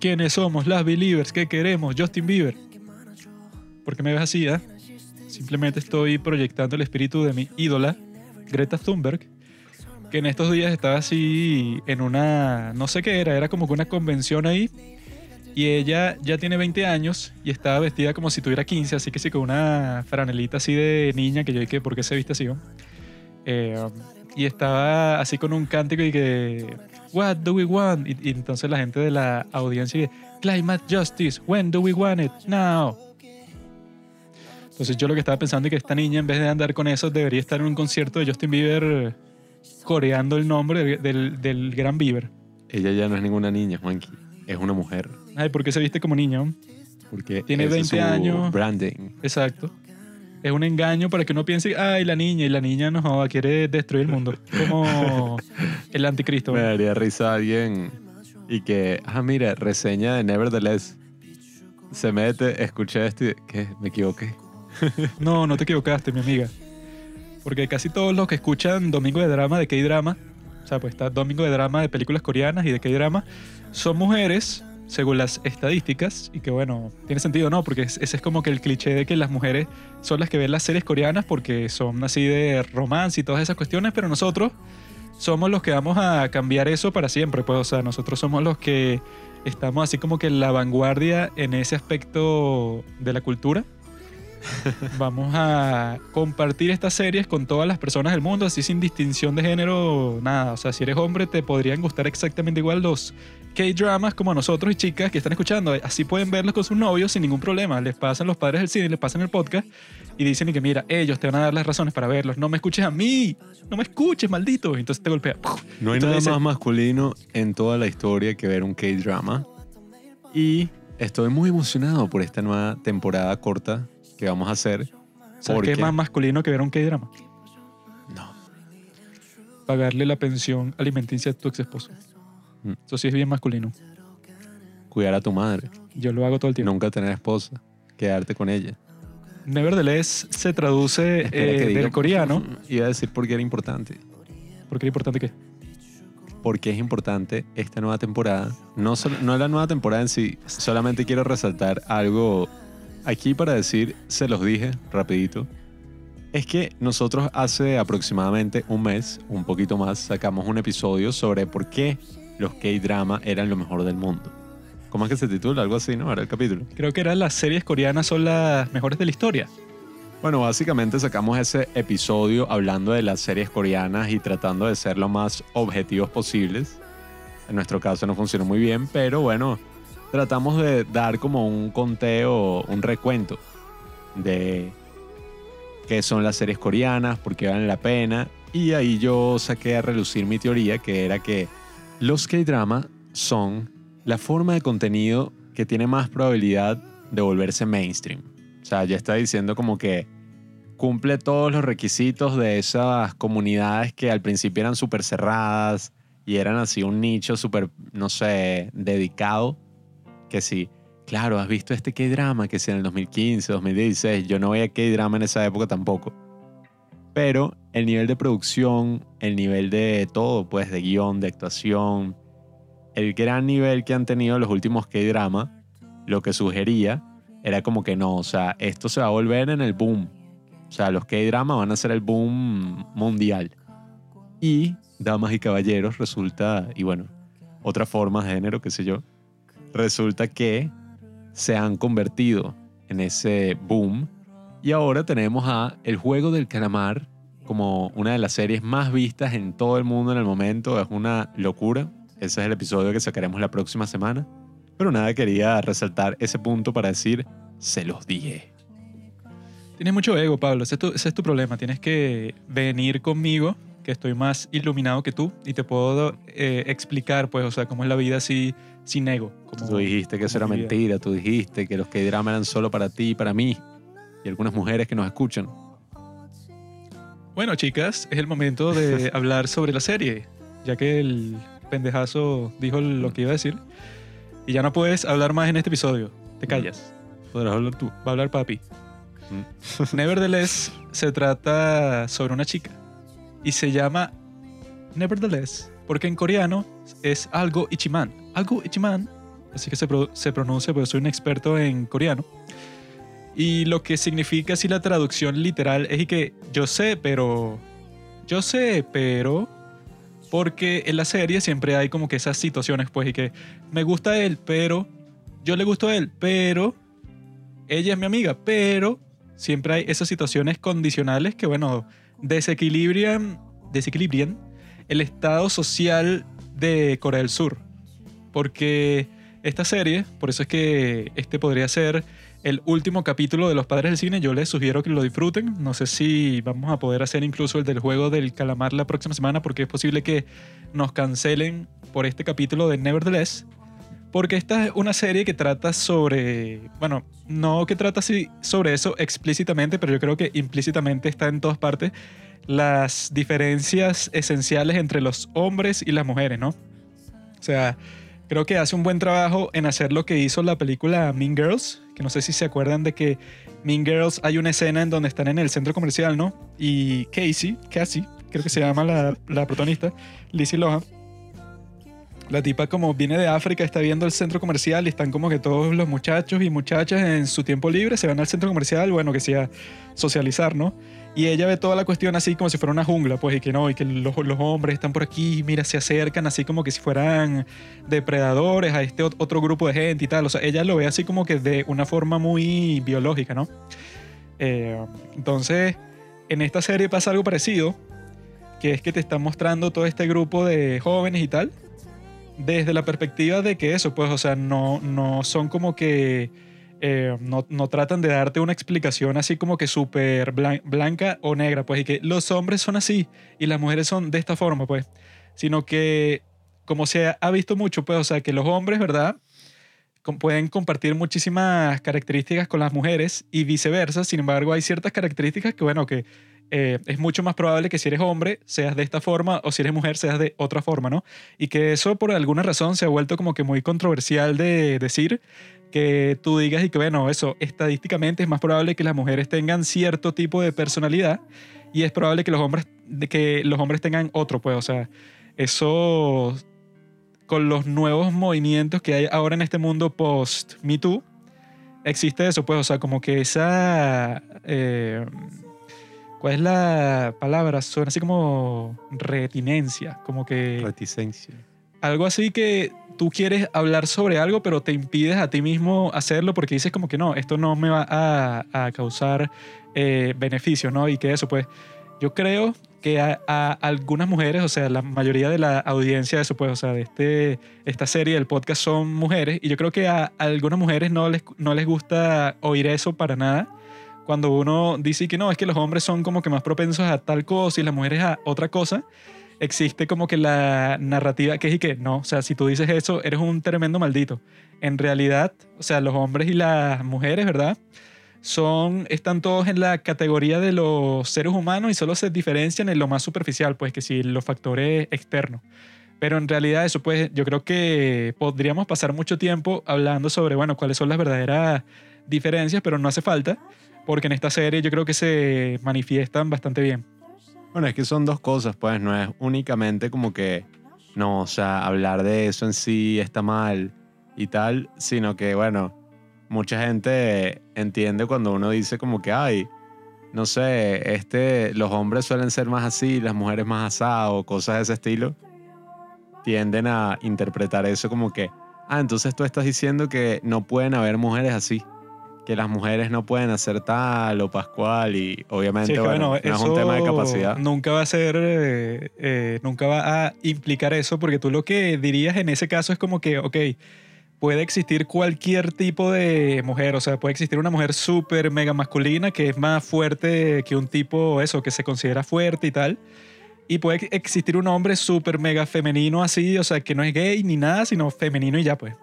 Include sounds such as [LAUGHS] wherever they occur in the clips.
¿Quiénes somos? Las Believers, ¿qué queremos? Justin Bieber. Porque me ves así, ¿eh? Simplemente estoy proyectando el espíritu de mi ídola, Greta Thunberg, que en estos días estaba así en una, no sé qué era, era como que una convención ahí y ella ya tiene 20 años y estaba vestida como si tuviera 15, así que sí, con una franelita así de niña, que yo dije, ¿por qué se viste así? Eh, y estaba así con un cántico y que, What do we want? Y, y entonces la gente de la audiencia dice, Climate Justice, when do we want it? Now. Entonces yo lo que estaba pensando es que esta niña en vez de andar con eso debería estar en un concierto de Justin Bieber coreando el nombre de- del, del gran Bieber. Ella ya no es ninguna niña, Juanqui. Es una mujer. Ay, ¿por qué se viste como niña? Porque Tiene ese es 20 su años. Branding. Exacto. Es un engaño para que uno piense, ay, la niña, y la niña no joda, quiere destruir el mundo. Como [LAUGHS] el anticristo. Me daría risa alguien y que, ah, mira, reseña de Nevertheless. Se mete, escucha esto y, ¿qué? Me equivoqué. [LAUGHS] No, no te equivocaste, mi amiga. Porque casi todos los que escuchan Domingo de Drama de K-Drama, o sea, pues está Domingo de Drama de películas coreanas y de K-Drama, son mujeres, según las estadísticas, y que bueno, tiene sentido, ¿no? Porque es- ese es como que el cliché de que las mujeres son las que ven las series coreanas porque son así de romance y todas esas cuestiones, pero nosotros somos los que vamos a cambiar eso para siempre, pues, o sea, nosotros somos los que estamos así como que en la vanguardia en ese aspecto de la cultura. [LAUGHS] Vamos a compartir estas series con todas las personas del mundo, así sin distinción de género, nada. O sea, si eres hombre, te podrían gustar exactamente igual los K-dramas como nosotros y chicas que están escuchando. Así pueden verlos con sus novios sin ningún problema. Les pasan los padres del cine, les pasan el podcast y dicen y que mira, ellos te van a dar las razones para verlos. No me escuches a mí, no me escuches, maldito. Y entonces te golpea. No hay Entonces nada dice- más masculino en toda la historia que ver un K-drama. Y estoy muy emocionado por esta nueva temporada corta que vamos a hacer. ¿Sabes qué es más masculino que ver un K-drama? No. Pagarle la pensión alimenticia a tu ex esposo. Mm. Eso sí es bien masculino. Cuidar a tu madre. Yo lo hago todo el tiempo. Nunca tener esposa. Quedarte con ella. Nevertheless se traduce eh, que diga- del coreano. [LAUGHS] Iba a decir por qué era importante. Porque es importante que. Porque es importante esta nueva temporada. No, sol- no la nueva temporada en sí. Solamente quiero resaltar algo aquí para decir, se los dije rapidito. Es que nosotros hace aproximadamente un mes, un poquito más, sacamos un episodio sobre por qué los K-drama eran lo mejor del mundo. ¿Cómo es que se titula? Algo así, ¿no? Era el capítulo. Creo que eran las series coreanas son las mejores de la historia. Bueno, básicamente sacamos ese episodio hablando de las series coreanas y tratando de ser lo más objetivos posibles. En nuestro caso no funcionó muy bien, pero bueno, tratamos de dar como un conteo, un recuento de qué son las series coreanas, por qué valen la pena. Y ahí yo saqué a relucir mi teoría, que era que los K-drama son la forma de contenido que tiene más probabilidad de volverse mainstream. O sea, ya está diciendo como que cumple todos los requisitos de esas comunidades que al principio eran súper cerradas y eran así un nicho súper, no sé, dedicado. Que sí, claro, has visto este K-drama que sea en el 2015, 2016. Yo no veía K-drama en esa época tampoco. Pero el nivel de producción, el nivel de todo, pues de guion, de actuación, el gran nivel que han tenido los últimos K-drama, lo que sugería era como que no, o sea, esto se va a volver en el boom. O sea, los K-drama van a ser el boom mundial. Y, damas y caballeros, resulta, y bueno, otras formas de género, qué sé yo, resulta que se han convertido en ese boom. Y ahora tenemos a El Juego del Calamar como una de las series más vistas en todo el mundo en el momento. Es una locura. Ese es el episodio que sacaremos la próxima semana. Pero nada, quería resaltar ese punto para decir, se los dije. Tienes mucho ego, Pablo. Ese es tu, ese es tu problema. Tienes que venir conmigo, que estoy más iluminado que tú, y te puedo eh, explicar, pues, o sea, cómo es la vida así, sin ego. Como, Tú dijiste que eso era vida. mentira, tú dijiste que los K-drama eran solo para ti y para mí. Y algunas mujeres que nos escuchan. Bueno, chicas, es el momento de [LAUGHS] hablar sobre la serie, ya que el pendejazo dijo lo que iba a decir. Y ya no puedes hablar más en este episodio. Te callas. Podrás hablar tú. Va a hablar papi. Nevertheless se trata sobre una chica y se llama Nevertheless porque en coreano es algo ichiman. Algo ichiman, así que se, pro- se pronuncia, porque soy un experto en coreano. Y lo que significa así la traducción literal es que yo sé, pero... Yo sé, pero... Porque en la serie siempre hay como que esas situaciones, pues, y que me gusta él, pero... Yo le gusto a él, pero... Ella es mi amiga, pero... Siempre hay esas situaciones condicionales que, bueno, desequilibran, desequilibran el estado social de Corea del Sur. Porque esta serie, por eso es que este podría ser el último capítulo de Los Padres del Cine. Yo les sugiero que lo disfruten. No sé si vamos a poder hacer incluso el del juego del calamar la próxima semana, porque es posible que nos cancelen por este capítulo de Nevertheless. Porque esta es una serie que trata sobre. Bueno, no que trata así sobre eso explícitamente, pero yo creo que implícitamente está en todas partes las diferencias esenciales entre los hombres y las mujeres, ¿no? O sea, creo que hace un buen trabajo en hacer lo que hizo la película Mean Girls, que no sé si se acuerdan de que Mean Girls hay una escena en donde están en el centro comercial, ¿no? Y Casey, Cassie, creo que se llama la, la protagonista, Lizzie Lohan, la tipa como viene de África, está viendo el centro comercial y están como que todos los muchachos y muchachas en su tiempo libre se van al centro comercial, bueno, que sea socializar, ¿no? Y ella ve toda la cuestión así como si fuera una jungla, pues, y que no, y que los, hombres están por aquí, mira, se acercan así como que si fueran depredadores a este ot- otro grupo de gente y tal. O sea, ella lo ve así como que de una forma muy biológica, ¿no? Eh, entonces, en esta serie pasa algo parecido, que es que te están mostrando todo este grupo de jóvenes y tal, desde la perspectiva de que eso, pues, o sea, no, no son como que eh, no, no tratan de darte una explicación así como que súper blan- blanca o negra, pues, y que los hombres son así y las mujeres son de esta forma, pues, sino que como se ha visto mucho, pues, o sea, que los hombres, ¿verdad? Pueden compartir muchísimas características con las mujeres y viceversa, sin embargo, hay ciertas características que, bueno, que eh, es mucho más probable que si eres hombre seas de esta forma o si eres mujer seas de otra forma, ¿no? Y que eso por alguna razón se ha vuelto como que muy controversial de decir que tú digas y que, bueno, eso, estadísticamente es más probable que las mujeres tengan cierto tipo de personalidad y es probable que los hombres, que los hombres tengan otro, pues, o sea, eso con los nuevos movimientos que hay ahora en este mundo post Me Too, existe eso, pues, o sea, como que esa... eh, ¿Cuál es la palabra? Suena así como retinencia, como que Reticencia. algo así que tú quieres hablar sobre algo, pero te impides a ti mismo hacerlo porque dices como que no, esto no me va a, a causar eh, beneficio, ¿no? Y que eso, pues, yo creo que a, a algunas mujeres, o sea, la mayoría de la audiencia de eso, pues, o sea, de este, esta serie, del podcast son mujeres, y yo creo que a algunas mujeres no les, no les gusta oír eso para nada. Cuando uno dice que no, es que los hombres son como que más propensos a tal cosa y las mujeres a otra cosa, existe como que la narrativa que es y que no, o sea, si tú dices eso, eres un tremendo maldito. En realidad, o sea, los hombres y las mujeres, ¿verdad? Son, están todos en la categoría de los seres humanos y solo se diferencian en lo más superficial, pues que si los factores externos. Pero en realidad eso, pues yo creo que podríamos pasar mucho tiempo hablando sobre, bueno, cuáles son las verdaderas diferencias, pero no hace falta, porque en esta serie yo creo que se manifiestan bastante bien. Bueno, es que son dos cosas, pues no es únicamente como que, no, o sea, hablar de eso en sí está mal y tal, sino que, bueno, mucha gente entiende cuando uno dice como que, ay, no sé, este, los hombres suelen ser más así, las mujeres más asadas o cosas de ese estilo, tienden a interpretar eso como que, ah, entonces tú estás diciendo que no pueden haber mujeres así, que las mujeres no pueden hacer tal o pascual y obviamente, Sí, es que, bueno, bueno, no es un tema de capacidad. Nunca va a ser, eh, eh, nunca va a implicar eso, porque tú lo que dirías en ese caso es como que, ok, puede existir cualquier tipo de mujer, o sea, puede existir una mujer súper mega masculina que es más fuerte que un tipo, eso, que se considera fuerte y tal. Y puede existir un hombre súper mega femenino así, o sea, que no es gay ni nada, sino femenino y ya, pues.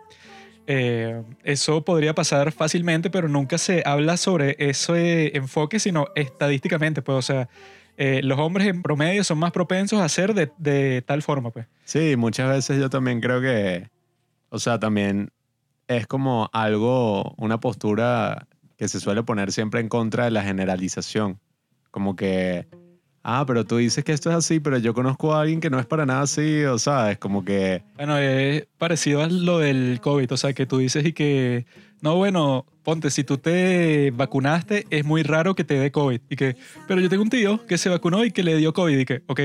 Eh, eso podría pasar fácilmente, pero nunca se habla sobre ese enfoque, sino estadísticamente, pues, o sea, eh, los hombres en promedio son más propensos a ser de, de tal forma, pues. Sí, muchas veces yo también creo que, o sea, también es como algo, una postura que se suele poner siempre en contra de la generalización. Como que, ah, pero tú dices que esto es así, pero yo conozco a alguien que no es para nada así, o sabes, como que... Bueno, es parecido a lo del COVID, o sea, que tú dices y que, no, bueno, ponte, si tú te vacunaste, es muy raro que te dé COVID. Y que, pero yo tengo un tío que se vacunó y que le dio COVID y que, ok,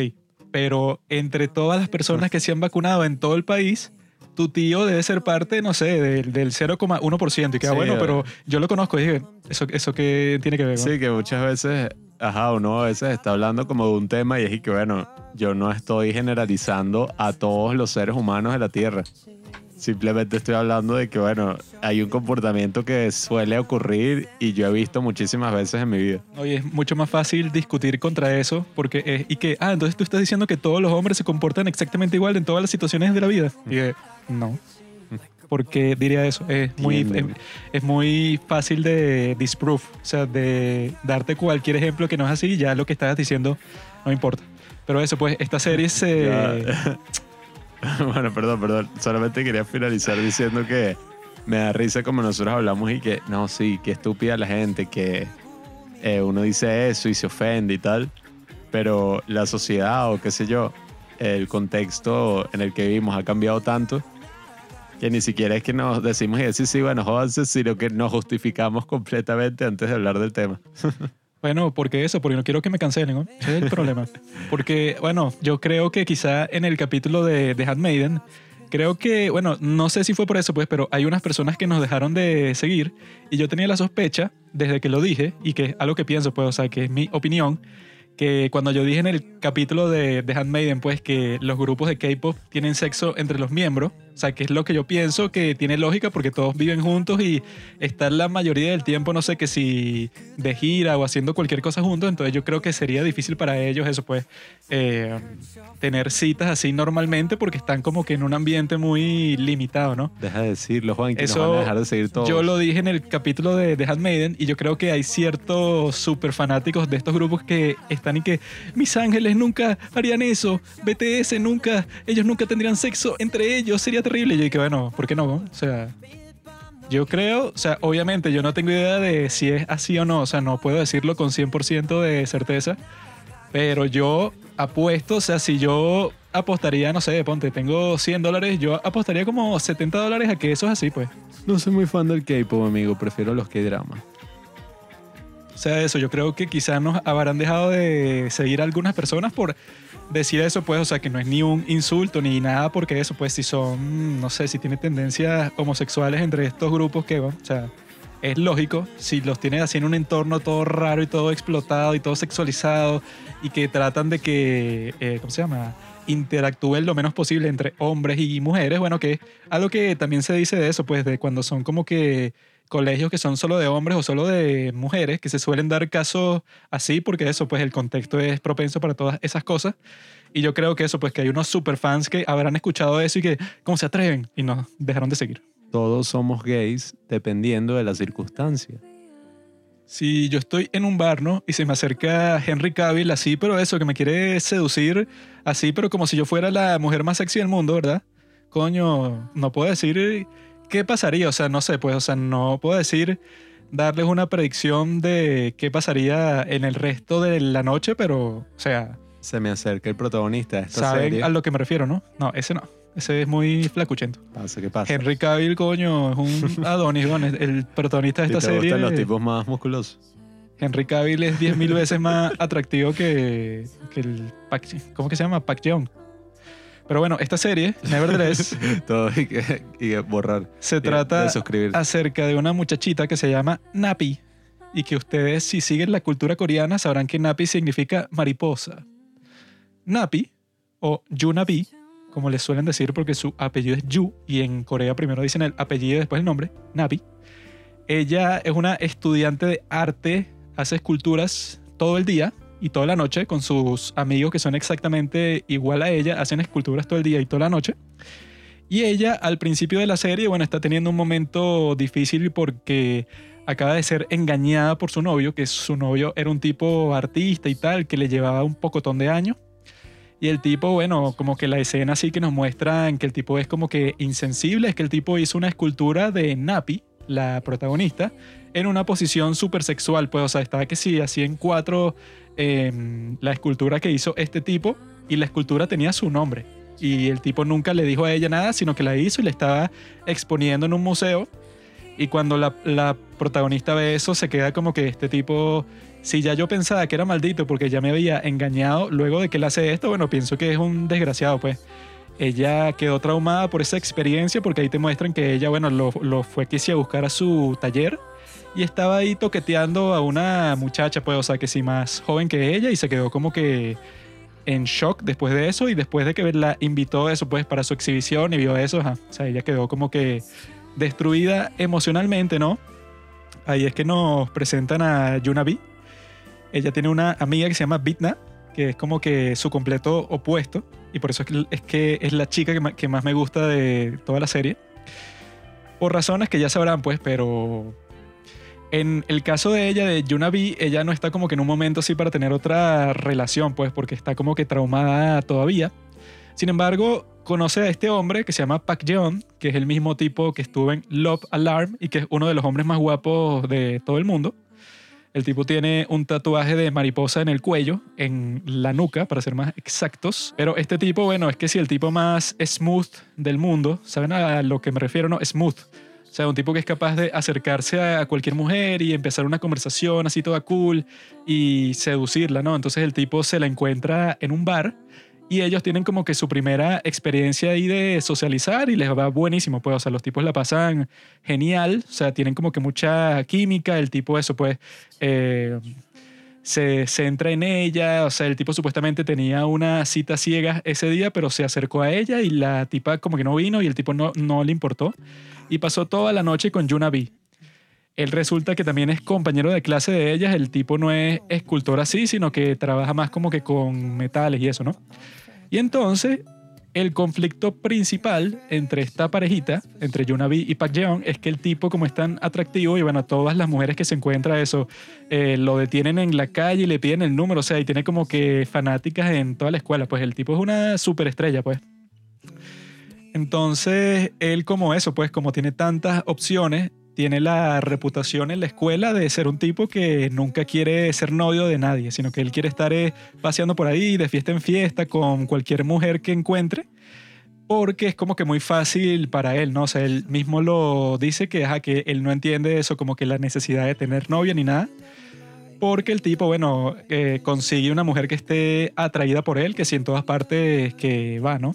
pero entre todas las personas que se han vacunado en todo el país, tu tío debe ser parte, no sé, del, del 0,1%. Y que, ah, Sí, bueno, eh. pero yo lo conozco. Y dije, ¿eso, eso qué tiene que ver? no? Sí, que muchas veces, ajá, uno a veces está hablando como de un tema y es y que, bueno, yo no estoy generalizando a todos los seres humanos de la Tierra. Simplemente estoy hablando de que, bueno, hay un comportamiento que suele ocurrir y yo he visto muchísimas veces en mi vida. Oye, es mucho más fácil discutir contra eso porque es, y que, ah, entonces tú estás diciendo que todos los hombres se comportan exactamente igual en todas las situaciones de la vida. Y que, no. Porque diría eso, es muy, es, Entiendo. es muy fácil de disprove, o sea, de darte cualquier ejemplo que no es así y ya lo que estás diciendo no importa. Pero eso, pues, esta serie se... [LAUGHS] Bueno, perdón, perdón. Solamente quería finalizar diciendo que me da risa como nosotros hablamos y que, no, sí, qué estúpida la gente, que eh, uno dice eso y se ofende y tal, pero la sociedad o qué sé yo, el contexto en el que vivimos ha cambiado tanto que ni siquiera es que nos decimos y decir, sí, bueno, jódanse, sino que nos justificamos completamente antes de hablar del tema. [LAUGHS] Bueno, porque eso, porque no quiero que me cancelen, ¿no? Ese es el problema. Porque, bueno, yo creo que quizá en el capítulo de, de Handmaiden, creo que, bueno, no sé si fue por eso, pues, pero hay unas personas que nos dejaron de seguir y yo tenía la sospecha, desde que lo dije, y que es algo que pienso, pues, o sea, que es mi opinión, que cuando yo dije en el capítulo de, de Handmaiden, pues, que los grupos de K-pop tienen sexo entre los miembros, o sea, que es lo que yo pienso que tiene lógica porque todos viven juntos y están la mayoría del tiempo, no sé, que si de gira o haciendo cualquier cosa juntos, entonces yo creo que sería difícil para ellos eso, pues, eh, tener citas así normalmente porque están como que en un ambiente muy limitado, ¿no? Deja de decirlo, Juan, que nos Eso van a dejar de seguir todos. Yo lo dije en el capítulo de, de Handmaiden y yo creo que hay ciertos super fanáticos de estos grupos que están y que mis ángeles nunca harían eso, BTS nunca, ellos nunca tendrían sexo entre ellos, sería terrible. Y yo dije, bueno, ¿por qué no? O sea, yo creo, o sea, obviamente yo no tengo idea de si es así o no, o sea, no puedo decirlo con 100% de certeza, pero yo apuesto, o sea, si yo apostaría, no sé, ponte, tengo 100 dólares, yo apostaría como 70 dólares a que eso es así, pues. No soy muy fan del K-pop, amigo. Prefiero los K-dramas. O sea, eso, yo creo que quizás nos habrán dejado de seguir algunas personas por decir eso, pues, o sea, que no es ni un insulto ni nada, porque eso, pues, si son, no sé, si tiene tendencias homosexuales entre estos grupos que, o sea, es lógico, si los tienes así en un entorno todo raro y todo explotado y todo sexualizado y que tratan de que, eh, ¿cómo se llama? interactúen lo menos posible entre hombres y mujeres, bueno, que es algo que también se dice de eso, pues de cuando son como que colegios que son solo de hombres o solo de mujeres, que se suelen dar casos así, porque eso, pues el contexto es propenso para todas esas cosas. Y yo creo que eso, pues que hay unos superfans que habrán escuchado eso y que, ¿cómo se atreven? Y nos dejaron de seguir. Todos somos gays dependiendo de la circunstancia. Si yo estoy en un bar, ¿no? Y se me acerca Henry Cavill así, pero eso, que me quiere seducir así, pero como si yo fuera la mujer más sexy del mundo, ¿verdad? Coño, no puedo decir qué pasaría, o sea, no sé, pues, o sea, no puedo decir, darles una predicción de qué pasaría en el resto de la noche, pero, o sea, Se me acerca el protagonista esta saben serie. a lo que me refiero, ¿no? No, ese no. Ese es muy flacuchento. Pasa, ¿qué pasa? Henry Cavill, coño, es un [LAUGHS] Adonis, bueno, el protagonista de ¿Y esta te serie. gustan los tipos más musculosos? Henry Cavill es 10.000 veces más [LAUGHS] atractivo que, que el Pac, ¿cómo que se llama? Pac Young. Pero bueno, esta serie, Nevertheless, [LAUGHS] Todo y que, y que borrar. se Y trata de suscribir. acerca de una muchachita que se llama Napi y que ustedes si siguen la cultura coreana sabrán que Napi significa mariposa. Napi o Yunabi, como les suelen decir porque su apellido es Yu y en Corea primero dicen el apellido y después el nombre, Napi. Ella es una estudiante de arte, hace esculturas todo el día y toda la noche con sus amigos que son exactamente igual a ella, hacen esculturas todo el día y toda la noche. Y ella al principio de la serie, bueno, está teniendo un momento difícil porque acaba de ser engañada por su novio, que su novio era un tipo artista y tal, que le llevaba un pocotón de años. Y el tipo, bueno, como que la escena así que nos muestran que el tipo es como que insensible, es que el tipo hizo una escultura de Napi, la protagonista, en una posición súper sexual, pues, o sea, estaba que sí, así en cuatro em, la escultura que hizo este tipo y la escultura tenía su nombre. Y el tipo nunca le dijo a ella nada, sino que la hizo y la estaba exponiendo en un museo. Y cuando la, la protagonista ve eso, se queda como que este tipo, si ya yo pensaba que era maldito porque ya me había engañado, luego de que él hace esto, bueno, pienso que es un desgraciado, pues ella quedó traumada por esa experiencia porque ahí te muestran que ella, bueno, lo, lo fue que a buscar a su taller y estaba ahí toqueteando a una muchacha, pues, o sea, que sí, más joven que ella y se quedó como que en shock después de eso y después de que la invitó eso, pues, para su exhibición y vio eso, o sea, ella quedó como que destruida emocionalmente, ¿no? Ahí es que nos presentan a Yunabi. Ella tiene una amiga que se llama Bitna, que es como que su completo opuesto y por eso es que es, la chica que, más me gusta de toda la serie. Por razones que ya sabrán, pues, pero en el caso de ella, de Yunabi, ella no está como que en un momento así para tener otra relación, pues, porque está como que traumada todavía. Sin embargo, conoce a este hombre que se llama Pak Jeon, que es el mismo tipo que estuvo en Love Alarm y que es uno de los hombres más guapos de todo el mundo. El tipo tiene un tatuaje de mariposa en el cuello, en la nuca, para ser más exactos. Pero este tipo, bueno, es que si el tipo más smooth del mundo, ¿saben a lo que me refiero? No, smooth. O sea, un tipo que es capaz de acercarse a cualquier mujer y empezar una conversación así toda cool y seducirla, ¿no? Entonces el tipo se la encuentra en un bar y ellos tienen como que su primera experiencia ahí de socializar y les va buenísimo, pues, o sea, los tipos la pasan genial, o sea, tienen como que mucha química, el tipo eso, pues, eh, se centra en ella, o sea, el tipo supuestamente tenía una cita ciega ese día, pero se acercó a ella y la tipa como que no vino y el tipo no, no le importó y pasó toda la noche con Yunabi. Él resulta que también es compañero de clase de ellas. El tipo no es escultor así, sino que trabaja más como que con metales y eso, ¿no? Y entonces, el conflicto principal entre esta parejita, entre Yunabi y Pak Jeon, es que el tipo, como es tan atractivo, y bueno, todas las mujeres que se encuentra eso, eh, lo detienen en la calle y le piden el número, o sea, y tiene como que fanáticas en toda la escuela. Pues el tipo es una superestrella, pues. Entonces, él como eso, pues como tiene tantas opciones, tiene la reputación en la escuela de ser un tipo que nunca quiere ser novio de nadie, sino que él quiere estar eh, paseando por ahí de fiesta en fiesta con cualquier mujer que encuentre, porque es como que muy fácil para él, ¿no? O sea, él mismo lo dice que, que él no entiende eso, como que la necesidad de tener novia ni nada, porque el tipo, bueno, eh, consigue una mujer que esté atraída por él, que si en todas partes que va, ¿no?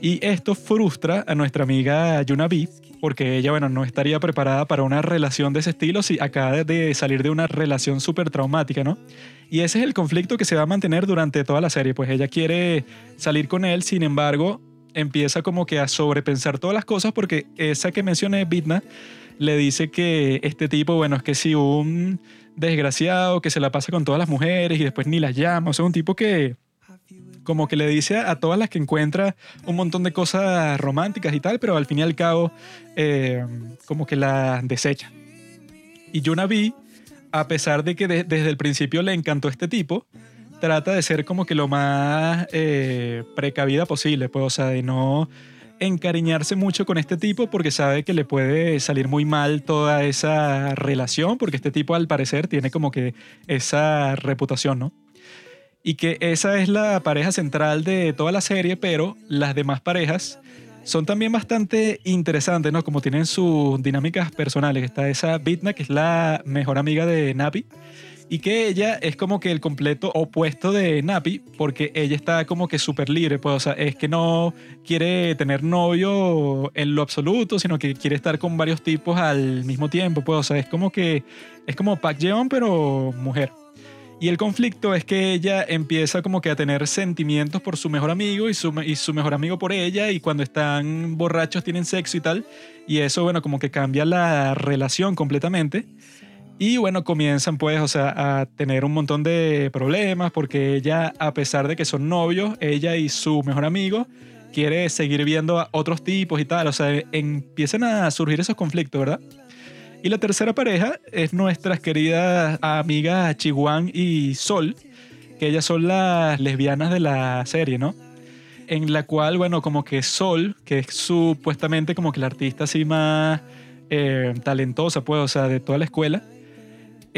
Y esto frustra a nuestra amiga Yunabi, porque ella, bueno, no estaría preparada para una relación de ese estilo si acaba de salir de una relación súper traumática, ¿no? Y ese es el conflicto que se va a mantener durante toda la serie, pues ella quiere salir con él, sin embargo, empieza como que a sobrepensar todas las cosas porque esa que mencioné, Bitna, le dice que este tipo, bueno, es que si un desgraciado que se la pasa con todas las mujeres y después ni las llama, o sea, un tipo que como que le dice a todas las que encuentra un montón de cosas románticas y tal, pero al fin y al cabo eh, como que la desecha. Y Yunabi, a pesar de que desde el principio le encantó este tipo, trata de ser como que lo más eh, precavida posible, pues, o sea, de no encariñarse mucho con este tipo porque sabe que le puede salir muy mal toda esa relación, porque este tipo al parecer tiene como que esa reputación, ¿no? Y que esa es la pareja central de toda la serie, pero las demás parejas son también bastante interesantes, ¿no? Como tienen sus dinámicas personales. Está esa Bitna, que es la mejor amiga de Napi, y que ella es como que el completo opuesto de Napi, porque ella está como que súper libre, pues, o sea, es que no quiere tener novio en lo absoluto, sino que quiere estar con varios tipos al mismo tiempo, pues, o sea, es como que, es como Pak Jeon, pero mujer. Y el conflicto es que ella empieza como que a tener sentimientos por su mejor amigo y su, mejor amigo por ella y cuando están borrachos tienen sexo y tal. Y eso, bueno, como que cambia la relación completamente. Y bueno, comienzan pues, o sea, a tener un montón de problemas porque ella, a pesar de que son novios, ella y su mejor amigo quiere seguir viendo a otros tipos y tal. O sea, empiezan a surgir esos conflictos, ¿verdad? Y la tercera pareja es nuestras queridas amigas Chihuahua y Sol, que ellas son las lesbianas de la serie, ¿no? En la cual, bueno, como que Sol, que es supuestamente como que la artista así más eh, talentosa, pues, o sea, de toda la escuela.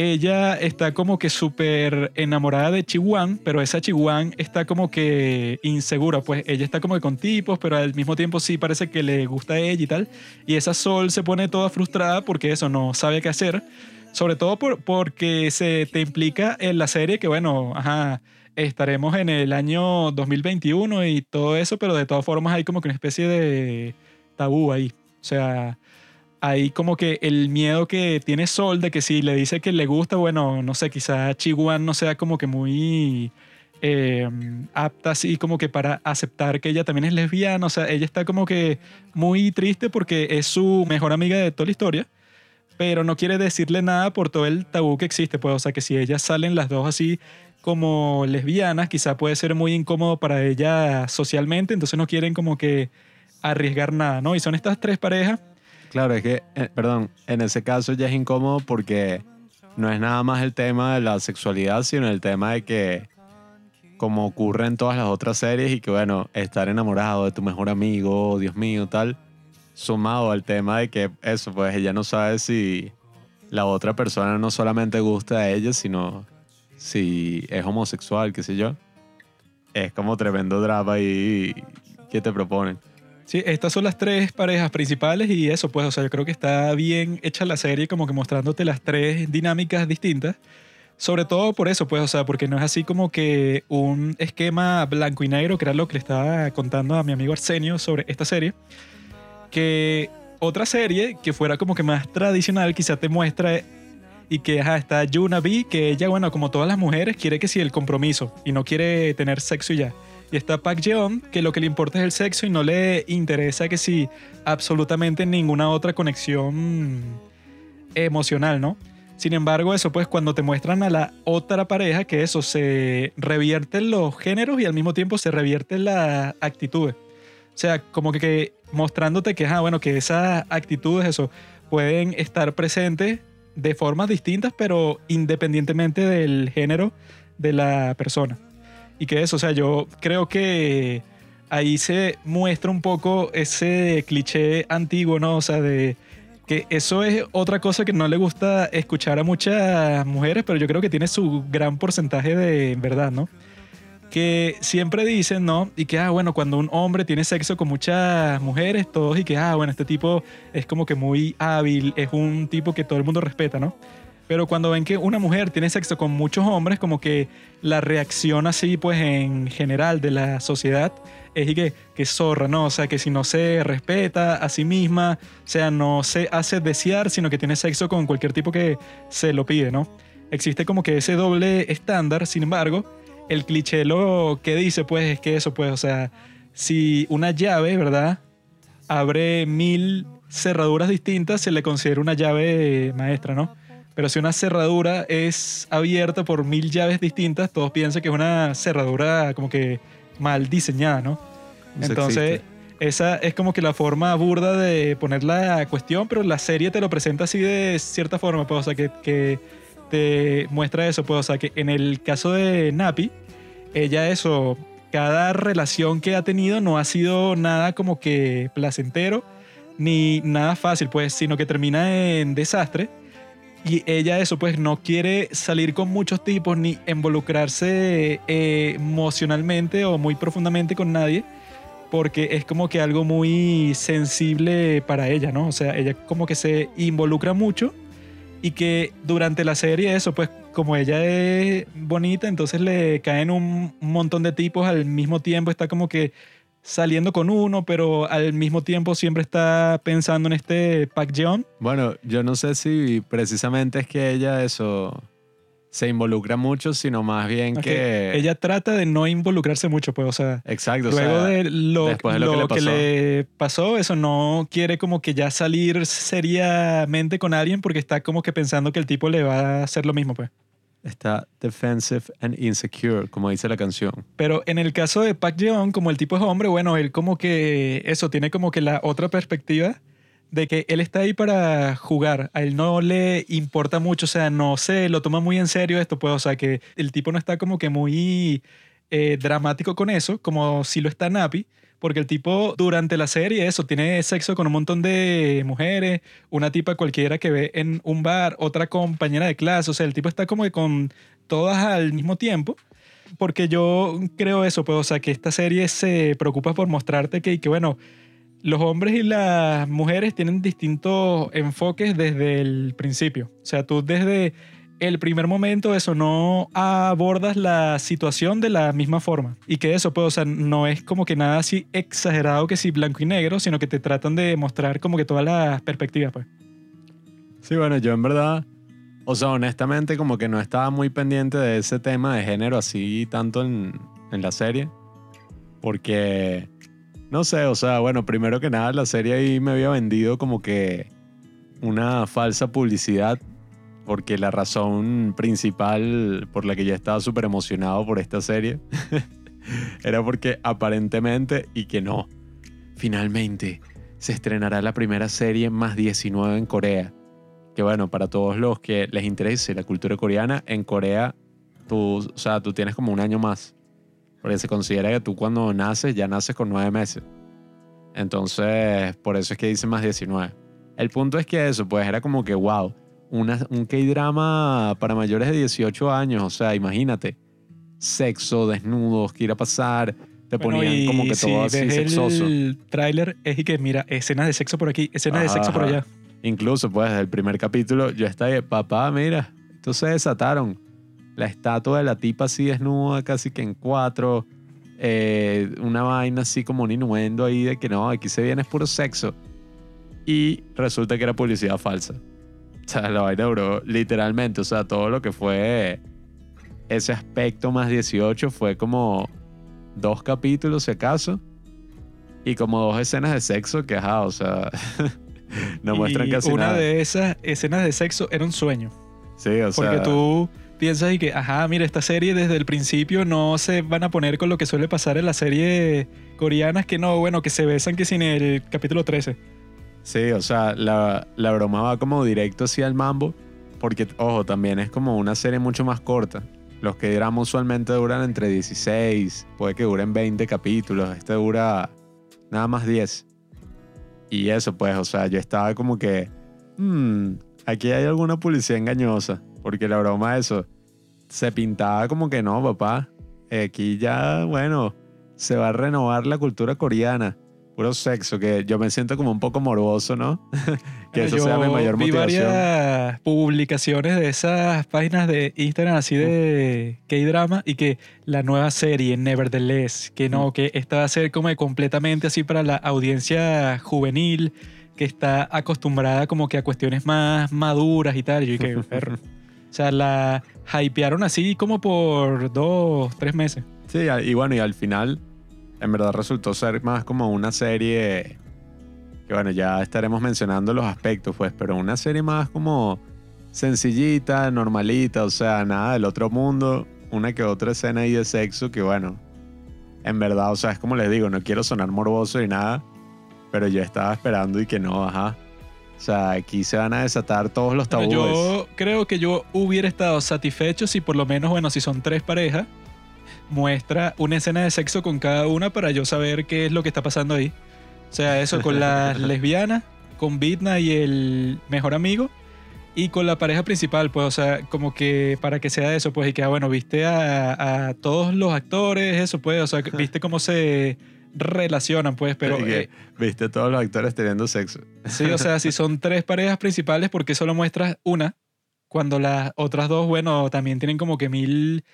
Ella está como que súper enamorada de Chihuahua, pero esa Chihuahua está como que insegura, pues ella está como que con tipos, pero al mismo tiempo sí parece que le gusta a ella y tal. Y esa Sol se pone toda frustrada porque eso no sabe qué hacer. Sobre todo por, porque se te implica en la serie que, bueno, ajá, estaremos en el año 2021 y todo eso, pero de todas formas hay como que una especie de tabú ahí. O sea, hay como que el miedo que tiene Sol de que si le dice que le gusta, bueno, no sé, quizá Chihuahua no sea como que muy eh, apta así como que para aceptar que ella también es lesbiana. O sea, ella está como que muy triste porque es su mejor amiga de toda la historia, pero no quiere decirle nada por todo el tabú que existe. Pues, o sea, que si ellas salen las dos así como lesbianas, quizá puede ser muy incómodo para ella socialmente, entonces no quieren como que arriesgar nada, ¿no? Y son estas tres parejas Claro, es que, eh, perdón, en ese caso ya es incómodo porque no es nada más el tema de la sexualidad, sino el tema de que, como ocurre en todas las otras series, y que, bueno, estar enamorado de tu mejor amigo, Dios mío, tal, sumado al tema de que eso, pues ella no sabe si la otra persona no solamente gusta a ella, sino si es homosexual, qué sé yo. Es como tremendo drama ahí que te proponen. Sí, estas son las tres parejas principales y eso, pues, o sea, yo creo que está bien hecha la serie, como que mostrándote las tres dinámicas distintas. Sobre todo por eso, pues, o sea, porque no es así como que un esquema blanco y negro, que era lo que le estaba contando a mi amigo Arsenio sobre esta serie. Que otra serie que fuera como que más tradicional, quizá te muestra y que ajá, está Yuna B, que ella, bueno, como todas las mujeres, quiere que sí el compromiso y no quiere tener sexo ya. Y está Park Jeon, que lo que le importa es el sexo y no le interesa que si absolutamente ninguna otra conexión emocional, ¿no? Sin embargo, eso pues cuando te muestran a la otra pareja, que eso se revierten los géneros y al mismo tiempo se revierten las actitudes. O sea, como que, mostrándote que, ah, bueno, que esas actitudes, eso, pueden estar presentes de formas distintas, pero independientemente del género de la persona. Y que eso, o sea, yo creo que ahí se muestra un poco ese cliché antiguo, ¿no? O sea, de que eso es otra cosa que no le gusta escuchar a muchas mujeres, pero yo creo que tiene su gran porcentaje de verdad, ¿no? Que siempre dicen, ¿no? Y que, ah, bueno, cuando un hombre tiene sexo con muchas mujeres, todos, y que, ah, bueno, este tipo es como que muy hábil, es un tipo que todo el mundo respeta, ¿no? Pero cuando ven que una mujer tiene sexo con muchos hombres, como que la reacción así, pues en general de la sociedad es que, que zorra, ¿no? O sea, que si no se respeta a sí misma, o sea, no se hace desear, sino que tiene sexo con cualquier tipo que se lo pide, ¿no? Existe como que ese doble estándar, sin embargo, el cliché lo que dice, pues, es que eso, pues, o sea, si una llave, ¿verdad? Abre mil cerraduras distintas, se le considera una llave maestra, ¿no? Pero si una cerradura es abierta por mil llaves distintas, todos piensan que es una cerradura como que mal diseñada, ¿no? Entonces, esa es como que la forma burda de poner la cuestión, pero la serie te lo presenta así de cierta forma, pues, o sea, que, que te muestra eso, pues, o sea, que en el caso de Napi, ella eso, cada relación que ha tenido no ha sido nada como que placentero, ni nada fácil, pues, sino que termina en desastre y ella eso, pues no quiere salir con muchos tipos ni involucrarse eh, emocionalmente o muy profundamente con nadie, porque es como que algo muy sensible para ella, ¿no? O sea, ella como que se involucra mucho y que durante la serie eso, pues como ella es bonita, entonces le caen un montón de tipos al mismo tiempo, está como que saliendo con uno, pero al mismo tiempo siempre está pensando en este Pac Jeon. Bueno, yo no sé si precisamente es que ella eso se involucra mucho, sino más bien que... Ella trata de no involucrarse mucho, pues, o sea... Exacto, Luego de, lo, después lo, que, le pasó, eso no quiere como que ya salir seriamente con alguien porque está como que pensando que el tipo le va a hacer lo mismo, pues está defensive and insecure, como dice la canción. Pero en el caso de Park Jeon, como el tipo es hombre, bueno, él como que eso tiene como que la otra perspectiva de que él está ahí para jugar. A él no le importa mucho, o sea, no sé, lo toma muy en serio esto, pues, o sea, que el tipo no está como que muy eh, dramático con eso, como si lo está Napi, Porque el tipo durante la serie, eso, tiene sexo con un montón de mujeres, una tipa cualquiera que ve en un bar, otra compañera de clase, o sea, el tipo está como que con todas al mismo tiempo. Porque yo creo eso, pues, o sea, que esta serie se preocupa por mostrarte que, que bueno, los hombres y las mujeres tienen distintos enfoques desde el principio. O sea, tú desde el primer momento eso no abordas la situación de la misma forma. Y que eso, pues, o sea, no es como que nada así exagerado que si blanco y negro, sino que te tratan de mostrar como que todas las perspectivas, pues. Sí, bueno, yo en verdad, o sea, honestamente como que no estaba muy pendiente de ese tema de género así tanto en, en la serie. Porque, no sé, o sea, bueno, primero que nada la serie ahí me había vendido como que una falsa publicidad. Porque la razón principal por la que yo estaba súper emocionado por esta serie [LAUGHS] era porque aparentemente y que no, finalmente se estrenará la primera serie más 19 en Corea. Que bueno, para todos los que les interese la cultura coreana, en Corea tú, o sea, tú tienes como un año más. Porque se considera que tú cuando naces ya naces con nueve meses. Entonces, por eso es que dice más 19. El punto es que eso, pues era como que, wow, una, un K-drama para mayores de 18 años. O sea, imagínate, sexo, desnudos, qué ir a pasar. Te Bueno, ponían como que todo así ves sexoso. el tráiler es y que mira, escenas de sexo por aquí, escenas de sexo por allá. Incluso, pues, el primer capítulo, yo estaba de, papá, mira, entonces se desataron. La estatua de la tipa así desnuda, casi que en cuatro. eh, una vaina así como un innuendo ahí de que no, aquí se viene es puro sexo. Y resulta que era publicidad falsa. O sea, la vaina duró literalmente, o sea, todo lo que fue ese aspecto más 18 fue como dos capítulos, si acaso. Y como dos escenas de sexo que, ajá, o sea, [LAUGHS] no muestran y casi una nada. de esas escenas de sexo era un sueño. Sí, o Porque sea, tú piensas y que, ajá, mira, esta serie desde el principio no se van a poner con lo que suele pasar en las series coreanas, que no, bueno, que se besan que sin el capítulo 13. Sí, o sea, la, la broma va como directo hacia el mambo, porque, ojo, también es como una serie mucho más corta. Los que drama usualmente duran entre 16, puede que duren 20 capítulos, este dura nada más 10. Y eso, pues, o sea, yo estaba como que, hmm, aquí hay alguna publicidad engañosa, porque la broma de eso se pintaba como que no, papá, aquí ya, bueno, se va a renovar la cultura coreana. Puro sexo, que yo me siento como un poco morboso, ¿no? [LAUGHS] que eso sea mi mayor vi motivación. varias publicaciones de esas páginas de Instagram así de K-drama y que la nueva serie, Nevertheless, que no, que esta va a ser como completamente así para la audiencia juvenil que está acostumbrada como que a cuestiones más maduras y tal. Y yo dije, [LAUGHS] perro. O sea, la hypearon así como por dos, tres meses. Sí, y bueno, y al final, en verdad resultó ser más como una serie que, bueno, ya estaremos mencionando los aspectos, pues, pero una serie más como sencillita, normalita, o sea, nada del otro mundo, una que otra escena ahí de sexo que, bueno, en verdad, o sea, es como les digo, no quiero sonar morboso y nada, pero yo estaba esperando y que no, ajá. O sea, aquí se van a desatar todos los Bueno, tabúes. yo creo que yo hubiera estado satisfecho si por lo menos, bueno, si son tres parejas, muestra una escena de sexo con cada una para yo saber qué es lo que está pasando ahí. O sea, eso con las [LAUGHS] lesbianas, con Bitna y el mejor amigo, y con la pareja principal, pues, o sea, como que para que sea eso, pues, y que, ah, bueno, viste a, a todos los actores, eso, pues, o sea, viste cómo se relacionan, pues, pero... Que, eh, Viste a todos los actores teniendo sexo. Sí, o sea, si son tres parejas principales, ¿por qué solo muestras una? Cuando las otras dos, bueno, también tienen como que mil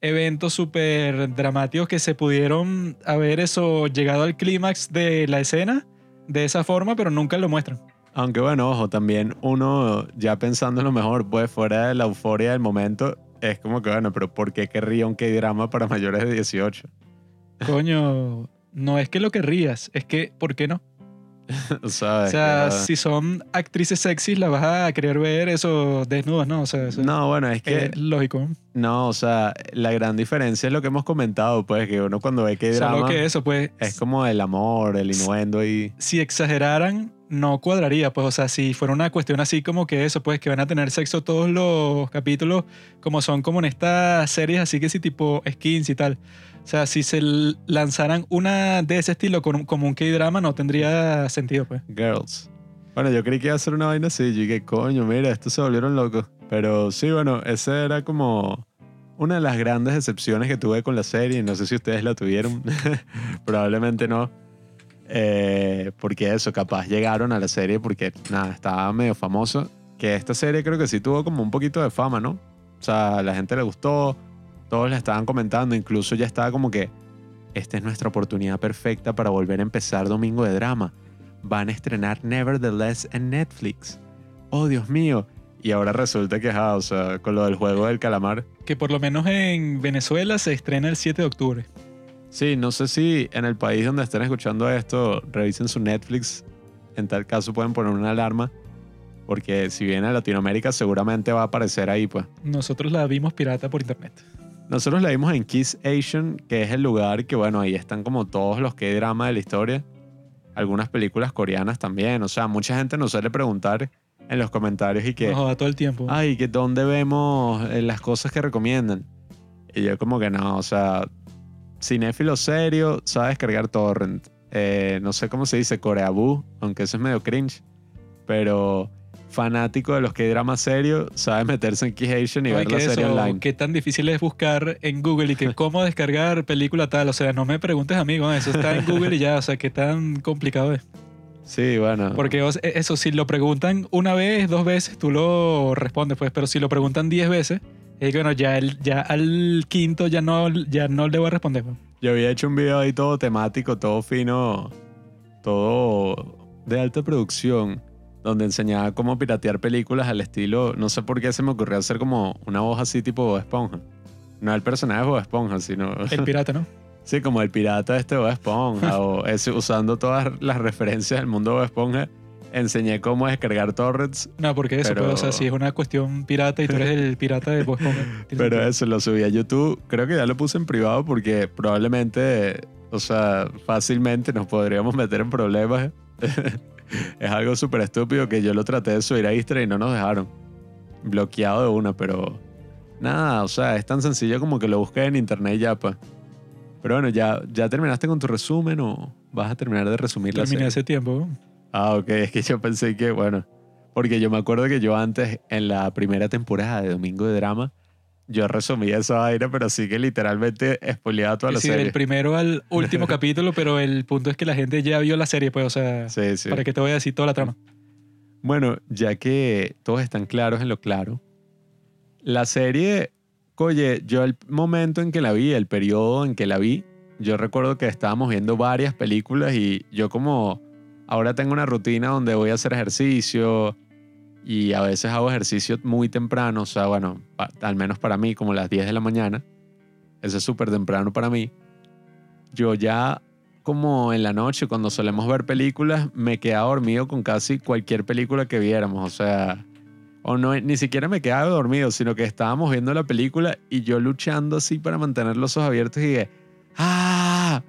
eventos súper dramáticos que se pudieron haber eso llegado al clímax de la escena de esa forma, pero nunca lo muestran. Aunque bueno, ojo, también uno ya pensando en lo mejor, pues fuera de la euforia del momento, es como que bueno, pero ¿por qué querría un K-drama para mayores de 18? Coño, no es que lo querrías, es que, ¿por qué no? [LAUGHS] o sea, O sea, que- si son actrices sexys, las vas a querer ver eso desnudas, ¿no? O sea, eso no, bueno, es que es lógico. no, o sea, la gran diferencia es lo que hemos comentado, pues que uno cuando ve Solo K-drama que eso, pues, es como el amor, el innuendo y si exageraran no cuadraría, pues, o sea, si fuera una cuestión así como que eso, pues, que van a tener sexo todos los capítulos, como son como en estas series, así que sí, tipo skins y tal. O sea, si se lanzaran una de ese estilo con como un K-drama, no tendría sentido, pues. Girls. Bueno, yo creí que iba a ser una vaina así. Yo dije, coño, mira, estos se volvieron locos. Pero sí, bueno, esa era como una de las grandes decepciones que tuve con la serie. No sé si ustedes la tuvieron. [LAUGHS] Probablemente no. Eh, porque eso, capaz llegaron a la serie porque, nada, estaba medio famoso. Que esta serie creo que sí tuvo como un poquito de fama, ¿no? O sea, a la gente le gustó. Todos la estaban comentando. Incluso ya estaba como que, esta es nuestra oportunidad perfecta para volver a empezar Domingo de Drama van a estrenar Nevertheless en Netflix. Oh, Dios mío. Y ahora resulta que, ajá, o sea, con lo del juego del calamar. Que por lo menos en Venezuela se estrena el 7 de octubre. Sí, no sé si en el país donde estén escuchando esto, revisen su Netflix. En tal caso pueden poner una alarma. Porque si viene a Latinoamérica seguramente va a aparecer ahí, pues. Nosotros la vimos pirata por internet. Nosotros la vimos en Kiss Asian, que es el lugar que, bueno, ahí están como todos los que drama de la historia. Algunas películas coreanas también. O sea, mucha gente nos suele preguntar en los comentarios y que... Joda todo el tiempo. ay, que dónde vemos eh, las cosas que recomiendan. Y yo como que no, o sea, cinéfilo serio, sabe descargar torrent. Eh, no sé cómo se dice, Coreabú, aunque eso es medio cringe. Pero fanático de los que drama serio, sabe meterse en Key Asian y Ay, ver la serie eso, online. Qué tan difícil es buscar en Google y que [LAUGHS] cómo descargar película tal. O sea, no me preguntes, amigo. Eso está en Google y ya. O sea, qué tan complicado es. Sí, bueno. Porque sea, eso, si lo preguntan una vez, dos veces, tú lo respondes, pues. Pero si lo preguntan diez veces, es que bueno, ya, el, ya al quinto ya no, ya no le voy a responder. pues. Yo había hecho un video ahí todo temático, todo fino, todo de alta producción, donde enseñaba cómo piratear películas al estilo, no sé por qué se me ocurrió hacer como una voz así tipo Bob Esponja. No el personaje Bob Esponja, sino... El [LAUGHS] pirata, ¿no? sí, como el pirata este Bob Esponja, o [LAUGHS] ese, usando todas las referencias del mundo de Bob Esponja, enseñé cómo descargar torrents, No, porque eso, Pero- pues, o sea, si es una cuestión pirata y tú eres el [LAUGHS] pirata de Bob Esponja, pero eso lo subí a YouTube. Creo que ya lo puse en privado porque probablemente, o sea, fácilmente nos podríamos meter en problemas. [LAUGHS] es algo súper estúpido que yo lo traté de subir a Instagram y no nos dejaron. Bloqueado de una, pero nada, o sea, es tan sencillo como que lo busques en internet y ya, pues. Pero bueno, ¿ya, ¿ya terminaste con tu resumen o vas a terminar de resumir la Terminé serie? hace tiempo. Ah, ok, es que yo pensé que, bueno, porque yo me acuerdo que yo antes, en la primera temporada de Domingo de Drama, yo resumía esa vaina, pero sí que literalmente spoileaba toda la Sí, serie. del primero al [LAUGHS] último capítulo, pero el punto es que la gente ya vio la serie, pues, o sea, Sí, sí. ¿para qué te voy a decir toda la trama? Bueno, ya que todos están claros en lo claro, la serie, oye, yo el momento en que la vi, el periodo en que la vi, yo recuerdo que estábamos viendo varias películas y yo como ahora tengo una rutina donde voy a hacer ejercicio y a veces hago ejercicio muy temprano, o sea, bueno, al menos para mí, como las 10 de la mañana, eso es súper temprano para mí. Yo ya como en la noche, cuando solemos ver películas, me quedaba dormido con casi cualquier película que viéramos. O sea, o no, ni siquiera me quedaba dormido, sino que estábamos viendo la película y yo luchando así para mantener los ojos abiertos y dije, ¡ah!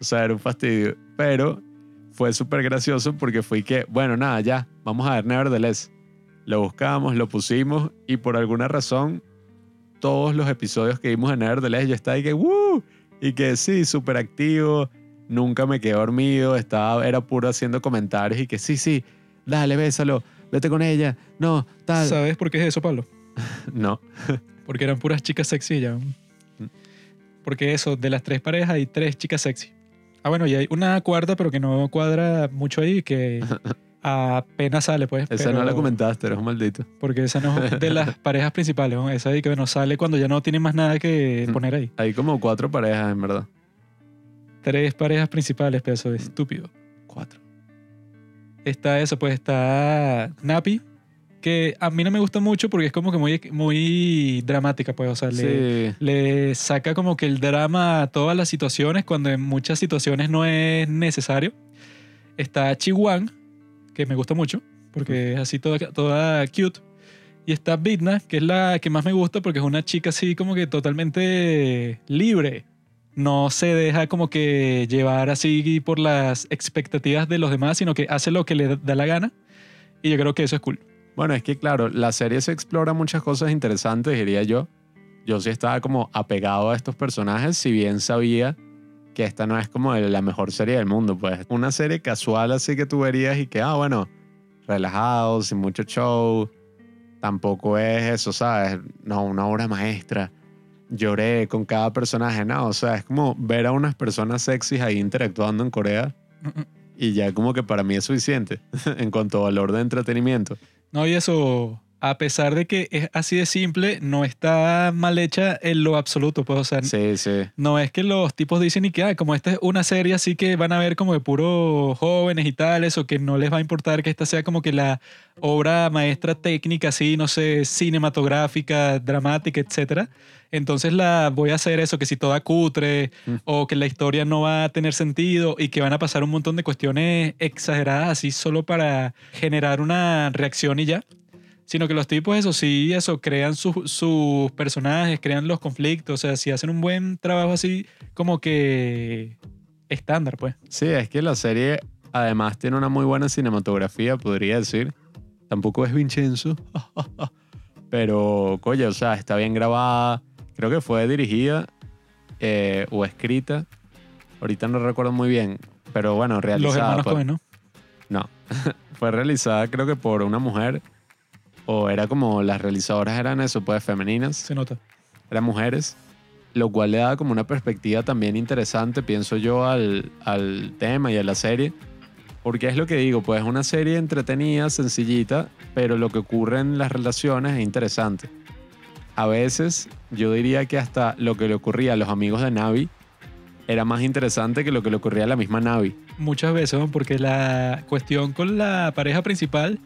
O sea, era un fastidio. Pero fue súper gracioso porque fue que, bueno, nada, ya, vamos a ver Nevertheless. Lo buscamos, lo pusimos y por alguna razón, todos los episodios que vimos en Nevertheless, yo estaba y que, ¡woo! Y que sí, súper activo nunca me quedé dormido, estaba, era puro haciendo comentarios y que sí, sí, dale, bésalo, vete con ella, no, tal. ¿Sabes por qué es eso, Pablo? [LAUGHS] No, Porque eran puras chicas sexy ya. Porque eso, de las tres parejas hay tres chicas sexy. Ah, bueno, y hay una cuarta, pero que no cuadra mucho ahí, que [LAUGHS] apenas sale, pues. esa pero- no la comentaste, eres un maldito. Porque esa no es de las [LAUGHS] parejas principales, ¿no? Esa ahí que no sale cuando ya no tiene más nada que Mm. poner ahí. Hay como cuatro parejas, en verdad. Tres parejas principales, pero eso es estúpido. Cuatro. Está eso, pues está Napi, que a mí no me gusta mucho porque es como que muy, muy dramática, pues, o sea, le, Sí, le saca como que el drama a todas las situaciones cuando en muchas situaciones no es necesario. Está Chiwan, que me gusta mucho porque es así toda, toda cute. Y está Bitna, que es la que más me gusta porque es una chica así como que totalmente libre. no se deja como que llevar así por las expectativas de los demás, sino que hace lo que le da la gana. Y yo creo que eso es cool. Bueno, es que claro, la serie se explora muchas cosas interesantes, diría yo. Yo sí estaba como apegado a estos personajes, si bien sabía que esta no es como la mejor serie del mundo, pues una serie casual así que tú verías y que, ah, bueno, relajado, sin mucho show. Tampoco es eso, ¿sabes? No, una obra maestra. Lloré con cada personaje, no, o sea, es como ver a unas personas sexys ahí interactuando en Corea y ya como que para mí es suficiente [LAUGHS] en cuanto a valor de entretenimiento. No, y eso, a pesar de que es así de simple, no está mal hecha en lo absoluto, pues, o sea, Sí, sí. no es que los tipos dicen y que, ah, como esta es una serie así que van a ver como de puros jóvenes y tales, o que no les va a importar que esta sea como que la obra maestra técnica, así, no sé, cinematográfica, dramática, etcétera. Entonces la voy a hacer eso, que si toda cutre, Mm. o que la historia no va a tener sentido, y que van a pasar un montón de cuestiones exageradas así solo para generar una reacción y ya sino que los tipos, eso sí, eso, crean sus- sus personajes, crean los conflictos, o sea, si hacen un buen trabajo así, como que estándar, pues. Sí, es que la serie además tiene una muy buena cinematografía, podría decir. Tampoco es Vincenzo. [LAUGHS] Pero, coño, o sea, está bien grabada. Creo que fue dirigida eh, o escrita. Ahorita no recuerdo muy bien. Pero bueno, Los realizada. hermanos por- ¿no? No. [LAUGHS] fue realizada creo que por una mujer. O era como las realizadoras eran eso, pues femeninas. Se nota. eran mujeres, lo cual le da como una perspectiva también interesante, pienso yo, al, al tema y a la serie. Porque es lo que digo, pues es una serie entretenida, sencillita, pero lo que ocurre en las relaciones es interesante. A veces yo diría que hasta lo que le ocurría a los amigos de Navi era más interesante que lo que le ocurría a la misma Navi. Muchas veces, porque la cuestión con la pareja principal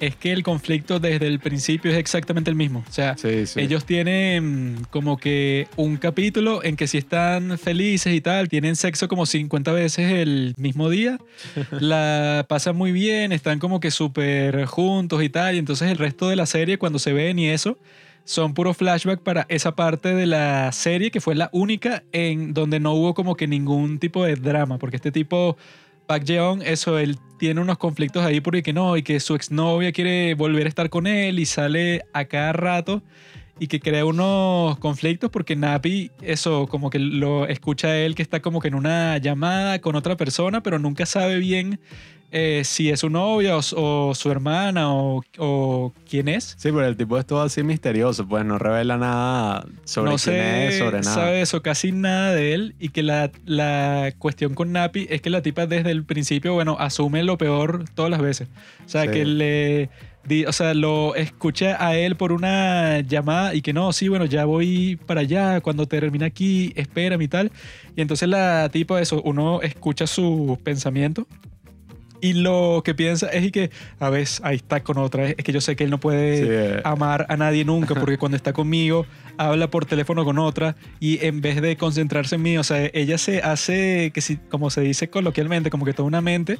es que el conflicto desde el principio es exactamente el mismo. O sea, Sí, sí. Ellos tienen como que un capítulo en que si están felices y tal, tienen sexo como 50 veces el mismo día, [LAUGHS] la pasan muy bien, están como que súper juntos y tal, y entonces el resto de la serie cuando se ven y eso, son puro flashback para esa parte de la serie que fue la única en donde no hubo como que ningún tipo de drama, porque este tipo... Park Jeon, eso, él tiene unos conflictos ahí porque que no, y que su exnovia quiere volver a estar con él y sale a cada rato y que crea unos conflictos porque Napi, eso, como que lo escucha él que está como que en una llamada con otra persona, pero nunca sabe bien eh, si es su novia o, o su hermana o, o quién es. Sí, pero el tipo es todo así misterioso, pues no revela nada sobre no quién es, sobre nada. sabe eso, casi nada de él. Y que la, la cuestión con Napi es que la tipa desde el principio, bueno, asume lo peor todas las veces. O sea, Sí. que le. di- o sea, lo escucha a él por una llamada y que no, sí, bueno, ya voy para allá, cuando termine aquí, espérame y tal. Y entonces la tipa, eso, uno escucha sus pensamientos y lo que piensa es y que, a ver, ahí está con otra, es que yo sé que él no puede Sí, amar a nadie nunca porque cuando está conmigo habla por teléfono con otra y en vez de concentrarse en mí, o sea, ella se hace, que si, como se dice coloquialmente, como que toda una mente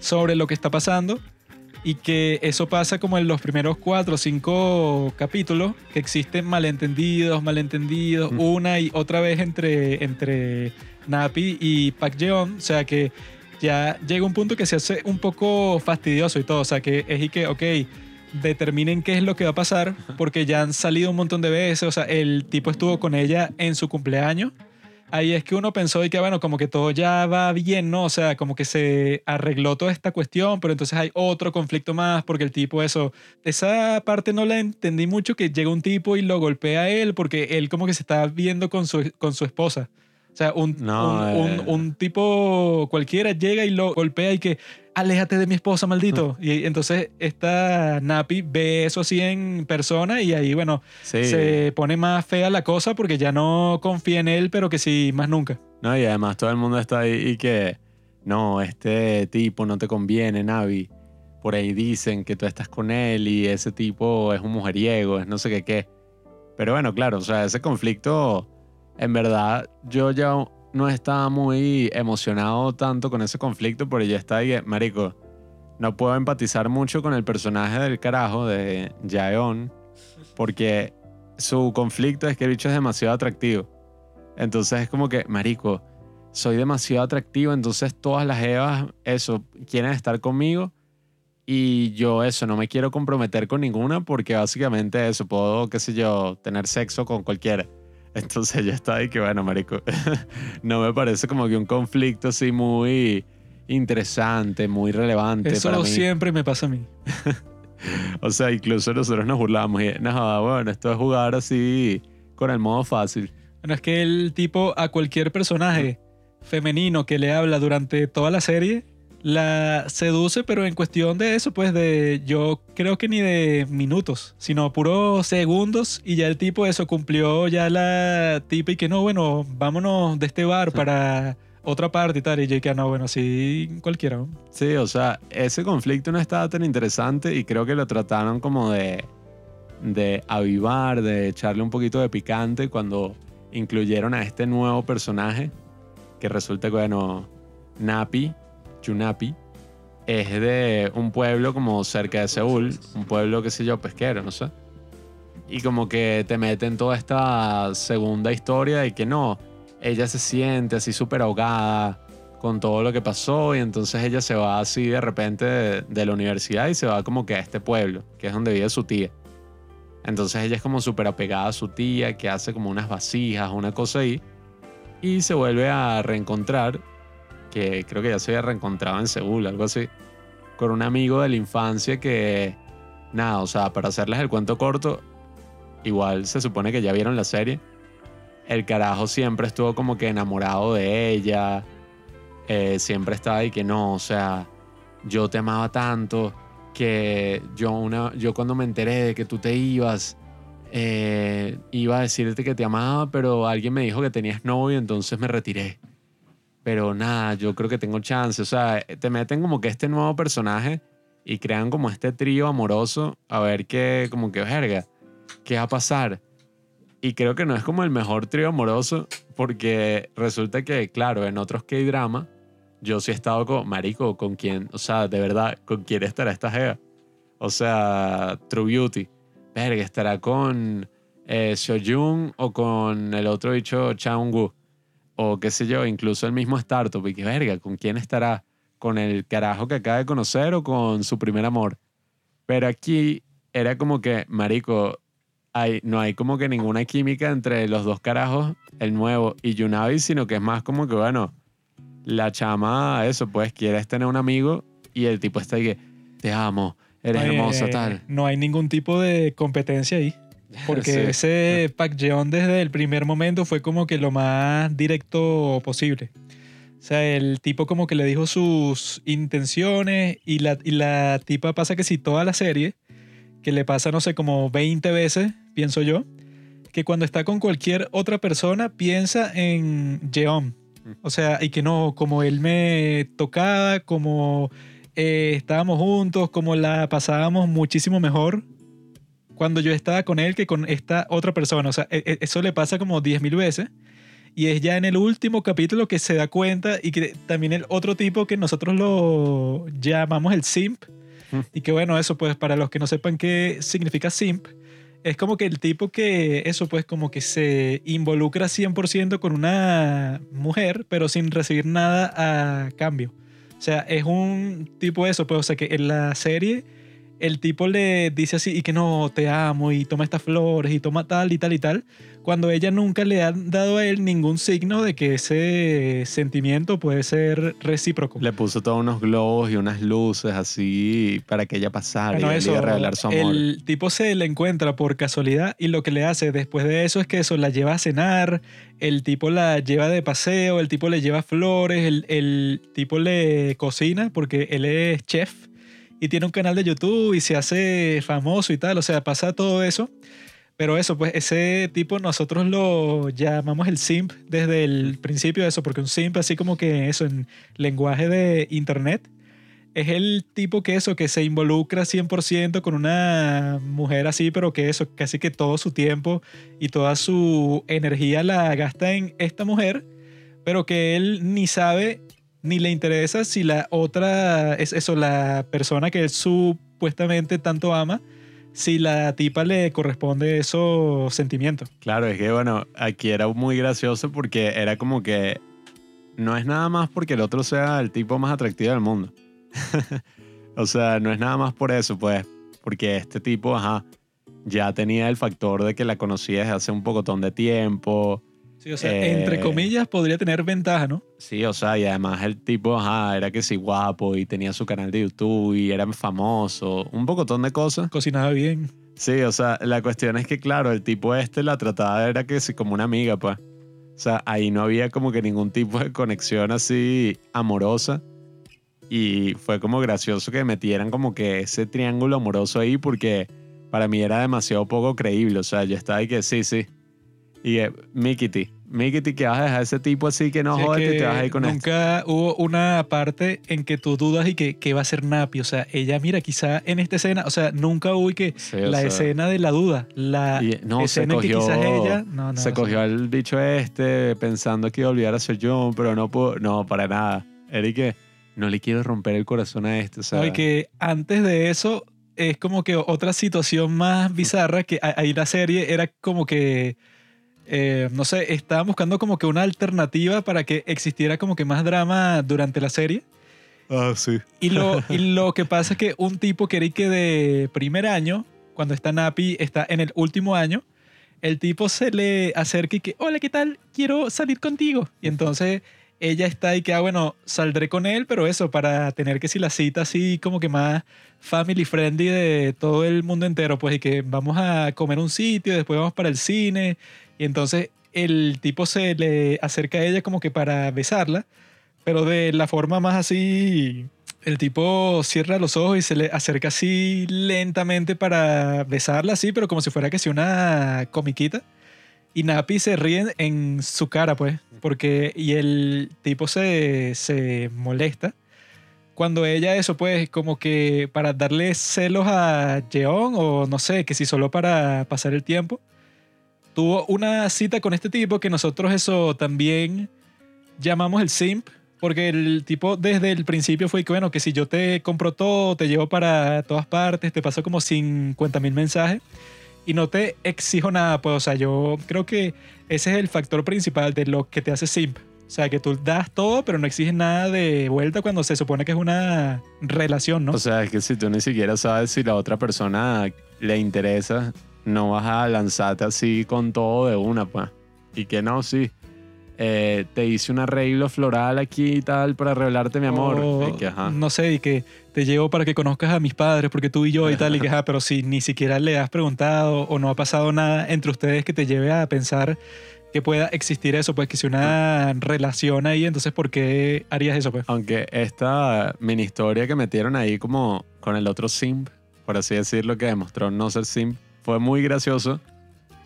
sobre lo que está pasando y que eso pasa como en los primeros cuatro o cinco capítulos, que existen malentendidos, malentendidos, Mm. una y otra vez entre, entre Napi y Pak Jeon, o sea que ya llega un punto que se hace un poco fastidioso y todo, o sea que es y que, ok, determinen qué es lo que va a pasar, porque ya han salido un montón de veces, o sea, el tipo estuvo con ella en su cumpleaños. Ahí es que uno pensó y que, bueno, como que todo ya va bien, ¿no? O sea, como que se arregló toda esta cuestión, pero entonces hay otro conflicto más porque el tipo, eso, esa parte no la entendí mucho, que llega un tipo y lo golpea a él porque él como que se está viendo con su, con su esposa. O sea, un, No, un, un- eh. un tipo cualquiera llega y lo golpea y que, aléjate de mi esposa, maldito. [LAUGHS] Y entonces esta Napi ve eso así en persona y ahí, bueno, Sí. se pone más fea la cosa porque ya no confía en él, pero que sí, más nunca. No, y además todo el mundo está ahí y que, no, este tipo no te conviene, Navi. Por ahí dicen que tú estás con él y ese tipo es un mujeriego, es no sé qué qué. Pero bueno, claro, o sea, ese conflicto, en verdad, yo ya no estaba muy emocionado tanto con ese conflicto, pero ya está ahí, que, marico, no puedo empatizar mucho con el personaje del carajo de Jaeon, porque su conflicto es que el bicho es demasiado atractivo. Entonces es como que, marico, soy demasiado atractivo, entonces todas las evas, eso, quieren estar conmigo y yo eso, no me quiero comprometer con ninguna porque básicamente eso, puedo, qué sé yo, tener sexo con cualquiera. Entonces ya está ahí que bueno, marico, [LAUGHS] no me parece como que un conflicto así muy interesante, muy relevante Eso para mí. siempre me pasa a mí. [LAUGHS] O sea, incluso nosotros nos burlamos y, no, bueno, esto es jugar así con el modo fácil. Bueno, es que el tipo a cualquier personaje femenino que le habla durante toda la serie la seduce, pero en cuestión de eso, pues de yo creo que ni de minutos, sino puros segundos y ya el tipo eso cumplió ya la tipa y que no, bueno, vámonos de este bar para otra parte y tal. Y yo que ah, no, bueno, sí, cualquiera. ¿no? Sí, o sea, ese conflicto no estaba tan interesante y creo que lo trataron como de, de avivar, de echarle un poquito de picante cuando incluyeron a este nuevo personaje que resulta que, bueno, Napi, Chunapi, es de un pueblo como cerca de Seúl, un pueblo, qué sé yo, pesquero, no sé. Y como que te meten toda esta segunda historia de que no, ella se siente así súper ahogada con todo lo que pasó y entonces ella se va así de repente de, de la universidad y se va como que a este pueblo, que es donde vive su tía. Entonces ella es como súper apegada a su tía, que hace como unas vasijas, una cosa ahí. Y se vuelve a reencontrar, que creo que ya se había reencontrado en Seúl, algo así, con un amigo de la infancia que, nada, o sea, para hacerles el cuento corto, igual se supone que ya vieron la serie. El carajo siempre estuvo como que enamorado de ella. eh, siempre estaba ahí que no, o sea, yo te amaba tanto que yo, una, yo cuando me enteré de que tú te ibas, eh, iba a decirte que te amaba, pero alguien me dijo que tenías novio, entonces me retiré. Pero nada, yo creo que tengo chance. O sea, te meten como que este nuevo personaje y crean como este trío amoroso a ver qué, como que verga, qué va a pasar. Y creo que no es como el mejor trío amoroso porque resulta que, claro, en otros K-drama, yo sí he estado con, marico, con quién, o sea, de verdad, con quién estará esta jeva. O sea, True Beauty. Verga, estará con eh, Seojun o con el otro dicho Chaung-woo. O qué sé yo, incluso el mismo Startup. Y que verga, ¿con quién estará? ¿Con el carajo que acaba de conocer o con su primer amor? Pero aquí era como que, marico, hay, no hay como que ninguna química entre los dos carajos, el nuevo y Yunabi, sino que es más como que, bueno, la chama, eso, pues, quieres tener un amigo y el tipo está ahí que, te amo, eres Eh, hermoso, tal. No hay ningún tipo de competencia ahí. [LAUGHS] Porque Sí. ese Pac Jeon desde el primer momento fue como que lo más directo posible. O sea, el tipo como que le dijo sus intenciones y la, y la tipa pasa que si toda la serie, que le pasa, no sé, como 20 veces, pienso yo, que cuando está con cualquier otra persona piensa en Jeon. O sea, y que no, como él me tocaba, como eh, estábamos juntos, como la pasábamos muchísimo mejor cuando yo estaba con él que con esta otra persona. O sea, e- e- eso le pasa como 10.000 veces. Y es ya en el último capítulo que se da cuenta y que también el otro tipo que nosotros lo llamamos el simp. Mm. Y que bueno, eso pues para los que no sepan qué significa simp, es como que el tipo que eso pues como que se involucra 100% con una mujer, pero sin recibir nada a cambio. O sea, es un tipo eso, pues o sea que en la serie el tipo le dice así y que no, te amo y toma estas flores y toma tal y tal y tal, cuando ella nunca le ha dado a él ningún signo de que ese sentimiento puede ser recíproco. Le puso todos unos globos y unas luces así para que ella pasara Bueno, y eso, a revelar su amor. El tipo se le encuentra por casualidad y lo que le hace después de eso es que eso la lleva a cenar, el tipo la lleva de paseo, el tipo le lleva flores, el, el tipo le cocina porque él es chef y tiene un canal de YouTube y se hace famoso y tal, o sea, pasa todo eso. Pero eso, pues ese tipo nosotros lo llamamos el simp desde el principio de eso, porque un simp así como que eso en lenguaje de internet es el tipo que eso, que se involucra 100% con una mujer así, pero que eso, casi que todo su tiempo y toda su energía la gasta en esta mujer, pero que él ni sabe ni le interesa si la otra, es eso, la persona que él supuestamente tanto ama, si la tipa le corresponde esos sentimientos. Claro, es que bueno, aquí era muy gracioso porque era como que no es nada más porque el otro sea el tipo más atractivo del mundo. [LAUGHS] o sea, no es nada más por eso, pues, porque este tipo, ajá, ya tenía el factor de que la conocía desde hace un pocotón de tiempo. Sí, o sea, Eh, entre comillas podría tener ventaja, ¿no? Sí, o sea, y además el tipo, ajá, era que sí guapo y tenía su canal de YouTube y era famoso, un pocotón de cosas. Cocinaba bien. Sí, o sea, la cuestión es que, claro, el tipo este la trataba era que sí como una amiga, pues. O sea, ahí no había como que ningún tipo de conexión así amorosa. Y fue como gracioso que metieran como que ese triángulo amoroso ahí porque para mí era demasiado poco creíble. O sea, yo estaba ahí que sí, sí. Y eh, Mikiti, Mikiti, que vas a dejar ese tipo así que no Sí, jodas y te vas a ir con este. nunca hubo una parte en que tú dudas y que, que va a ser Napi. O sea, ella, mira, quizá en esta escena, o sea, nunca hubo y que Sí, la sea, escena de la duda, la y- no, se escena en que cogió, quizás ella. No, no, se o sea, cogió al bicho este pensando que iba a olvidar a ser John, pero no pudo, no, para nada. Eric, no le quiero romper el corazón a este, o sea, No, y que antes de eso es como que otra situación más bizarra que ahí la serie era como que eh, no sé, estaban buscando como que una alternativa para que existiera como que más drama durante la serie. Ah, sí. Y lo, y [LAUGHS] lo que pasa es que un tipo que era que de primer año, cuando está Napi, está en el último año, el tipo se le acerca y que, hola, ¿qué tal? Quiero salir contigo. Y entonces ella está y que, ah, bueno, saldré con él, pero eso, para tener que si la cita así como que más family friendly de todo el mundo entero, pues, y que vamos a comer un sitio, después vamos para el cine. Y entonces el tipo se le acerca a ella como que para besarla, pero de la forma más así el tipo cierra los ojos y se le acerca así lentamente para besarla así, pero como si fuera que sea una comiquita. Y Napi se ríe en su cara, pues, porque y el tipo se, se molesta. Cuando ella eso, pues, como que para darle celos a Jeon o no sé, que si solo para pasar el tiempo, tuvo una cita con este tipo que nosotros eso también llamamos el simp, porque el tipo desde el principio fue que, bueno, que si yo te compro todo, te llevo para todas partes, te paso como 50 mil mensajes y no te exijo nada, pues, o sea, yo creo que ese es el factor principal de lo que te hace simp. O sea, que tú das todo, pero no exiges nada de vuelta cuando se supone que es una relación, ¿no? O sea, es que si tú ni siquiera sabes si la otra persona le interesa, no vas a lanzarte así con todo de una, pues. Y que no, sí. Eh, te hice un arreglo floral aquí y tal para revelarte mi amor. O, Y que, ajá. No sé, y que te llevo para que conozcas a mis padres, porque tú y yo y tal, y que, [LAUGHS] ajá, pero si ni siquiera le has preguntado o no ha pasado nada entre ustedes que te lleve a pensar que pueda existir eso, pues que si una relación ahí, entonces ¿por qué harías eso, pues? Aunque esta mini historia que metieron ahí como con el otro simp, por así decirlo, que demostró no ser simp, fue muy gracioso,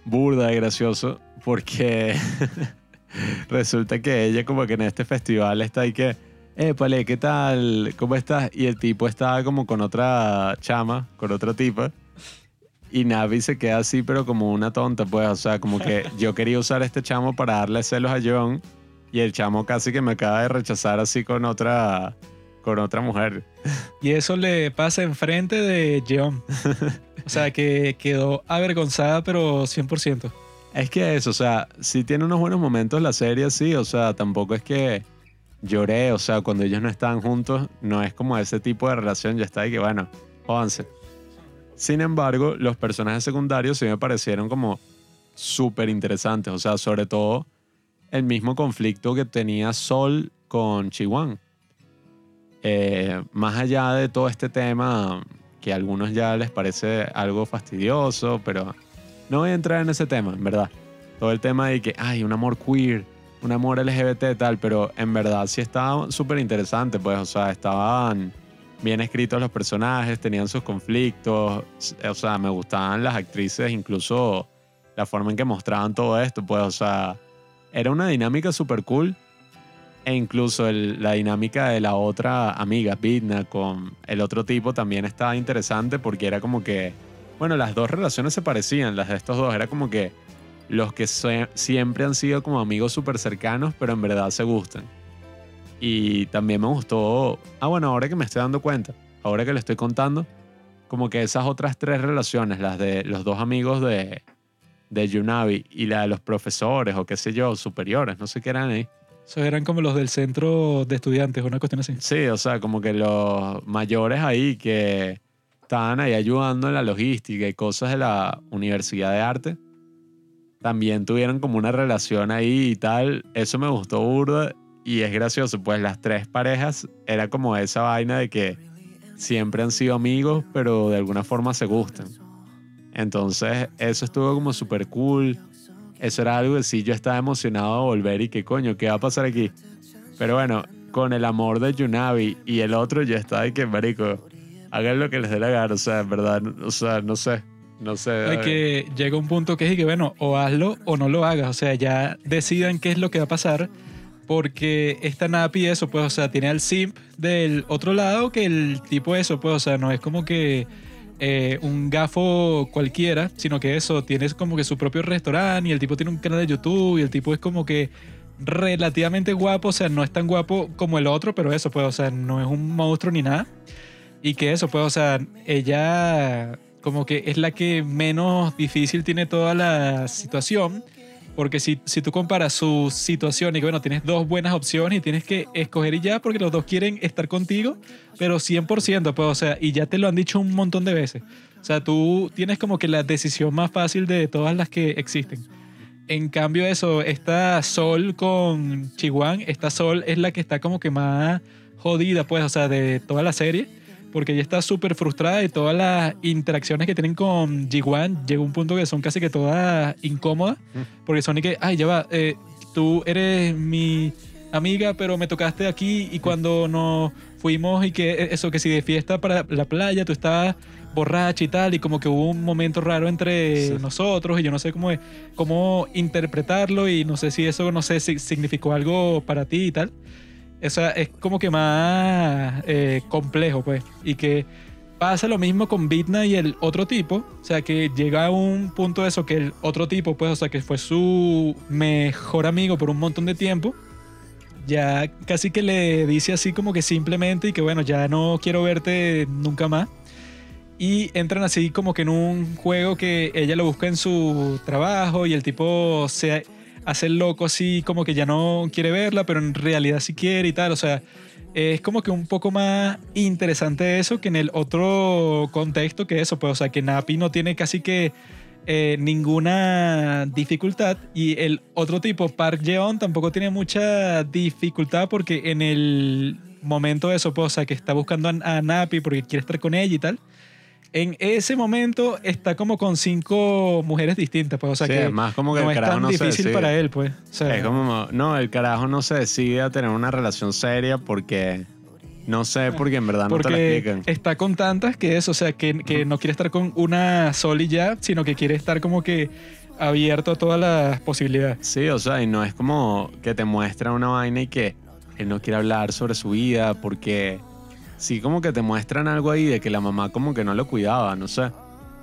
burda y gracioso, porque [LAUGHS] resulta que ella como que en este festival está ahí que, eh, Pale, ¿qué tal? ¿Cómo estás? Y el tipo estaba como con otra chama, con otra tipa. Y Navi se queda así, pero como una tonta, pues. O sea, como que yo quería usar este chamo para darle celos a John. Y el chamo casi que me acaba de rechazar así con otra, con otra mujer. Y eso le pasa enfrente de Jeon. O sea, que quedó avergonzada, pero 100%. Es que eso, o sea, sí tiene unos buenos momentos la serie, sí. O sea, tampoco es que lloré. O sea, cuando ellos no están juntos, no es como ese tipo de relación. Ya está ahí que, bueno, jódanse. Sin embargo, los personajes secundarios sí me parecieron como súper interesantes. O sea, sobre todo el mismo conflicto que tenía Sol con Chihuahua. Eh, más allá de todo este tema que a algunos ya les parece algo fastidioso, pero no voy a entrar en ese tema, en verdad. Todo el tema de que hay un amor queer, un amor LGBT tal, pero en verdad sí estaba súper interesante, pues, o sea, estaban bien escritos los personajes, tenían sus conflictos, o sea, me gustaban las actrices, incluso la forma en que mostraban todo esto, pues, o sea, era una dinámica súper cool. E incluso la dinámica de la otra amiga, Vidna, con el otro tipo también estaba interesante porque era como que, bueno, las dos relaciones se parecían, las de estos dos, era como que los que siempre han sido como amigos súper cercanos, pero en verdad se gustan. Y también me gustó, ah bueno, ahora que me estoy dando cuenta, ahora que le estoy contando, como que esas otras tres relaciones, las de los dos amigos de, de Yunabi y la de los profesores o qué sé yo, superiores, no sé qué eran ahí. Esos eran como los del centro de estudiantes, una cuestión así. Sí, o sea, como que los mayores ahí que estaban ahí ayudando en la logística y cosas de la Universidad de Arte, también tuvieron como una relación ahí y tal. Eso me gustó burda y es gracioso, pues las tres parejas era como esa vaina de que siempre han sido amigos, pero de alguna forma se gustan. Entonces, eso estuvo como súper cool. Eso era algo que sí yo estaba emocionado de volver y que coño, ¿qué va a pasar aquí? Pero bueno, con el amor de Yunabi y el otro, yo estaba de que, marico, hagan lo que les dé la gana, o sea, en verdad, o sea, no sé, no sé. Hay que llega un punto que es que, bueno, o hazlo o no lo hagas, o sea, ya decidan qué es lo que va a pasar, porque esta Napi, eso, pues, o sea, tiene al simp del otro lado que el tipo eso, pues, o sea, no es como que eh, un gafo cualquiera, sino que eso, tienes como que su propio restaurante y el tipo tiene un canal de YouTube y el tipo es como que relativamente guapo, o sea, no es tan guapo como el otro, pero eso, pues, o sea, no es un monstruo ni nada. Y que eso, pues, o sea, ella como que es la que menos difícil tiene toda la situación. Porque si, si tú comparas su situación y que, bueno, tienes dos buenas opciones y tienes que escoger y ya porque los dos quieren estar contigo, pero 100%, pues, o sea, y ya te lo han dicho un montón de veces. O sea, tú tienes como que la decisión más fácil de todas las que existen. En cambio, eso, esta Sol con Chihuahua, esta Sol es la que está como que más jodida, pues, o sea, de toda la serie porque ella está súper frustrada y todas las interacciones que tienen con Ji-Wan llega un punto que son casi que todas incómodas, porque son y que, ay, ya va, eh, tú eres mi amiga, pero me tocaste aquí y cuando nos fuimos y que eh, eso, que si de fiesta para la playa, tú estabas borracha y tal, y como que hubo un momento raro entre nosotros y yo no sé cómo, cómo interpretarlo y no sé si eso, no sé si significó algo para ti y tal. Es como que más eh, complejo, pues. Y que pasa lo mismo con Bitna y el otro tipo. O sea, que llega a un punto de eso que el otro tipo, pues, o sea, que fue su mejor amigo por un montón de tiempo. Ya casi que le dice así como que simplemente y que bueno, ya no quiero verte nunca más. Y entran así como que en un juego que ella lo busca en su trabajo y el tipo se hacer loco así como que ya no quiere verla, pero en realidad sí quiere y tal. O sea, es como que un poco más interesante eso que en el otro contexto que eso, pues, o sea, que Napi no tiene casi que eh, ninguna dificultad y el otro tipo, Park Jeon, tampoco tiene mucha dificultad porque en el momento de eso, pues, o sea, que está buscando a, a Napi porque quiere estar con ella y tal en ese momento está como con cinco mujeres distintas, pues, o sea que, más como que no el es carajo tan no se difícil decide. para él, pues. O sea, Es como, no, el carajo no se decide a tener una relación seria porque, no sé, porque en verdad no te la porque explican. está con tantas que eso, o sea, que, que no quiere estar con una sola y ya, sino que quiere estar como que abierto a todas las posibilidades. Sí, o sea, y no es como que te muestra una vaina y que él no quiere hablar sobre su vida porque sí como que te muestran algo ahí de que la mamá como que no lo cuidaba, no sé.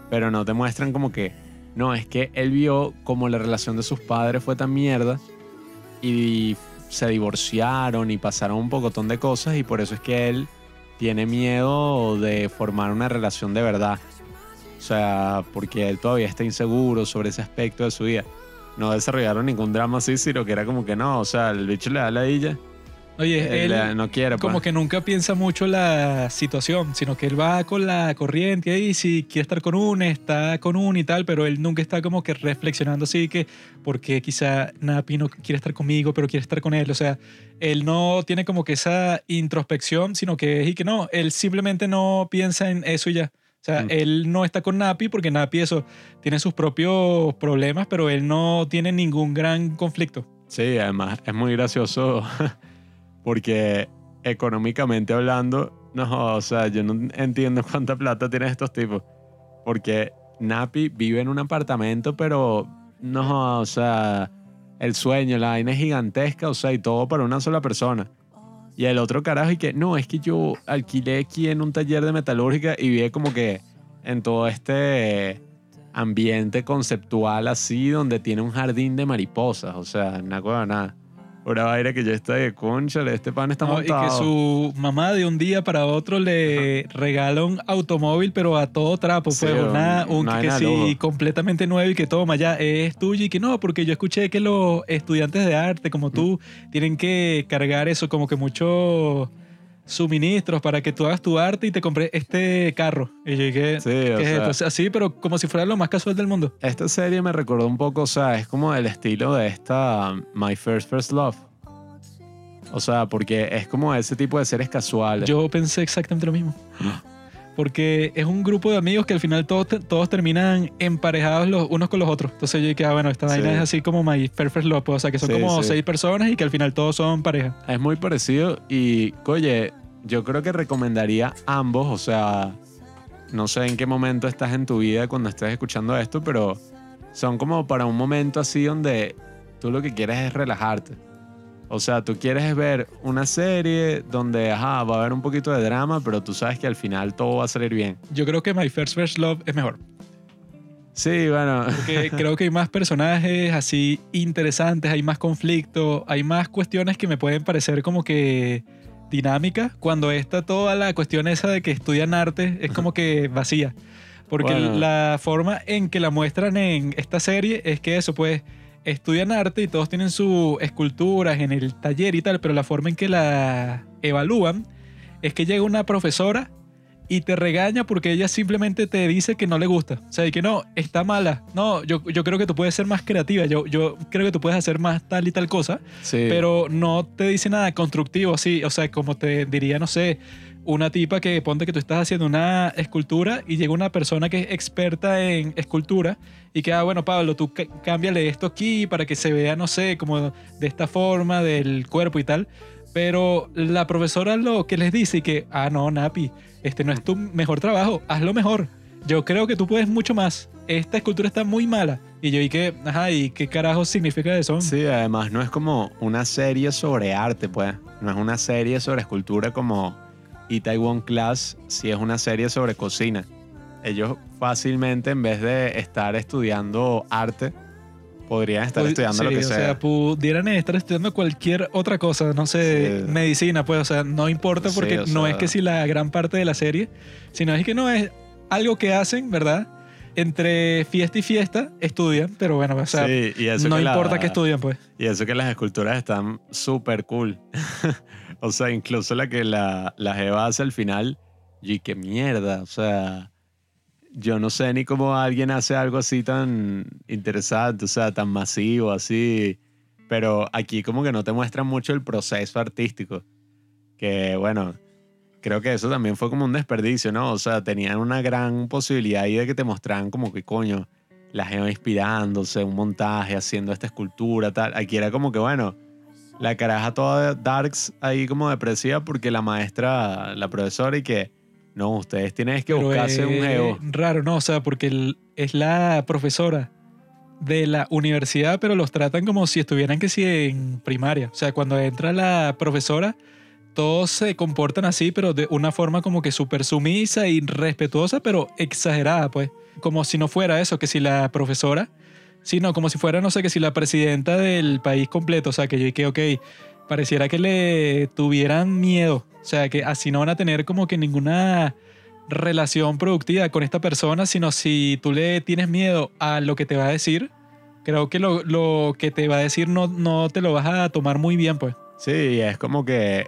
Pero no te muestran como que, no, es que él vio como la relación de sus padres fue tan mierda y se divorciaron y pasaron un pocotón de cosas y por eso es que él tiene miedo de formar una relación de verdad. O sea, porque él todavía está inseguro sobre ese aspecto de su vida. No desarrollaron ningún drama así, sino que era como que no, o sea, el bicho le da la illa. Oye, Él, él eh, no quiere, como pues. que nunca piensa mucho la situación, sino que él va con la corriente ahí, si quiere estar con una, está con una y tal, pero él nunca está como que reflexionando así que porque quizá Napi no quiere estar conmigo, pero quiere estar con él. O sea, él no tiene como que esa introspección, sino que es y que no, él simplemente no piensa en eso y ya. O sea, Mm. él no está con Napi porque Napi eso tiene sus propios problemas, pero él no tiene ningún gran conflicto. Sí, además es muy gracioso [LAUGHS] porque económicamente hablando, no, o sea, yo no entiendo [LAUGHS] cuánta plata tienen estos tipos. Porque Napi vive en un apartamento, pero no, o sea, el sueño, la vaina es gigantesca, o sea, y todo para una sola persona. Y el otro carajo, y que no, es que yo alquilé aquí en un taller de metalúrgica y vi como que en todo este ambiente conceptual así, donde tiene un jardín de mariposas, o sea, nada, nada. Una vaina que yo estoy de concha, este pan está No, y montado. que su mamá de un día para otro le regala un automóvil, pero a todo trapo, Sí, pues una, un- una que sí, completamente nuevo y que toma ya es tuyo y que no, porque yo escuché que los estudiantes de arte como tú Mm. tienen que cargar eso como que muchos suministros para que tú hagas tu arte y te compré este carro. Y yo dije, Sí, ¿qué o es sea, esto? O sea, Así, pero como si fuera lo más casual del mundo. Esta serie me recordó un poco, o sea, es como el estilo de esta My First First Love. O sea, porque es como ese tipo de series casuales. Yo pensé exactamente lo mismo. Porque es un grupo de amigos que al final todos, todos terminan emparejados los unos con los otros. Entonces yo dije, ah, bueno, esta Sí. vaina es así como My Perfect Love. pues, O sea, que son Sí, como sí. seis personas y que al final todos son pareja. Es muy parecido y, oye, yo creo que recomendaría ambos, o sea, no sé en qué momento estás en tu vida cuando estés escuchando esto, pero son como para un momento así donde tú lo que quieres es relajarte. O sea, tú quieres ver una serie donde, ajá, va a haber un poquito de drama, pero tú sabes que al final todo va a salir bien. Yo creo que My First First Love es mejor. Sí, bueno. Porque creo que hay más personajes así interesantes, hay más conflicto, hay más cuestiones que me pueden parecer como que dinámicas. Cuando está toda la cuestión esa de que estudian arte es como que vacía. Porque Bueno. la forma en que la muestran en esta serie es que eso, pues, estudian arte y todos tienen sus esculturas en el taller y tal, pero la forma en que la evalúan es que llega una profesora y te regaña porque ella simplemente te dice que no le gusta. O sea, y que no, está mala. No, yo, yo creo que tú puedes ser más creativa. Yo, yo creo que tú puedes hacer más tal y tal cosa. Sí. Pero no te dice nada constructivo así. O sea, como te diría, no sé, una tipa que ponte que tú estás haciendo una escultura y llega una persona que es experta en escultura y que, ah, bueno, Pablo, tú cámbiale esto aquí para que se vea, no sé, como de esta forma del cuerpo y tal. Pero la profesora lo que les dice y que, ah, no, Napi, este no es tu mejor trabajo, hazlo mejor. Yo creo que tú puedes mucho más. Esta escultura está muy mala. Y yo, ¿y qué? Ajá, ¿y qué carajo significa eso? Sí, además no es como una serie sobre arte, pues. No es una serie sobre escultura como Itaewon Class, si es una serie sobre cocina. Ellos fácilmente, en vez de estar estudiando arte, podrían estar Pod- estudiando lo que o sea. pudieran estar estudiando cualquier otra cosa, no sé, Sí. medicina, pues, o sea, no importa porque no sea- es que si la gran parte de la serie, sino es que no es algo que hacen, ¿verdad? Entre fiesta y fiesta estudian, pero bueno, o sea, sí, y eso no que la- importa que estudian, pues. Y eso que las esculturas están súper cool. [LAUGHS] o sea, incluso la que la, la Jeva hace al final, y qué mierda, o sea, yo no sé ni cómo alguien hace algo así tan interesante, o sea, tan masivo, así. Pero aquí como que no te muestran mucho el proceso artístico. Que bueno, creo que eso también fue como un desperdicio, ¿no? O sea, tenían una gran posibilidad ahí de que te mostraran como que coño, la Jeva inspirándose, un montaje, haciendo esta escultura, tal. Aquí era como que, bueno, la caraja toda darks ahí como depresiva porque la maestra, la profesora, y que, no, ustedes tienen que Pero buscarse un ego. raro, ¿no? O sea, porque el- es la profesora de la universidad, pero los tratan como si estuvieran que sí en primaria. O sea, cuando entra la profesora, todos se comportan así, pero de una forma como que súper sumisa y respetuosa, pero exagerada, pues. Como si no fuera eso, que si la profesora, sino como si fuera, no sé, que si la presidenta del país completo. O sea, que yo dije, ok, pareciera que le tuvieran miedo. O sea, que así no van a tener como que ninguna relación productiva con esta persona, sino si tú le tienes miedo a lo que te va a decir, creo que lo, lo que te va a decir no, no te lo vas a tomar muy bien, pues. Sí, es como que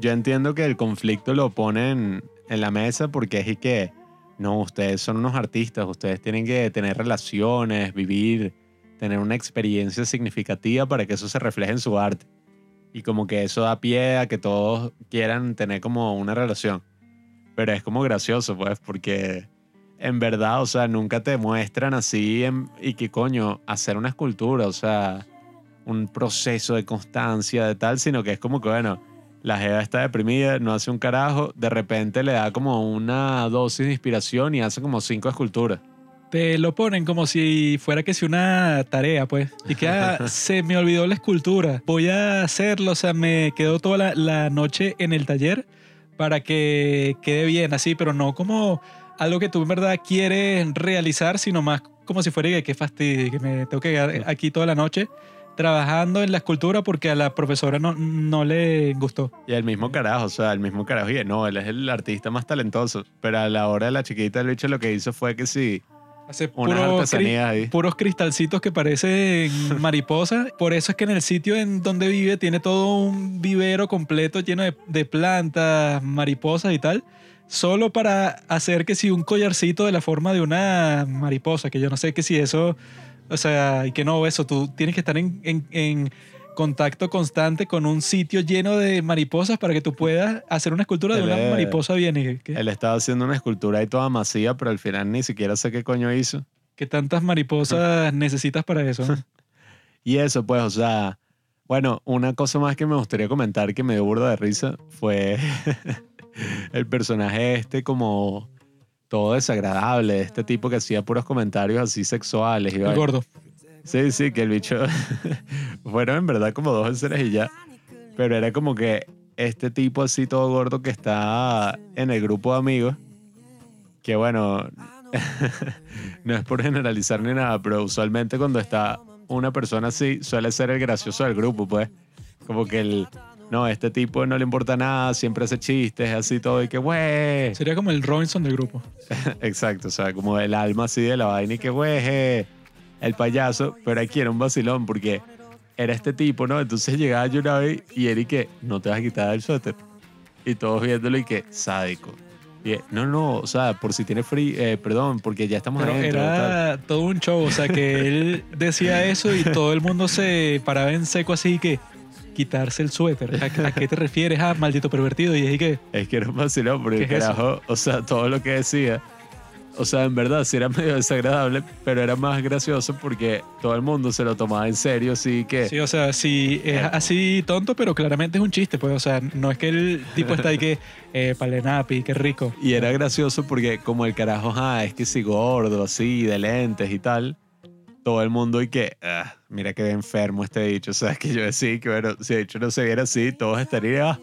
yo entiendo que el conflicto lo ponen en la mesa porque es y que, no, ustedes son unos artistas, ustedes tienen que tener relaciones, vivir, tener una experiencia significativa para que eso se refleje en su arte. Y como que eso da pie a que todos quieran tener como una relación. Pero es como gracioso, pues, porque en verdad, o sea, nunca te muestran así y que coño, hacer una escultura, o sea, un proceso de constancia, de tal, sino que es como que, bueno, la Jeva está deprimida, no hace un carajo, de repente le da como una dosis de inspiración y hace como cinco esculturas. Te lo ponen como si fuera que si una tarea, pues. Y que ah, [LAUGHS] se me olvidó la escultura. Voy a hacerlo, o sea, me quedo toda la, la noche en el taller para que quede bien, así, pero no como algo que tú en verdad quieres realizar, sino más como si fuera que qué fastidio, que me tengo que quedar aquí toda la noche trabajando en la escultura porque a la profesora no, no le gustó. Y el mismo carajo, o sea, el mismo carajo. Y no, él es el artista más talentoso. Pero a la hora de la chiquita, el bicho lo que hizo fue que sí, Hace puro cri- ahí. puros cristalcitos que parecen [LAUGHS] mariposas. Por eso es que en el sitio en donde vive tiene todo un vivero completo lleno de, de plantas, mariposas y tal. Solo para hacer que si un collarcito de la forma de una mariposa, que yo no sé que si eso, o sea, y que no, eso, tú tienes que estar en, en- en contacto constante con un sitio lleno de mariposas para que tú puedas hacer una escultura de Él una mariposa bien. ¿Y qué, Él estaba haciendo una escultura ahí toda masiva, pero al final ni siquiera sé qué coño hizo. qué tantas mariposas [LAUGHS] necesitas para eso? [LAUGHS] Y eso, pues, o sea, bueno, una cosa más que me gustaría comentar que me dio burda de risa fue [LAUGHS] el personaje este como todo desagradable, este tipo que hacía puros comentarios así sexuales. Y El gordo. Sí, sí, que el bicho [LAUGHS] fueron en verdad como dos escenas y ya. Pero era como que este tipo así todo gordo que está en el grupo de amigos, que bueno, [LAUGHS] no es por generalizar ni nada, pero usualmente cuando está una persona así, suele ser el gracioso del grupo, pues. Como que el, no, este tipo no le importa nada, siempre hace chistes, así todo, y que, güey. Sería como el Robinson del grupo. [LAUGHS] Exacto, o sea, como el alma así de la vaina y que, güey, el payaso, pero aquí era un vacilón porque era este tipo, ¿no? Entonces llegaba Yunabi y él y que, no te vas a quitar el suéter. Y todos viéndolo y que, sádico. Y no, no, o sea, por si tiene frío, eh, perdón, porque ya estamos Pero adentro. tal". era todo un show, o sea que él decía eso y todo el mundo se paraba en seco así que quitarse el suéter. ¿A, a qué te refieres? Ah, maldito pervertido. Y dije que Es que era un vacilón, porque ¿Qué es eso? carajo, o sea, todo lo que decía, o sea, en verdad sí era [LAUGHS] medio desagradable, pero era más gracioso porque todo el mundo se lo tomaba en serio, así que... sí, o sea, sí es así tonto, pero claramente es un chiste, pues, o sea, no es que el tipo está ahí que [LAUGHS] eh, palenapi, qué rico. Y era gracioso porque como el carajo, ah, es que si gordo, así, de lentes y tal, todo el mundo y que, ah, mira que enfermo este dicho, sea, que yo decía que, bueno, si de hecho no se viera así, todos estarían,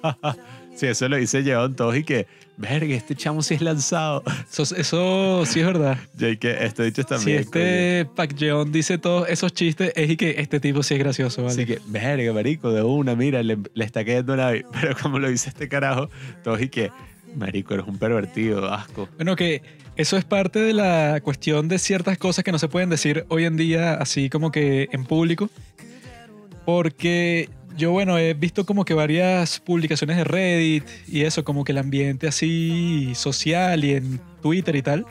si eso lo dice Lleón, todos y que, verga, este chamo sí es lanzado. Eso, eso sí es verdad. [LAUGHS] Y que este dicho Si también. este Pac Jeon dice todos esos chistes, es y que este tipo sí es gracioso, ¿vale? Así que, verga, marico, de una, mira, le, le está cayendo la... [LAUGHS] Pero como lo dice este carajo, todos y que, marico, eres un pervertido, asco. Bueno, que eso es parte de la cuestión de ciertas cosas que no se pueden decir hoy en día así como que en público. Porque yo, bueno, he visto como que varias publicaciones de Reddit y eso, como que el ambiente así social y en Twitter y tal,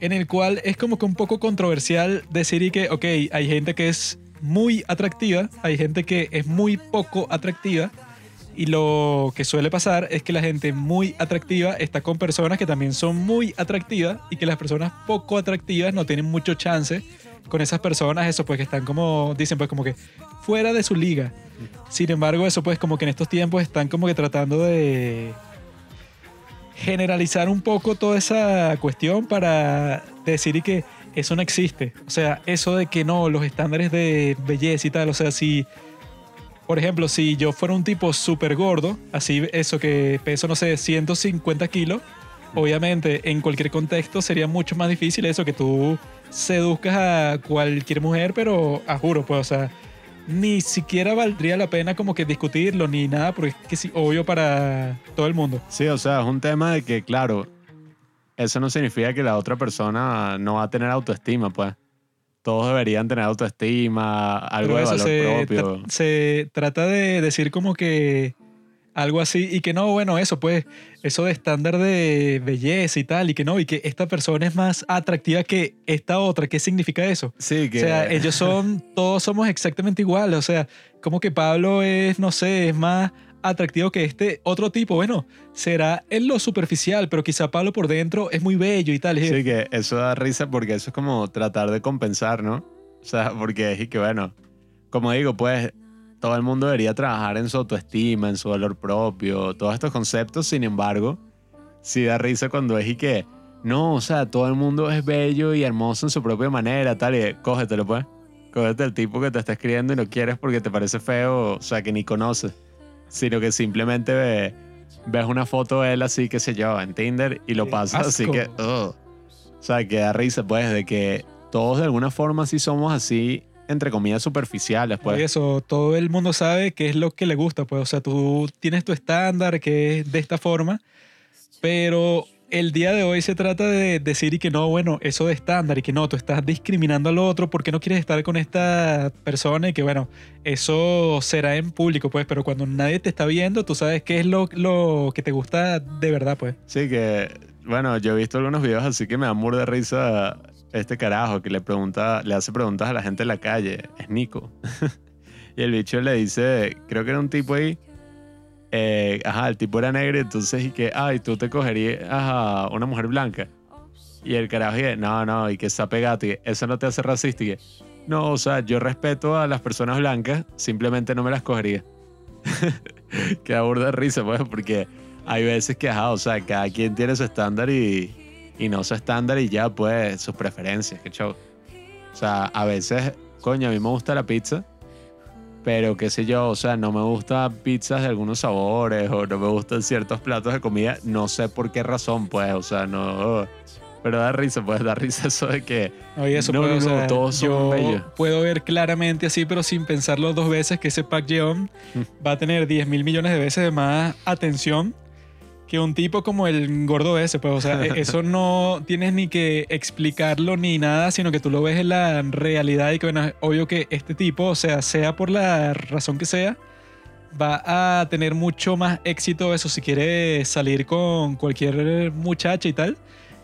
en el cual es como que un poco controversial decir que, ok, hay gente que es muy atractiva, hay gente que es muy poco atractiva. Y lo que suele pasar es que la gente muy atractiva está con personas que también son muy atractivas y que las personas poco atractivas no tienen mucho chance con esas personas, eso pues que están como, dicen pues como que fuera de su liga. Sin embargo, eso pues como que en estos tiempos están como que tratando de generalizar un poco toda esa cuestión para decir que eso no existe. O sea, eso de que no, los estándares de belleza y tal, o sea, si por ejemplo, si yo fuera un tipo súper gordo, así eso que peso, no sé, 150 kilos, obviamente en cualquier contexto sería mucho más difícil eso que tú seduzcas a cualquier mujer, pero a juro, pues, o sea, ni siquiera valdría la pena como que discutirlo ni nada, porque es que sí, obvio para todo el mundo. Sí, o sea, es un tema de que, claro, eso no significa que la otra persona no va a tener autoestima, pues. Todos deberían tener autoestima, algo de valor se, propio. tra- se trata de decir como que algo así y que no, bueno, eso pues, eso de estándar de belleza y tal, y que no, y que esta persona es más atractiva que esta otra, ¿qué significa eso? Sí, que... O sea, ellos son, todos somos exactamente iguales, o sea, como que Pablo es, no sé, es más atractivo que este otro tipo, bueno, será en lo superficial, pero quizá Pablo por dentro es muy bello y tal. Sí, que eso da risa porque eso es como tratar de compensar, ¿no? O sea, porque es que, bueno, como digo, pues todo el mundo debería trabajar en su autoestima, en su valor propio, todos estos conceptos, sin embargo, sí da risa cuando es y que, no, o sea, todo el mundo es bello y hermoso en su propia manera, tal, y cógetelo, pues. Cógete el tipo que te está escribiendo y no quieres porque te parece feo, o sea, que ni conoces, sino que simplemente ve- ves una foto de él así, qué sé yo, en Tinder y lo Qué pasas así que, ugh. o sea, que da risa, pues, de que todos de alguna forma sí somos así entre comillas, superficiales, pues. Por eso, todo el mundo sabe qué es lo que le gusta, pues. O sea, tú tienes tu estándar que es de esta forma, pero el día de hoy se trata de decir y que no, bueno, eso de estándar y que no, tú estás discriminando al otro porque no quieres estar con esta persona y que bueno, eso será en público, pues, pero cuando nadie te está viendo, tú sabes qué es lo, lo que te gusta de verdad, pues. Sí, que, bueno, yo he visto algunos videos así que me da de risa este carajo que le pregunta, le hace preguntas a la gente en la calle, es Nico. [LAUGHS] y el bicho le dice, creo que era un tipo ahí, eh, ajá, el tipo era negro, entonces y que, ay, tú te cogerías a una mujer blanca. Y el carajo dice, no, no, y que está pegado, y eso no te hace racista. Y que, no, o sea, yo respeto a las personas blancas, simplemente no me las cogería. [LAUGHS] Queda burda de risa, pues, porque hay veces que, ajá, o sea, cada quien tiene su estándar y, y no su estándar y ya, pues, sus preferencias, qué show. O sea, a veces, coño, a mí me gusta la pizza, pero qué sé yo, o sea, no me gustan pizzas de algunos sabores o no me gustan ciertos platos de comida, no sé por qué razón, pues, o sea, no. Pero da risa, pues, da risa eso de que. Oye, eso no, puede, no, o sea, todos son yo bellos. puedo ver claramente así, pero sin pensarlo dos veces, que ese Pac Jeon Mm. va a tener 10 mil millones de veces de más atención que un tipo como el gordo ese, pues, o sea, e- eso no tienes ni que explicarlo ni nada, sino que tú lo ves en la realidad y que, bueno, es obvio que este tipo, o sea, sea por la razón que sea, va a tener mucho más éxito eso si quiere salir con cualquier muchacha y tal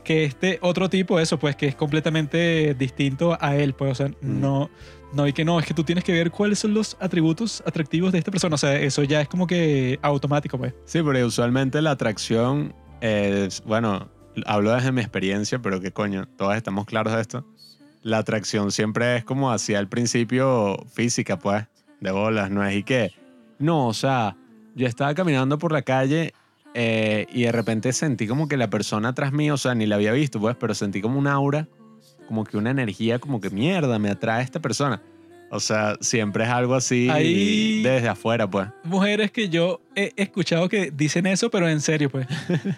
que este otro tipo eso pues que es completamente distinto a él pues o sea no no y que no es que tú tienes que ver cuáles son los atributos atractivos de esta persona. O sea eso ya es como que automático pues. Sí, porque usualmente la atracción es, bueno, hablo desde mi experiencia, pero que coño, todos estamos claros de esto. La atracción siempre es como hacia el principio física, pues, de bolas, no es y que, no, o sea, yo estaba caminando por la calle eh, y de repente sentí como que la persona atrás mío, o sea, ni la había visto, pues, pero sentí como un aura, como que una energía, como que mierda, me atrae esta persona. O sea, siempre es algo así Ahí- desde afuera, pues. mujeres que yo he escuchado que dicen eso pero en serio pues.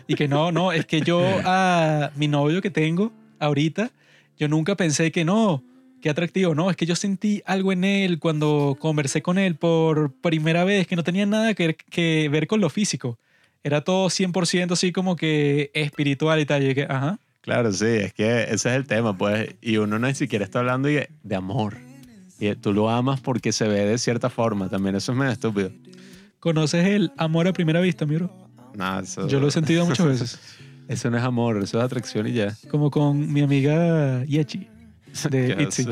Y que no no es que yo a mi novio que tengo ahorita yo nunca pensé que no qué atractivo. No es que yo sentí algo en él cuando conversé con él por primera vez que no tenía nada que, que ver con lo físico. Era todo 100% así como que espiritual y tal. Y que ajá Claro, sí, es que ese es el tema, pues. Y uno ni siquiera está hablando de, de amor. Y tú lo amas porque se ve de cierta forma. También eso es medio estúpido. conoces el amor a primera vista mi bro No, eso, yo lo he sentido muchas [LAUGHS] veces Eso no es amor, eso es atracción y ya. como con mi amiga Yechi de [LAUGHS] Itzy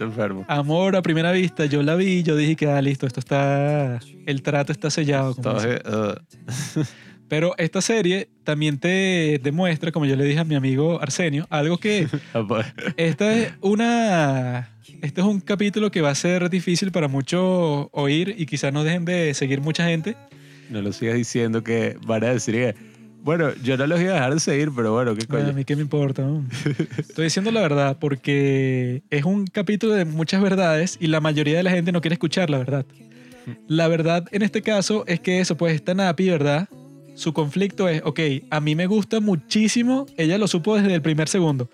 enfermo. Amor a primera vista, yo la vi, yo dije que ah, listo, esto está, el trato está sellado. como Todo dicen. es- uh, [LAUGHS] Pero esta serie también te demuestra, como yo le dije a mi amigo Arsenio, algo que [LAUGHS] ah, pues. esta es una, este es un capítulo que va a ser difícil para muchos oír y quizás no dejen de seguir mucha gente. no lo sigas diciendo que van a decir que. Bueno, yo no los iba a dejar de seguir, pero bueno, qué A coño. mí qué me importa. no? Estoy diciendo la verdad porque es un capítulo de muchas verdades y la mayoría de la gente no quiere escuchar la verdad. La verdad en este caso es que eso, pues está Napi, ¿verdad? Su conflicto es, ok, a mí me gusta muchísimo, ella lo supo desde el primer segundo,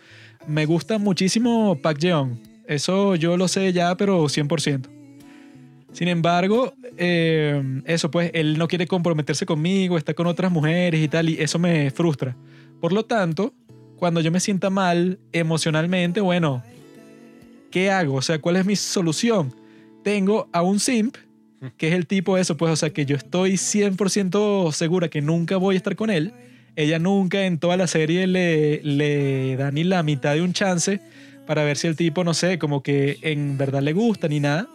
me gusta muchísimo Park Jeon. Eso yo lo sé ya, pero 100%. Sin embargo, eh, eso pues, él no quiere comprometerse conmigo, está con otras mujeres y tal, y eso me frustra. Por lo tanto, cuando yo me sienta mal emocionalmente, bueno, ¿qué hago? O sea, ¿cuál es mi solución? Tengo a un simp, que es el tipo eso, pues, o sea, que yo estoy 100% segura que nunca voy a estar con él. Ella nunca en toda la serie le, le da ni la mitad de un chance para ver si el tipo, no sé, como que en verdad le gusta ni nada,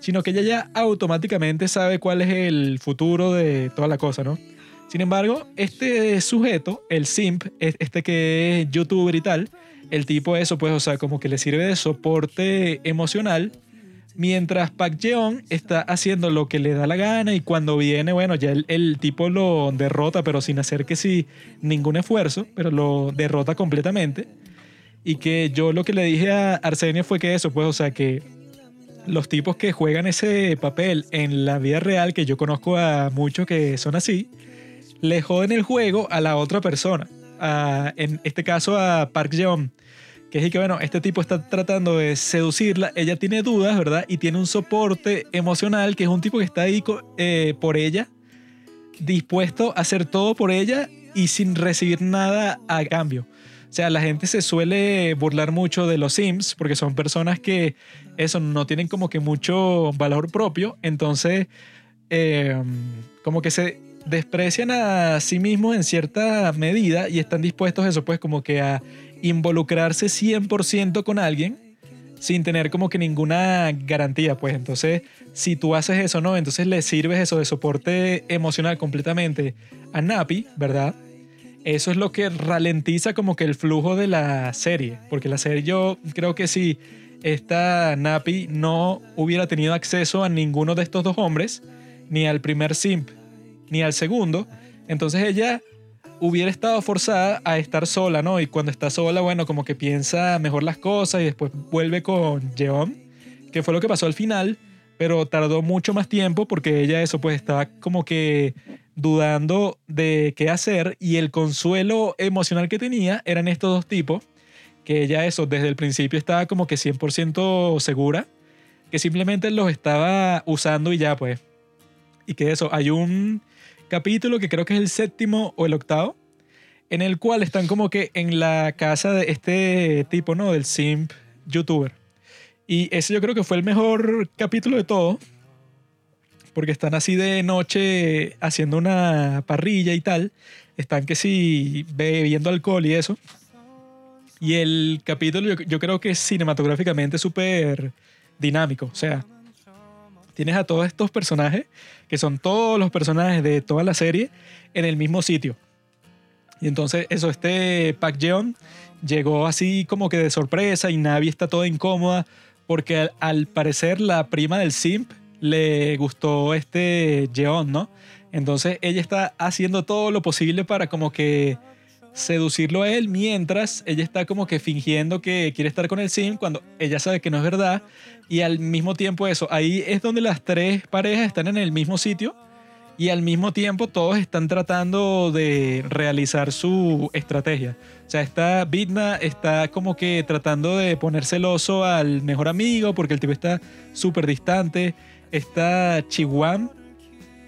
sino que ella ya automáticamente sabe cuál es el futuro de toda la cosa, ¿no? Sin embargo, este sujeto, el simp, es- este que es youtuber y tal, el tipo eso, pues, o sea, como que le sirve de soporte emocional, mientras Park Jeon está haciendo lo que le da la gana y cuando viene, bueno, ya el, tipo lo derrota, pero sin hacer que sí ningún esfuerzo, pero lo derrota completamente. Y que yo lo que le dije a Arsenio fue que eso, pues, o sea, que los tipos que juegan ese papel en la vida real, que yo conozco a muchos que son así, le joden el juego a la otra persona. A- en este caso a Park Jeon, Que es que, bueno, este tipo está tratando de seducirla, ella tiene dudas, ¿verdad? Y tiene un soporte emocional, que es un tipo que está ahí eh, por ella, dispuesto a hacer todo por ella y sin recibir nada a cambio. O sea, la gente se suele burlar mucho de los Sims porque son personas que eso no tienen como que mucho valor propio, entonces eh, como que se desprecian a sí mismos en cierta medida y están dispuestos eso pues como que a involucrarse 100% con alguien sin tener como que ninguna garantía pues entonces si tú haces eso no entonces le sirves eso de soporte emocional completamente a Napi verdad eso es lo que ralentiza como que el flujo de la serie. Porque la serie yo creo que si esta Napi no hubiera tenido acceso a ninguno de estos dos hombres, ni al primer simp, ni al segundo, entonces ella hubiera estado forzada a estar sola, ¿no? Y cuando está sola, bueno, como que piensa mejor las cosas y después vuelve con Jeon, que fue lo que pasó al final, pero tardó mucho más tiempo porque ella eso pues estaba como que dudando de qué hacer y el consuelo emocional que tenía eran estos dos tipos, que ella eso desde el principio estaba como que 100% segura, que simplemente los estaba usando y ya pues. Y que eso, hay un capítulo que creo que es el séptimo o el octavo, en el cual están como que en la casa de este tipo, ¿no? Del simp youtuber. Y ese yo creo que fue el mejor capítulo de todo, porque están así de noche haciendo una parrilla y tal. Están que sí bebiendo alcohol y eso. Y el capítulo yo, creo que es cinematográficamente súper dinámico. O sea, tienes a todos estos personajes, que son todos los personajes de toda la serie, en el mismo sitio. Y entonces eso, este Park Jeon llegó así como que de sorpresa y Navi está toda incómoda porque al, al parecer la prima del simp le gustó este Jeon, ¿no? Entonces ella está haciendo todo lo posible para como que seducirlo a él mientras ella está como que fingiendo que quiere estar con el sim cuando ella sabe que no es verdad y al mismo tiempo eso, ahí es donde las tres parejas están en el mismo sitio y al mismo tiempo todos están tratando de realizar su estrategia. O sea, está Bitna está como que tratando de poner celoso al mejor amigo porque el tipo está súper distante. Está Chihuahua.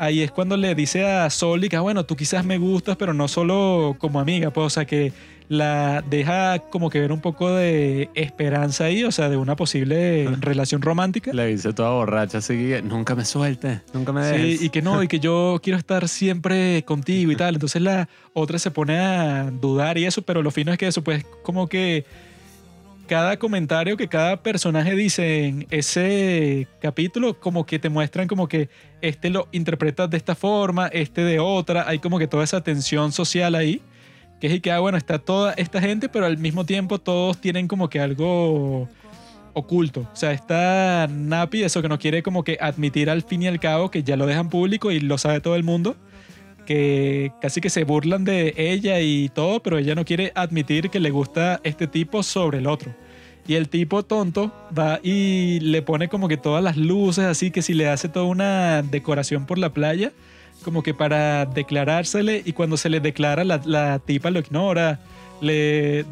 Ahí es cuando le dice a Soli que, ah, bueno, tú quizás me gustas, pero no solo como amiga, pues, o sea, que la deja como que ver un poco de esperanza ahí, o sea, de una posible [LAUGHS] relación romántica. Le dice toda borracha, así que nunca me suelte, nunca me dejes. Sí, y que no, y que yo quiero estar siempre contigo y tal. Entonces la otra se pone a dudar y eso, pero lo fino es que eso, pues, como que cada comentario que cada personaje dice en ese capítulo, como que te muestran como que este lo interpretas de esta forma, este de otra. Hay como que toda esa tensión social ahí. Que es y que, ah, bueno, está toda esta gente, pero al mismo tiempo todos tienen como que algo oculto. O sea, está Napi, eso que no quiere como que admitir al fin y al cabo que ya lo dejan público y lo sabe todo el mundo. Que casi que se burlan de ella y todo, pero ella no quiere admitir que le gusta este tipo sobre el otro. Y el tipo tonto va y le pone como que todas las luces, así que si le hace toda una decoración por la playa, como que para declarársele, y cuando se le declara, la, la tipa lo ignora, le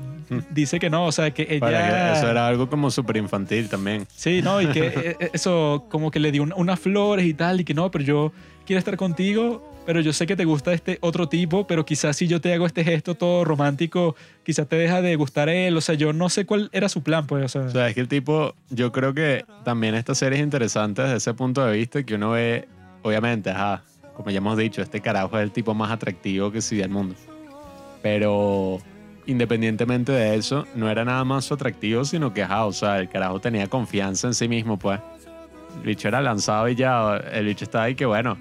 dice que no, o sea, que ella... Para que eso era algo como súper infantil también. Sí, no, y que [LAUGHS] eh, eso como que le dio un- unas flores y tal, y que no, pero yo quiero estar contigo, pero yo sé que te gusta este otro tipo, pero quizás si yo te hago este gesto todo romántico, quizás te deja de gustar él, o sea, yo no sé cuál era su plan, pues, o sea, O sea, es que el tipo, yo creo que también esta serie es interesante desde ese punto de vista que uno ve, obviamente, ajá, como ya hemos dicho, este carajo es el tipo más atractivo que sí del mundo. Pero independientemente de eso, no era nada más su atractivo, sino que, ajá, o sea, el carajo tenía confianza en sí mismo, pues. El bicho era lanzado y ya, el bicho estaba ahí que, bueno,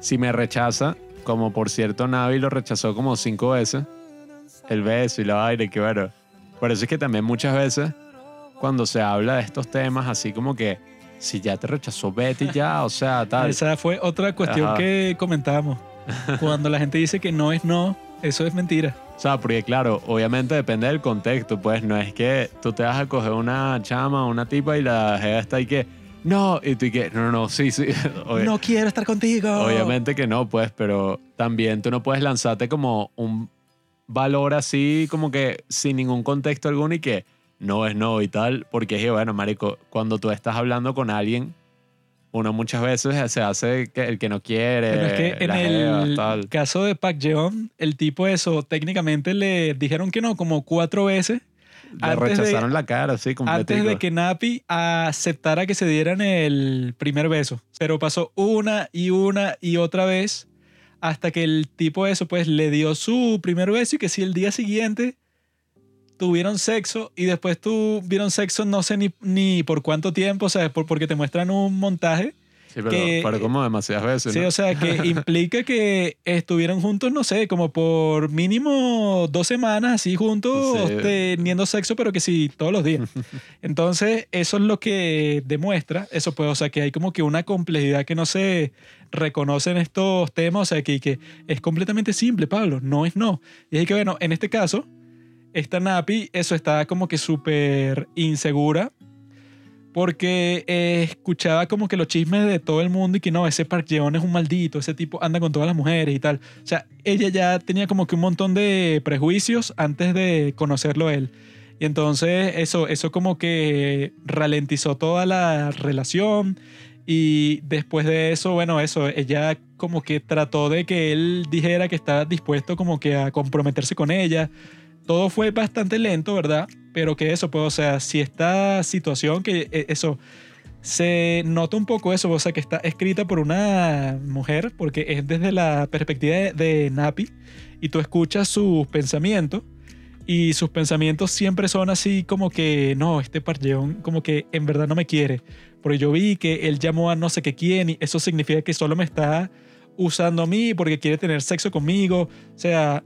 si me rechaza, como por cierto Navi lo rechazó como cinco veces, el beso y la y que bueno. Por eso es que también muchas veces cuando se habla de estos temas, así como que si ya te rechazó Betty ya, o sea, [LAUGHS] tal. esa fue otra cuestión Ajá. que comentábamos. Cuando la gente dice que no es no, eso es mentira. O sea, porque claro, obviamente depende del contexto, pues no es que tú te vas a coger una chama, una tipa y la jeva está ahí que, no, y tú y que, no, no, no, sí, sí. [LAUGHS] Obvia- No quiero estar contigo. Obviamente que no, pues, pero también tú no puedes lanzarte como un valor así, como que sin ningún contexto alguno y que, no es no y tal, porque es bueno, marico, cuando tú estás hablando con alguien, uno muchas veces se hace el que no quiere, Pero es que en jeva, el tal. caso de Park Jeon, el tipo eso, técnicamente le dijeron que no como cuatro veces Le antes de- rechazaron la cara, sí, completico. antes de que Napi aceptara que se dieran el primer beso. Pero pasó una y una y otra vez hasta que el tipo eso pues le dio su primer beso y que si el día siguiente tuvieron sexo y después tuvieron sexo no sé ni, ni por cuánto tiempo, o sea, por, porque te muestran un montaje. Sí, pero, que- pero como demasiadas veces, Sí, ¿no? o sea, que [LAUGHS] implica que estuvieron juntos, no sé, como por mínimo dos semanas así juntos Sí. teniendo sexo, pero que sí, todos los días. [LAUGHS] Entonces, eso es lo que demuestra, eso pues, o sea, que hay como que una complejidad que no se reconoce en estos temas, o sea, que, que es completamente simple, Pablo, no es no. Y es que, bueno, en este caso, esta Napi, eso está como que súper insegura porque eh, escuchaba como que los chismes de todo el mundo y que no, ese Park Jeon es un maldito, ese tipo anda con todas las mujeres y tal. O sea, ella ya tenía como que un montón de prejuicios antes de conocerlo él. Y entonces eso, eso como que ralentizó toda la relación y después de eso, bueno, eso, ella como que trató de que él dijera que estaba dispuesto como que a comprometerse con ella. Todo fue bastante lento, ¿verdad? Pero que eso, pues, o sea, si esta situación, que eh, eso, se nota un poco eso, o sea, que está escrita por una mujer, porque es desde la perspectiva de, de Napi, y tú escuchas sus pensamientos, y sus pensamientos siempre son así como que, no, este parleón como que en verdad no me quiere, porque yo vi que él llamó a no sé qué quién, y eso significa que solo me está usando a mí porque quiere tener sexo conmigo, o sea,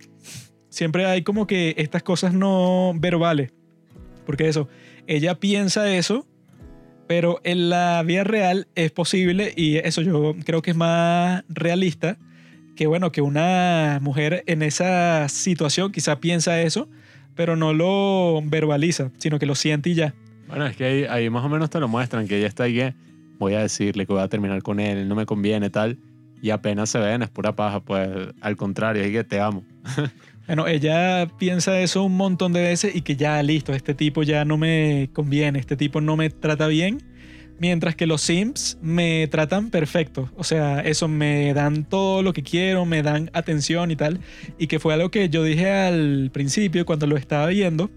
siempre hay como que estas cosas no verbales. Porque eso, ella piensa eso, pero en la vida real es posible y eso yo creo que es más realista que bueno, que una mujer en esa situación quizá piensa eso, pero no lo verbaliza, sino que lo siente y ya. Bueno, es que ahí, más o menos te lo muestran, que ella está ahí que voy a decirle que voy a terminar con él no me conviene, tal. Y apenas se ven, es pura paja, pues al contrario, es que te amo. [LAUGHS] Bueno, ella piensa eso un montón de veces y que ya listo, este tipo ya no me conviene, este tipo no me trata bien, mientras que los Sims me tratan perfecto. O sea, eso me dan todo lo que quiero, me dan atención y tal. Y que fue algo que yo dije al principio cuando lo estaba viendo,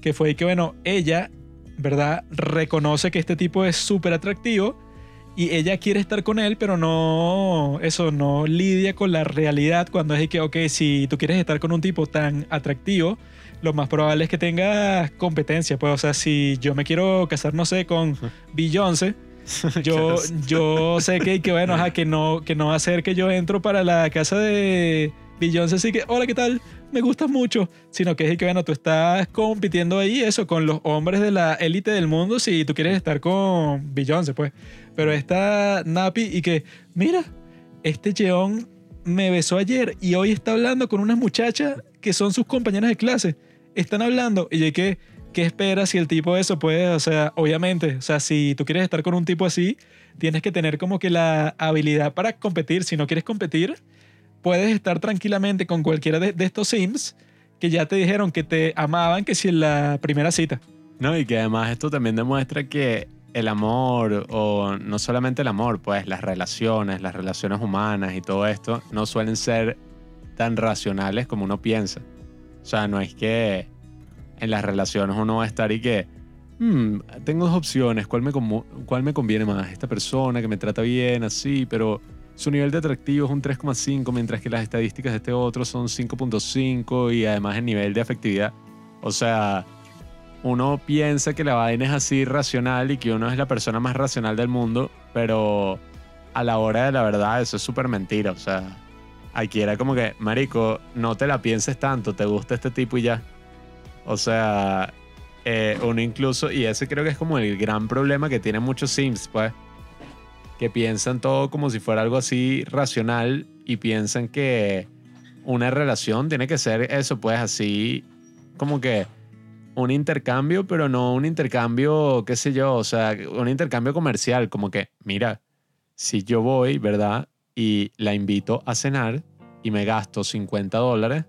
que fue que, bueno, ella, ¿verdad? Reconoce que este tipo es súper atractivo y ella quiere estar con él, pero no, eso no lidia con la realidad cuando es de que, ok, si tú quieres estar con un tipo tan atractivo, lo más probable es que tengas competencia. Pues, o sea, si yo me quiero casar, no sé, con Beyoncé, [LAUGHS] yo, yo sé que, que bueno, ajá, que no, que no va a ser que yo entro para la casa de Beyoncé, así que, hola, ¿qué tal? Me gustas mucho, sino que es que, bueno, tú estás compitiendo ahí eso con los hombres de la élite del mundo si tú quieres estar con Beyoncé, pues. Pero está Napi y que, mira, este Jeon me besó ayer y hoy está hablando con unas muchachas que son sus compañeras de clase. Están hablando y que, ¿qué esperas si el tipo eso puede, o sea, obviamente, o sea, si tú quieres estar con un tipo así, tienes que tener como que la habilidad para competir. Si no quieres competir, puedes estar tranquilamente con cualquiera de, de estos Sims que ya te dijeron que te amaban que si en la primera cita. No, y que además esto también demuestra que el amor, o no solamente el amor, pues las relaciones, las relaciones humanas y todo esto, no suelen ser tan racionales como uno piensa. O sea, no es que en las relaciones uno va a estar y que, "Hmm, tengo dos opciones, ¿cuál me, ¿cuál me conviene más? Esta persona que me trata bien, así, pero su nivel de atractivo es un 3,5, mientras que las estadísticas de este otro son 5,5 y además el nivel de afectividad. O sea, uno piensa que la vaina es así racional y que uno es la persona más racional del mundo, pero a la hora de la verdad eso es súper mentira. O sea, aquí era como que, marico, no te la pienses tanto, te gusta este tipo y ya. O sea, eh, uno incluso, y ese creo que es como el gran problema que tienen muchos Sims, pues, que piensan todo como si fuera algo así racional y piensan que una relación tiene que ser eso, pues así, como que un intercambio, pero no un intercambio, qué sé yo, o sea, un intercambio comercial, como que, mira, si yo voy, ¿verdad? Y la invito a cenar y me gasto 50 dólares,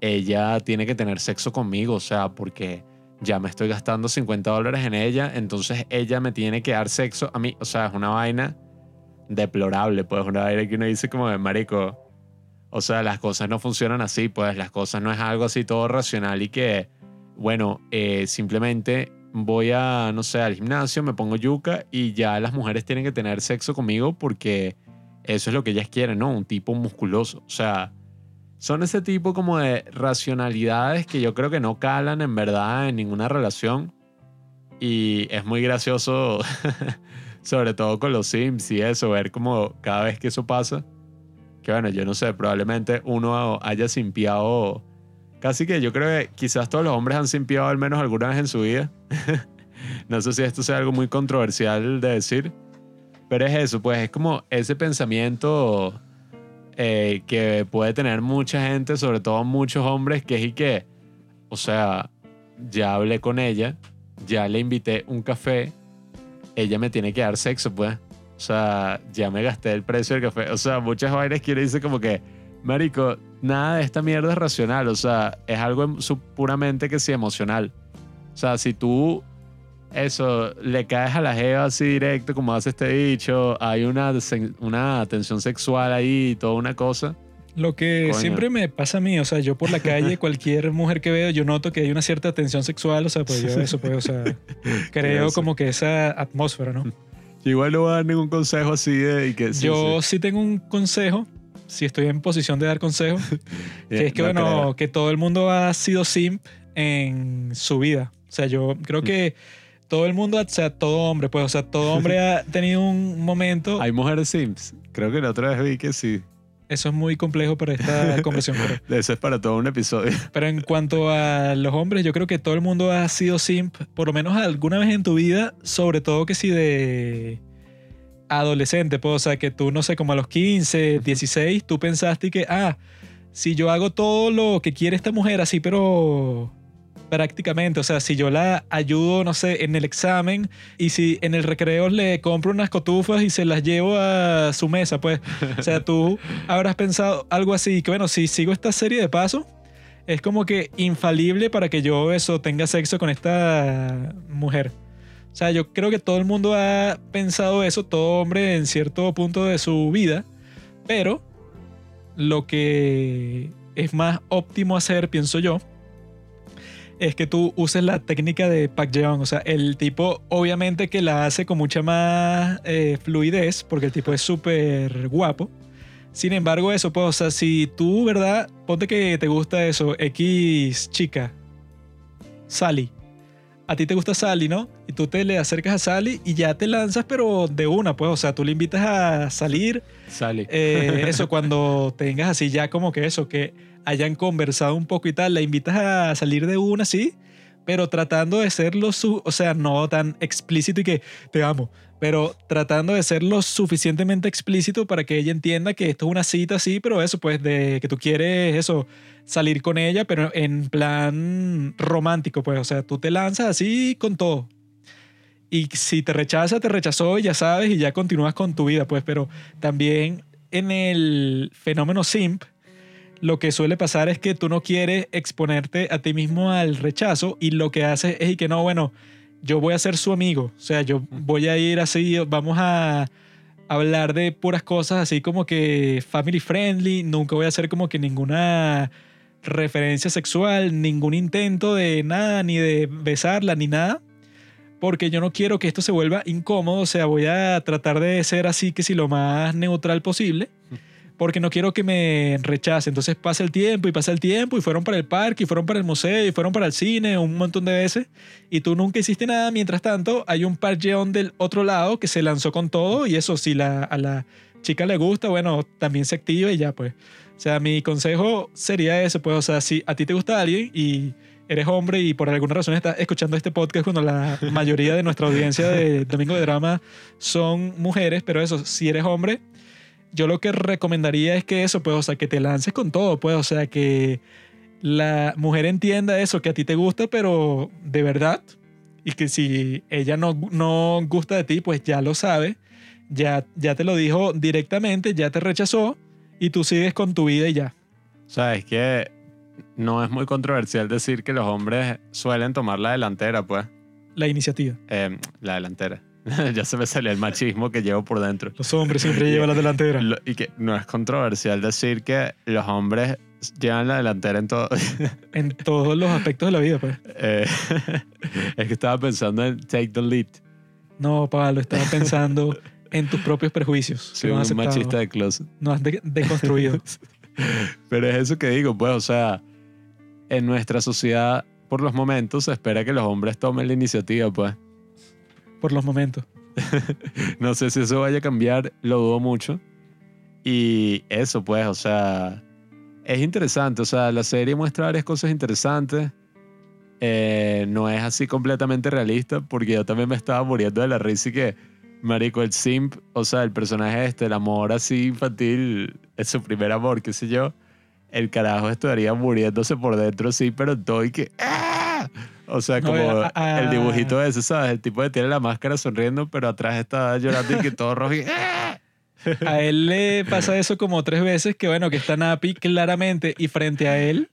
ella tiene que tener sexo conmigo, o sea, porque ya me estoy gastando 50 dólares en ella, entonces ella me tiene que dar sexo a mí. O sea, es una vaina deplorable, pues una vaina que uno dice como de marico. O sea, las cosas no funcionan así, pues las cosas no es algo así todo racional y que, bueno, eh, simplemente voy a, no sé, al gimnasio, me pongo yuca y ya las mujeres tienen que tener sexo conmigo porque eso es lo que ellas quieren, ¿no? Un tipo musculoso. O sea, son ese tipo como de racionalidades que yo creo que no calan en verdad en ninguna relación. Y es muy gracioso, [LAUGHS] sobre todo con los Sims y eso, ver como cada vez que eso pasa. Que bueno, yo no sé, probablemente uno haya simpiado. Casi que yo creo que quizás todos los hombres han simpiado al menos alguna vez en su vida. [LAUGHS] no sé si esto sea algo muy controversial de decir. Pero es eso, pues es como ese pensamiento eh, que puede tener mucha gente, sobre todo muchos hombres, que es y que, o sea, ya hablé con ella, ya le invité un café, ella me tiene que dar sexo, pues. O sea, ya me gasté el precio del café. O sea, muchas vainas que uno dice como que, marico, nada de esta mierda es racional. O sea, es algo em, puramente que sí emocional. O sea, si tú eso, le caes a la jeva así directo, como hace este dicho, hay una, una tensión sexual ahí y toda una cosa. Lo que siempre me pasa a mí, o sea, yo por la calle, [LAUGHS] cualquier mujer que veo, yo noto que hay una cierta tensión sexual, o sea, pues yo eso, pues, o sea, [LAUGHS] creo como que esa atmósfera, ¿no? [LAUGHS] igual no voy a dar ningún consejo así de... que, yo sí. tengo un consejo, si estoy en posición de dar consejo, [LAUGHS] que es que, bueno, que todo el mundo ha sido simp en su vida. O sea, yo creo que todo el mundo, o sea, todo hombre, pues, o sea, todo hombre ha [LAUGHS] tenido un momento. Hay mujeres Sims. Creo que la otra vez vi que sí. Eso es muy complejo para esta [LAUGHS] conversación. Eso es para todo un episodio. Pero en cuanto a los hombres, yo creo que todo el mundo ha sido simp, por lo menos alguna vez en tu vida, sobre todo que si de adolescente, pues, o sea, que tú, no sé, como a los 15, 16, tú pensaste que, ah, si yo hago todo lo que quiere esta mujer así, pero prácticamente. O sea, si yo la ayudo, no sé, en el examen y si en el recreo le compro unas cotufas y se las llevo a su mesa, pues, o sea, tú [LAUGHS] habrás pensado algo así, que bueno, si sigo esta serie de pasos, es como que infalible para que yo eso tenga sexo con esta mujer. O sea, yo creo que todo el mundo ha pensado eso, todo hombre en cierto punto de su vida, pero lo que es más óptimo hacer, pienso yo, es que tú uses la técnica de Pak Jeon. O sea, el tipo obviamente que la hace con mucha más eh, fluidez, porque el tipo es súper guapo. Sin embargo, eso, pues, o sea, si tú, ¿verdad? Ponte que te gusta eso, X chica, Sally. A ti te gusta Sally, ¿no? Y tú te le acercas a Sally y ya te lanzas, pero de una, pues, o sea, tú le invitas a salir. Sally. Eh, eso, [LAUGHS] cuando tengas así ya como que eso, que hayan conversado un poco y tal, la invitas a salir de una, sí, pero tratando de ser lo su o sea, no tan explícito y que te amo, pero tratando de ser lo suficientemente explícito para que ella entienda que esto es una cita, sí, pero eso, pues, de que tú quieres eso, salir con ella, pero en plan romántico, pues, o sea, tú te lanzas así con todo. Y si te rechaza, te rechazó y ya sabes y ya continúas con tu vida, pues, pero también en el fenómeno simp, lo que suele pasar es que tú no quieres exponerte a ti mismo al rechazo y lo que haces es que no, bueno, yo voy a ser su amigo, o sea, yo voy a ir así, vamos a hablar de puras cosas así como que family friendly, nunca voy a hacer como que ninguna referencia sexual, ningún intento de nada, ni de besarla, ni nada, porque yo no quiero que esto se vuelva incómodo, o sea, voy a tratar de ser así que si lo más neutral posible porque no quiero que me rechace. Entonces pasa el tiempo y pasa el tiempo y fueron para el parque y fueron para el museo y fueron para el cine un montón de veces y tú nunca hiciste nada. Mientras tanto, hay un parcheón del otro lado que se lanzó con todo y eso, si la, a la chica le gusta, bueno, también se activa y ya pues. O sea, mi consejo sería ese, pues, o sea, si a ti te gusta alguien y eres hombre y por alguna razón estás escuchando este podcast cuando la mayoría de nuestra audiencia de Domingo de Drama son mujeres, pero eso, si eres hombre, yo lo que recomendaría es que eso, pues, o sea, que te lances con todo, pues, o sea, que la mujer entienda eso, que a ti te gusta, pero de verdad, y que si ella no, no gusta de ti, pues ya lo sabe, ya, ya te lo dijo directamente, ya te rechazó, y tú sigues con tu vida y ya. O sea, es que no es muy controversial decir que los hombres suelen tomar la delantera, pues. La iniciativa. Eh, la delantera. [LAUGHS] ya se me salió el machismo que llevo por dentro. Los hombres siempre llevan la delantera. Lo- y que no es controversial decir que los hombres llevan la delantera en todo. [LAUGHS] En todos los aspectos de la vida, pues. Eh, es que estaba pensando en take the lead. No, Pablo, estaba pensando en tus propios prejuicios. Soy un machista de closet. No has de- deconstruido. [LAUGHS] Pero es eso que digo, pues, o sea, en nuestra sociedad, por los momentos, se espera que los hombres tomen la iniciativa, pues. Por los momentos. [LAUGHS] No sé si eso vaya a cambiar, lo dudo mucho. Y eso, pues, o sea, es interesante. O sea, la serie muestra varias cosas interesantes. Eh, no es así completamente realista, porque yo también me estaba muriendo de la risa y que, marico, el simp, o sea, el personaje este, el amor así infantil, es su primer amor, qué sé yo, el carajo estaría muriéndose por dentro, sí, pero todo que... ¡ah! O sea, No, como a- a- el dibujito ese, ¿sabes? El tipo que tiene la máscara sonriendo, pero atrás está llorando y que todo rojo y... ¡ah! A él le pasa eso como tres veces, que bueno, que está Napi claramente y frente a él,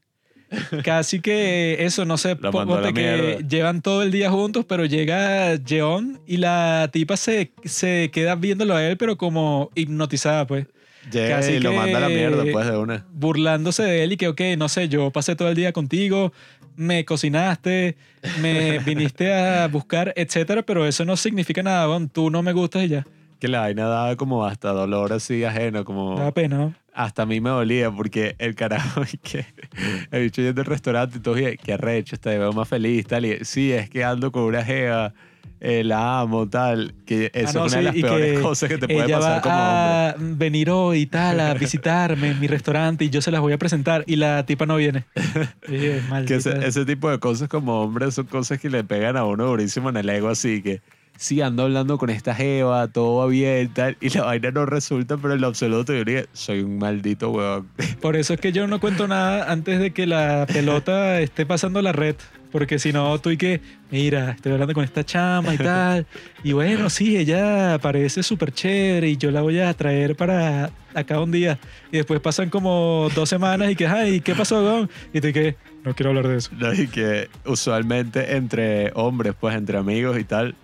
casi que eso, no sé, ponte que llevan todo el día juntos, pero llega Jeon y la tipa se, se queda viéndolo a él, pero como hipnotizada, pues, Llega Casi y lo manda a la mierda, pues, de una. burlándose de él y que, ok, no sé, yo pasé todo el día contigo, me cocinaste, me [LAUGHS] viniste a buscar, etcétera, pero eso no significa nada, weón, tú no me gustas y ya, Que la vaina daba como hasta dolor así ajeno, como... da pena, ¿no? hasta a mí me dolía porque el carajo [LAUGHS] que el bicho yendo al restaurante y todo y que arrecho, te veo más feliz, tal. Y sí, es que ando con una jeva, eh, la amo, tal. Que eso Ah, no, es una de sí, las y peores [LAUGHS] cosas que te puede ella pasar va como a hombre. venir hoy y tal a [LAUGHS] visitarme en mi restaurante y yo se las voy a presentar y la tipa no viene. [LAUGHS] Oye, Que ese, ese tipo de cosas como hombre son cosas que le pegan a uno durísimo en el ego, así que sí, ando hablando con esta jeva, todo va bien, tal. Y la vaina no resulta, pero en lo absoluto yo diría, soy un maldito huevón. [LAUGHS] Por eso es que yo no cuento nada antes de que la pelota esté pasando la red. Porque si no, tú y que, mira, estoy hablando con esta chama y tal. Y bueno, sí, ella parece súper chévere y yo la voy a traer para acá un día. Y después pasan como dos semanas y que, ay, ¿qué pasó, Gon? Y tú y que, no quiero hablar de eso. No, y que usualmente entre hombres, pues entre amigos y tal,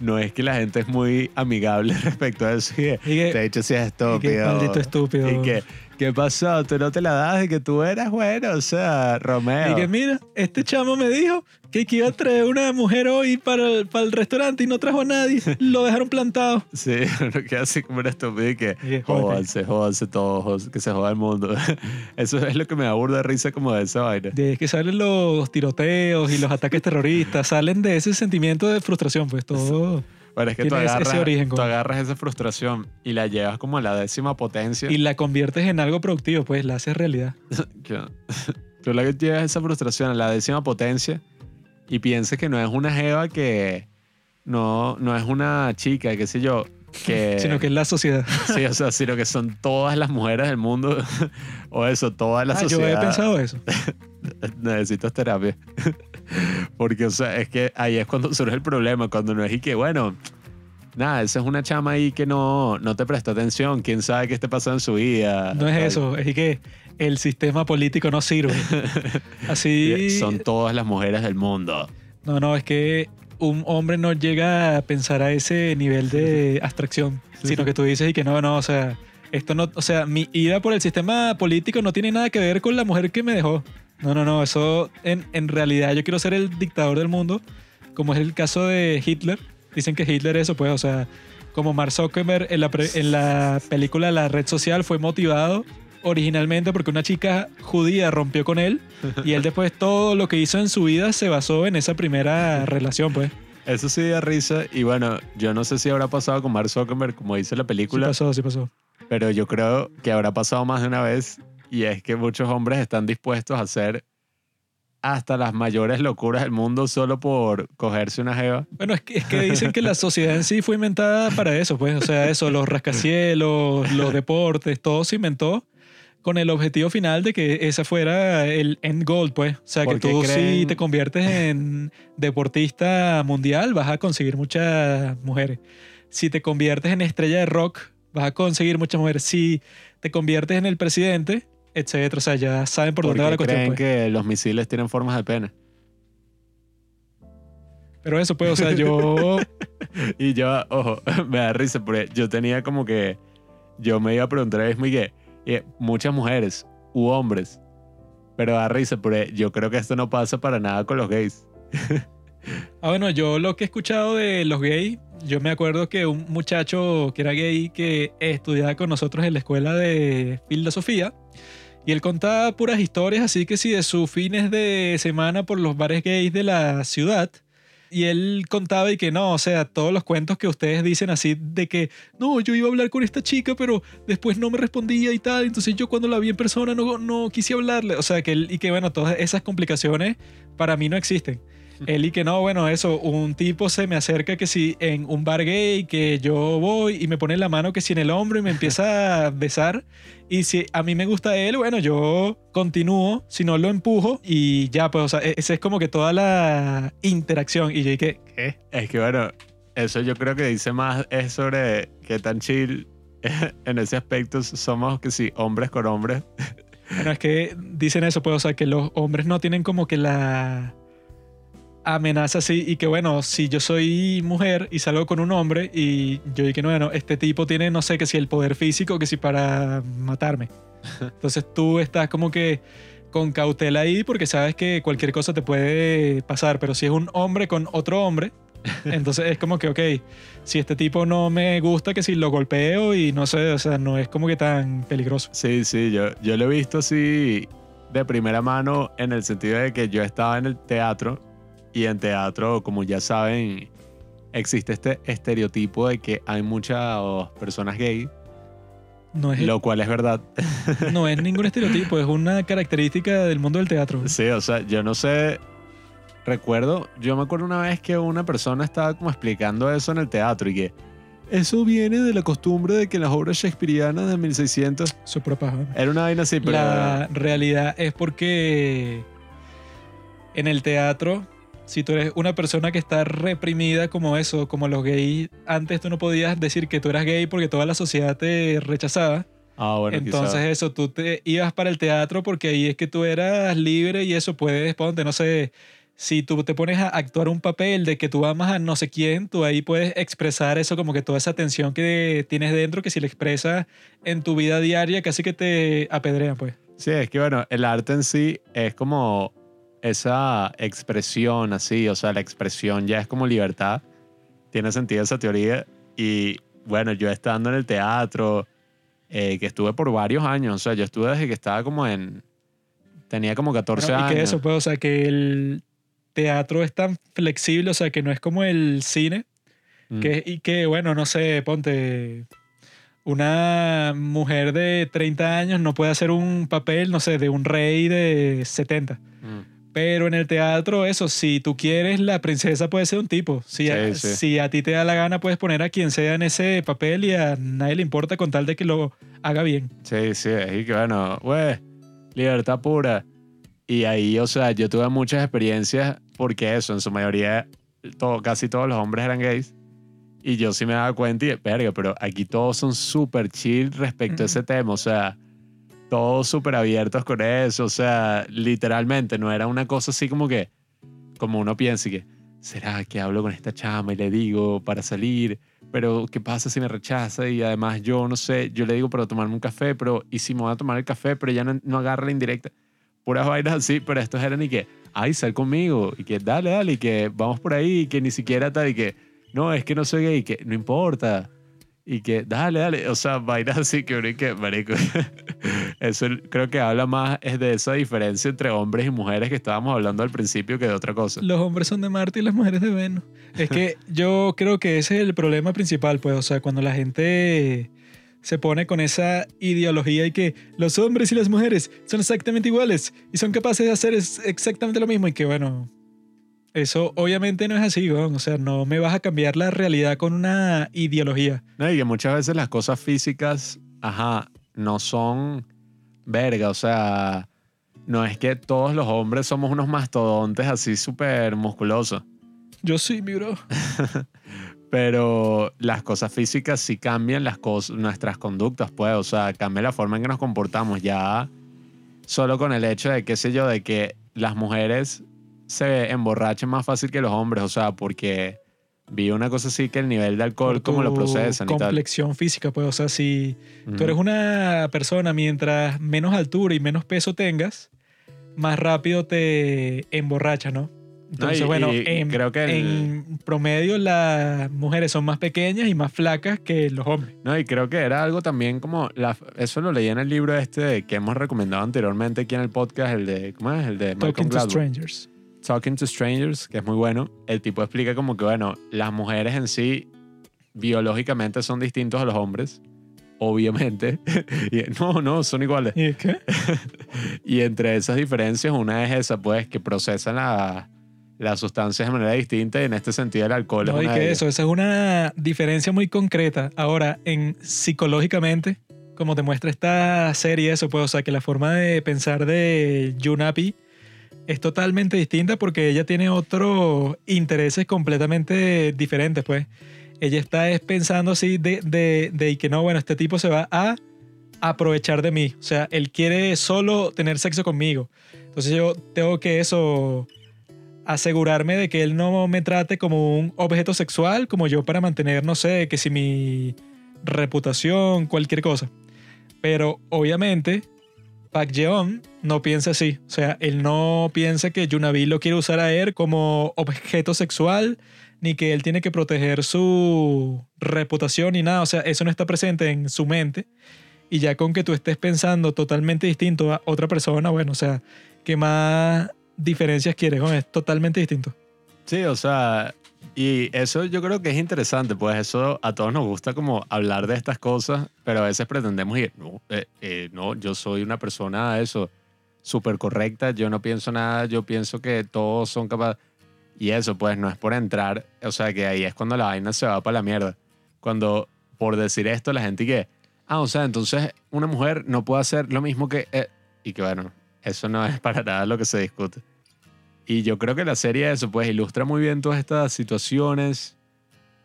no es que la gente es muy amigable [LAUGHS] respecto a eso. Y que, Y que- de hecho, sí es Y estúpido. que maldito estúpido. Y que, ¿qué pasó? Tú no te la das de que tú eras bueno, o sea, Romeo. Y que mira, este chamo me dijo que que iba a traer una mujer hoy para el, para el restaurante y no trajo a nadie. Lo dejaron plantado. Sí, [LAUGHS] uno queda así como un estúpido y que que, jódanse, jódanse todos, que se joda el mundo. [LAUGHS] Eso es lo que me da burda de risa como de esa vaina. De que salen los tiroteos y los ataques terroristas, salen de ese sentimiento de frustración, pues todo. Bueno, es que tú Tiene ese- agarras, origen, tú agarras esa frustración y la llevas como a la décima potencia. Y la conviertes en algo productivo, pues la haces realidad. [LAUGHS] que- [LAUGHS] tú la llevas esa frustración a la décima potencia y piensas que no es una jeva que no, no es una chica, qué sé yo, que... [LAUGHS] Sino que es la sociedad. Sí, o sea, sino que son todas las mujeres del mundo o eso, toda la Ah, yo sociedad. he pensado eso. Necesitas terapia. [LAUGHS] Porque, o sea, es que ahí es cuando surge el problema, cuando no es y que, bueno, nada, esa es una chama ahí que no, no te presta atención, quién sabe qué esté pasando en su vida. No es Tal. eso, es que el sistema político no sirve. [LAUGHS] Así. Son todas las mujeres del mundo. No, no, es que un hombre no llega a pensar a ese nivel de [LAUGHS] abstracción, sino que tú dices y que no, no, o sea, esto no, o sea, mi ida por el sistema político no tiene nada que ver con la mujer que me dejó. No, no, no, eso en, en realidad yo quiero ser el dictador del mundo, como es el caso de Hitler. Dicen que Hitler eso, pues, o sea, como Mark Zuckerberg en la, pre- en la película La Red Social fue motivado originalmente porque una chica judía rompió con él [LAUGHS] y él después todo lo que hizo en su vida se basó en esa primera relación, pues. Eso sí da risa. Y bueno, yo no sé si habrá pasado con Mark Zuckerberg, como dice la Sí película, pasó, sí pasó. pero yo creo que habrá pasado más de una vez. Y es que muchos hombres están dispuestos a hacer hasta las mayores locuras del mundo solo por cogerse una jeva. Bueno, es que, es que dicen que la sociedad en sí fue inventada para eso, pues. O sea, eso, los rascacielos, los [LAUGHS] deportes, todo se inventó con el objetivo final de que ese fuera el end goal, pues. O sea, que si te conviertes en deportista mundial, vas a conseguir muchas mujeres. Si te conviertes en estrella de rock, vas a conseguir muchas mujeres. Si te conviertes en el presidente, etcétera. O sea, ya saben por ¿Por dónde va la cuestión. creen pues. que los misiles tienen formas de pene? Pero eso, pues, o sea, yo. [LAUGHS] Y yo, ojo, [LAUGHS] me da risa porque yo tenía como que. Yo me iba a preguntar a mismo y que. muchas mujeres u hombres. Pero da risa porque yo creo que esto no pasa para nada con los gays. [LAUGHS] Ah, bueno, yo lo que he escuchado de los gays, yo me acuerdo que un muchacho que era gay que estudiaba con nosotros en la escuela de filosofía y él contaba puras historias así que sí de sus fines de semana por los bares gays de la ciudad. Y él contaba y que no, o sea, todos los cuentos que ustedes dicen así de que, no, yo iba a hablar con esta chica, pero después no me respondía y tal, entonces yo cuando la vi en persona no, no quise hablarle. O sea, que él, y que bueno, todas esas complicaciones para mí no existen. Él y que no, bueno, eso, un tipo se me acerca que si en un bar gay, que yo voy y me pone la mano que si en el hombro y me empieza a besar. Y si a mí me gusta él, bueno, yo continúo, si no lo empujo y ya, pues, o sea, e- esa es como que toda la interacción. Y yo dije, ¿qué? Es que bueno, eso yo creo que dice más es sobre qué tan chill [LAUGHS] en ese aspecto somos que sí, hombres con hombres. Bueno, es que dicen eso, pues, o sea, que los hombres no tienen como que la amenaza así y que bueno, si yo soy mujer y salgo con un hombre y yo dije, bueno, este tipo tiene, no sé, que si el poder físico, que si para matarme. [LAUGHS] Entonces tú estás como que con cautela ahí porque sabes que cualquier cosa te puede pasar, pero si es un hombre con otro hombre, [LAUGHS] entonces es como que, ok, si este tipo no me gusta, que si lo golpeo y no sé, o sea, no es como que tan peligroso. Sí, sí, yo, yo lo he visto así de primera mano en el sentido de que yo estaba en el teatro y en teatro, como ya saben, existe este estereotipo de que hay muchas personas gay, No es, lo cual es verdad. [LAUGHS] no es ningún estereotipo, es una característica del mundo del teatro. Sí, o sea, yo no sé. Recuerdo, yo me acuerdo una vez que una persona estaba como explicando eso en el teatro y que eso viene de la costumbre de que en las obras shakespearianas de 1600 Su propia era una vaina así, pero La realidad es porque en el teatro, si tú eres una persona que está reprimida como eso, como los gays, antes tú no podías decir que tú eras gay porque toda la sociedad te rechazaba. ah, bueno, Entonces quizá. eso, tú te ibas para el teatro porque ahí es que tú eras libre y eso puedes, ponte, no sé, si tú te pones a actuar un papel de que tú amas a no sé quién, tú ahí puedes expresar eso como que toda esa tensión que tienes dentro, que si la expresas en tu vida diaria, casi que te apedrean, pues. Sí, es que bueno, el arte en sí es como esa expresión así, o sea, la expresión ya es como libertad. Tiene sentido esa teoría. Y bueno, yo estando en el teatro, eh, que estuve por varios años, o sea, yo estuve desde que estaba como en... Tenía como 14 Bueno, años. Y que eso, pues, o sea, que el teatro es tan flexible, o sea, que no es como el cine, Mm. que, y que, bueno, no sé, ponte, una mujer de 30 años no puede hacer un papel, no sé, de un rey de 70. Mm. Pero en el teatro, eso, si tú quieres, la princesa puede ser un tipo. Si, a, Sí, sí. si a ti te da la gana, puedes poner a quien sea en ese papel y a nadie le importa con tal de que lo haga bien. Sí, sí, y que bueno, güey, libertad pura. Y ahí, o sea, yo tuve muchas experiencias porque eso, en su mayoría, todo, casi todos los hombres eran gays. Y yo sí me daba cuenta y, verga, pero aquí todos son súper chill respecto a ese tema, o sea, todos súper abiertos con eso, o sea, literalmente, no era una cosa así como que, como uno piensa y que, ¿será que hablo con esta chama y le digo para salir? Pero, ¿qué pasa si me rechaza? Y además, yo no sé, yo le digo para tomarme un café, pero, ¿y si me voy a tomar el café, pero ella no, no agarra la indirecta? Puras vainas así, pero estos eran y que, ay, sal conmigo, y que dale, dale, y que vamos por ahí, y que ni siquiera tal, y que, no, es que no soy gay, y que no importa, y que dale, dale, o sea, vainas así que marico, [LAUGHS] eso creo que habla más es de esa diferencia entre hombres y mujeres que estábamos hablando al principio que de otra cosa. Los hombres son de Marte y las mujeres de Venus. Es que [LAUGHS] yo creo que ese es el problema principal, pues, o sea, cuando la gente se pone con esa ideología y que los hombres y las mujeres son exactamente iguales y son capaces de hacer exactamente lo mismo y que, bueno, eso obviamente no es así, weón. o sea, no me vas a cambiar la realidad con una ideología. No, y que muchas veces las cosas físicas, ajá, no son verga, o sea, no es que todos los hombres somos unos mastodontes así súper musculosos, Yo sí, mi bro. [LAUGHS] pero las cosas físicas sí cambian las cosas, nuestras conductas, pues, o sea, cambia la forma en que nos comportamos, ya solo con el hecho de, qué sé yo, de que las mujeres se emborrachen más fácil que los hombres, o sea, porque vi una cosa así que el nivel de alcohol, como lo procesan y tal. complexión física, pues, o sea, si Ujú. tú eres una persona mientras menos altura y menos peso tengas, más rápido te emborracha, ¿no? Entonces, y- bueno, y en, creo que el- en promedio las mujeres son más pequeñas y más flacas que los hombres. No, y creo que era algo también como, la- eso lo leí en el libro este que hemos recomendado anteriormente aquí en el podcast, el de, ¿cómo es? El de Malcolm Talking to Gladwell. strangers. Talking to Strangers, que es muy bueno. El tipo explica como que, bueno, las mujeres en sí biológicamente son distintos a los hombres, obviamente. [LAUGHS] Y- no, no, son iguales. ¿Y qué? [LAUGHS] Y entre esas diferencias, una es esa, pues, que procesan la- las sustancias de manera distinta y en este sentido el alcohol es No, y una de que eso, esa es una diferencia muy concreta. Ahora, en psicológicamente, como te muestra esta serie, eso, pues, o sea, que la forma de pensar de Yunapi es totalmente distinta porque ella tiene otros intereses completamente diferentes, pues. Ella está es pensando así de, de, de que no, bueno, este tipo se va a aprovechar de mí. O sea, él quiere solo tener sexo conmigo. Entonces yo tengo que eso asegurarme de que él no me trate como un objeto sexual, como yo para mantener, no sé, que si mi reputación, cualquier cosa. Pero obviamente, Park Jeon no piensa así. O sea, él no piensa que Yunabi lo quiere usar a él como objeto sexual, ni que él tiene que proteger su reputación ni nada. O sea, eso no está presente en su mente. Y ya con que tú estés pensando totalmente distinto a otra persona, bueno, o sea, ¿qué más diferencias quieres? Es totalmente distinto. Sí, o sea, y eso yo creo que es interesante, pues eso a todos nos gusta como hablar de estas cosas, pero a veces pretendemos ir, no, eh, eh, no yo soy una persona, eso, súper correcta, yo no pienso nada, yo pienso que todos son capaces, y eso pues no es por entrar, o sea que ahí es cuando la vaina se va para la mierda, cuando por decir esto la gente que, ah, o sea, entonces una mujer no puede hacer lo mismo que, eh", y que bueno, eso no es [LAUGHS] para nada lo que se discute. Y yo creo que la serie eso pues ilustra muy bien todas estas situaciones.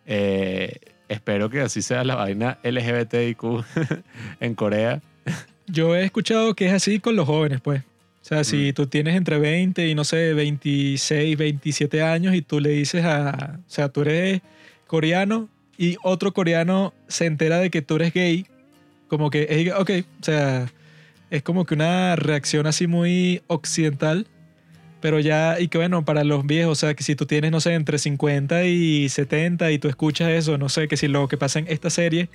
Eh, espero que así sea la vaina LGBTIQ [LAUGHS] en Corea. Yo he escuchado que es así con los jóvenes, pues. O sea, si Mm. tú tienes entre 20 y no sé, 26, 27 años y tú le dices a. O sea, tú eres coreano y otro coreano se entera de que tú eres gay, como que ok, o sea, es como que una reacción así muy occidental, pero ya, y que bueno, para los viejos, o sea, que si tú tienes, no sé, entre 50 y 70 y tú escuchas eso, no sé, que si lo que pasa en esta serie,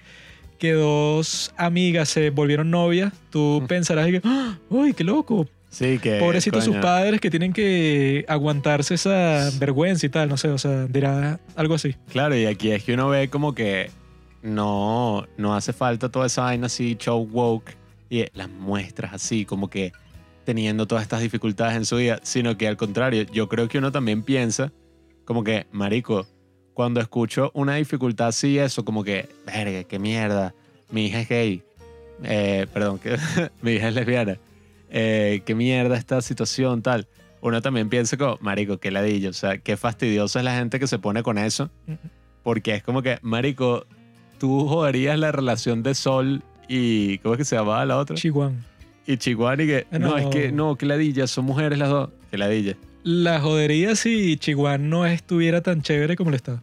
que dos amigas se volvieron novias, tú Mm. pensarás que, ¡Ah! uy, qué loco, Sí, que... pobrecitos sus padres que tienen que aguantarse esa vergüenza y tal, no sé, o sea, dirá algo así. Claro, y aquí es que uno ve como que no, no hace falta toda esa vaina así, show woke, y las muestras así, como que teniendo todas estas dificultades en su vida, sino que al contrario, yo creo que uno también piensa como que, marico, cuando escucho una dificultad así, eso, como que, verga, qué mierda, mi hija es gay, eh, perdón, que [LAUGHS] mi hija es lesbiana, eh, qué mierda esta situación, tal. Uno también piensa como, marico, qué ladillo, o sea, qué fastidiosa es la gente que se pone con eso, porque es como que, marico, tú joderías la relación de Sol y, ¿cómo es que se llamaba la otra? Chihuahua. Y Chihuahua y que, no, no. es que, no, qué ladilla, son mujeres las dos, qué ladilla. La jodería si Chihuahua no estuviera tan chévere como lo está.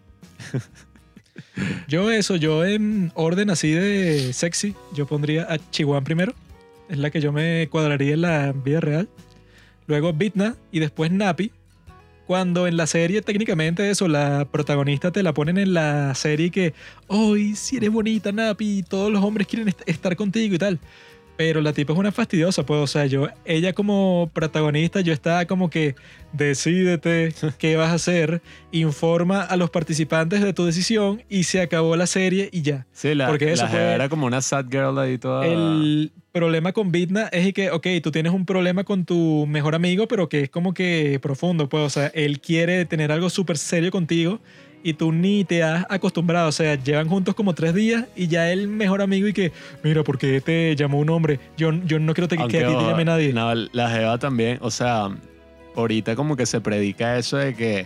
yo eso, yo en orden así de sexy, yo pondría a Chihuahua primero. Es la que yo me cuadraría en la vida real. Luego Bitna y después Napi. Cuando en la serie técnicamente eso, la protagonista te la ponen en la serie que, hoy si eres bonita Napi, todos los hombres quieren est- estar contigo y tal. Pero la tipa es una fastidiosa, pues, o sea, yo, ella como protagonista, yo estaba como que, decídete [LAUGHS] qué vas a hacer, informa a los participantes de tu decisión y se acabó la serie y ya. Sí, la, Porque eso la fue- jeva era como una sad girl ahí toda... El problema con Bitna es que, ok, tú tienes un problema con tu mejor amigo, pero que es como que profundo, pues, o sea, él quiere tener algo súper serio contigo y tú ni te has acostumbrado, o sea, llevan juntos como tres días y ya el mejor amigo y que, mira, ¿por qué te llamó un hombre? Yo, yo no quiero te- que a ti te llame nadie. No, la Jeva también, o sea, ahorita como que se predica eso de que,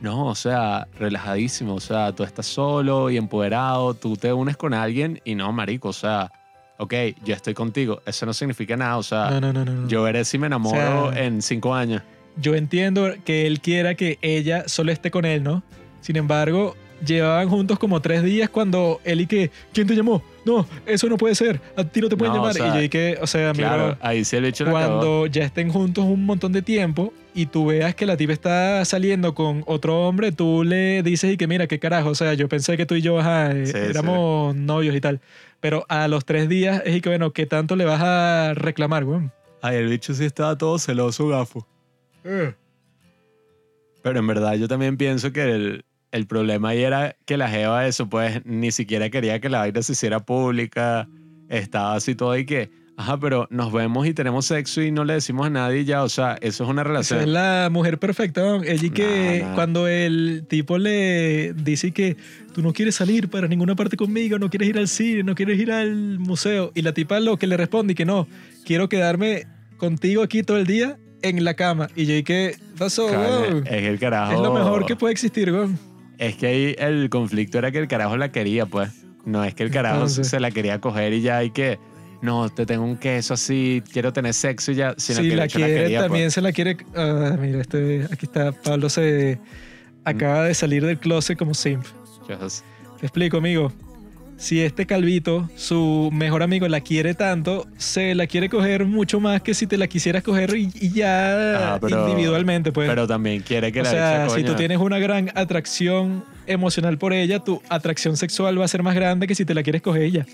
no, o sea, relajadísimo, o sea, tú estás solo y empoderado, tú te unes con alguien y no, marico, o sea, ok, yo estoy contigo, eso no significa nada. O sea, No, no, no, no. no. yo veré si me enamoro O sea, en cinco años. yo entiendo que él quiera que ella solo esté con él, ¿no? Sin embargo, llevaban juntos como tres días cuando él y que, ¿quién te llamó? No, eso no puede ser, a ti no te pueden No, o llamar. sea, y yo dije, o sea, Claro, ahí cagó. cuando ya estén juntos un montón de tiempo y tú veas que la tipa está saliendo con otro hombre, tú le dices y que mira, qué carajo, o sea, yo pensé que tú y yo ajá, eh, sí. éramos novios y tal. Pero a los tres días es y que, bueno, ¿qué tanto le vas a reclamar, güey? Ay, el bicho sí estaba todo celoso, gafo. Pero en verdad yo también pienso que el, el problema ahí era que la jeva eso, pues ni siquiera quería que la vaina se hiciera pública. Estaba así todo y que, ajá, pero nos vemos y tenemos sexo y no le decimos a nadie y ya. O sea, eso es una Esa relación. es la mujer perfecta, ¿no? Ella y que No, no. cuando el tipo le dice que tú no quieres salir para ninguna parte conmigo, no quieres ir al cine, no quieres ir al museo, y la tipa lo que le responde y que no, quiero quedarme contigo aquí todo el día en la cama. Y yo y que pasó, weón? es el carajo. Es lo mejor que puede existir, weón. Es que ahí el conflicto era que el carajo la quería, pues. No es que el carajo Entonces. se la quería coger y ya hay que. No, te tengo un queso así, quiero tener sexo y ya. Sino Si que la quiere, quería, también pues. se la quiere. Ah, mira, este, aquí está. Pablo se acaba de salir del closet como simp. Dios. Te explico, amigo. Si este calvito, su mejor amigo, la quiere tanto, se la quiere coger mucho más que si te la quisieras coger y, y ya Ah, pero- individualmente, pues. Pero también quiere que o la sea, si tú tienes una gran atracción emocional por ella, tu atracción sexual va a ser más grande que si te la quieres coger ella.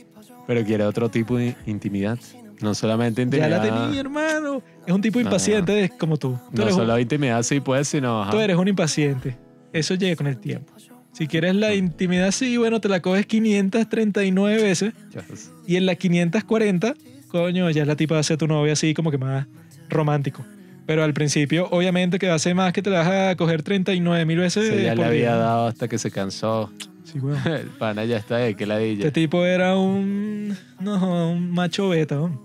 Pero quiere otro tipo de intimidad. No solamente Ya intimidad. la tenía, hermano. Es un tipo No. impaciente como tú. Tú, No eres un, solo intimidad, sí, pues, sino. ajá. tú eres un impaciente. Eso llega con el tiempo. Si quieres la intimidad, sí, bueno, te la coges 539 veces. Y en la 540, coño, ya la tipa a ser tu novia así como que más romántico. Pero al principio, obviamente que ser más que te la vas a coger 39 mil veces. Sí, ya le por había día. dado hasta que se cansó. Sí, weón. El [LAUGHS] pana ya está de que ladilla. Este tipo era un. No, un macho beta. weón.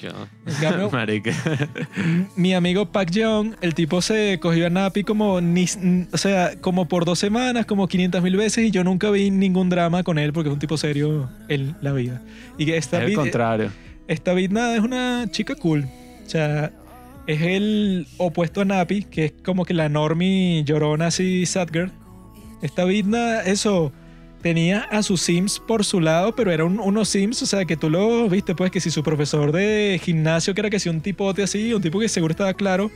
Yo. En cambio, [LAUGHS] Marica. mi amigo Pac Young, el tipo se cogió a Napi como, ni, o sea, como por dos semanas, como 500 mil veces, y yo nunca vi ningún drama con él porque es un tipo serio en la vida. Y esta Es el contrario. Esta Vidna es una chica cool. O sea, es el opuesto a Napi, que es como que la normie llorona así, sad girl. Esta Vidna, eso, tenía a sus Sims por su lado, pero eran unos Sims, o sea, que tú lo viste, pues, que si su profesor de gimnasio, que era que si un tipote así, un tipo que seguro estaba claro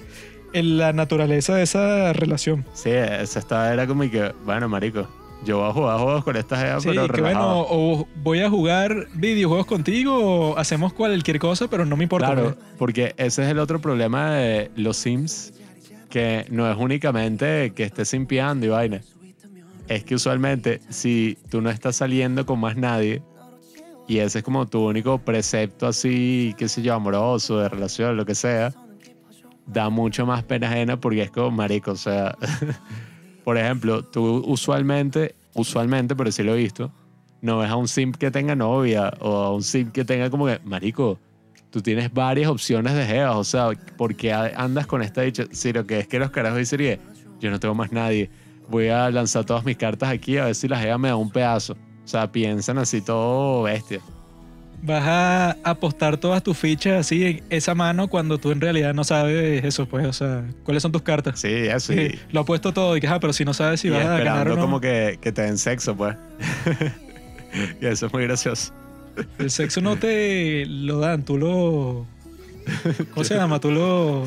en la naturaleza de esa relación. Sí, esa estaba, era como que, bueno, marico, yo voy a jugar juegos con esta jeva, Sí, pero que bueno, o voy a jugar videojuegos contigo, o hacemos cualquier cosa, pero no me importa. Claro, pues. porque ese es el otro problema de los Sims, que no es únicamente que estés simpiando y vaina. Es que usualmente si tú no estás saliendo con más nadie y ese es como tu único precepto así, qué sé yo, amoroso, de relación, lo que sea, da mucho más pena ajena porque es como marico, o sea, [LAUGHS] por ejemplo, tú usualmente, usualmente, pero sí lo he visto, no ves a un simp que tenga novia o a un simp que tenga como que, marico, tú tienes varias opciones de jevas, o sea, ¿por qué andas con esta dicha? Si lo que es que los carajos dicen, "Oye, yo no tengo más nadie, voy a lanzar todas mis cartas aquí a ver si la jeva me da un pedazo. O sea, piensan así todo bestia. Vas a apostar todas tus fichas así en esa mano cuando tú en realidad no sabes eso, pues, o sea, cuáles son tus cartas. Sí, eso. Y, Sí, Lo apuesto todo y que, ah, pero si no sabes si y vas a ganar o no. como que, que te den sexo, pues. [LAUGHS] y eso es muy gracioso. El sexo no te lo dan, tú lo... ¿Cómo se llama? Tú lo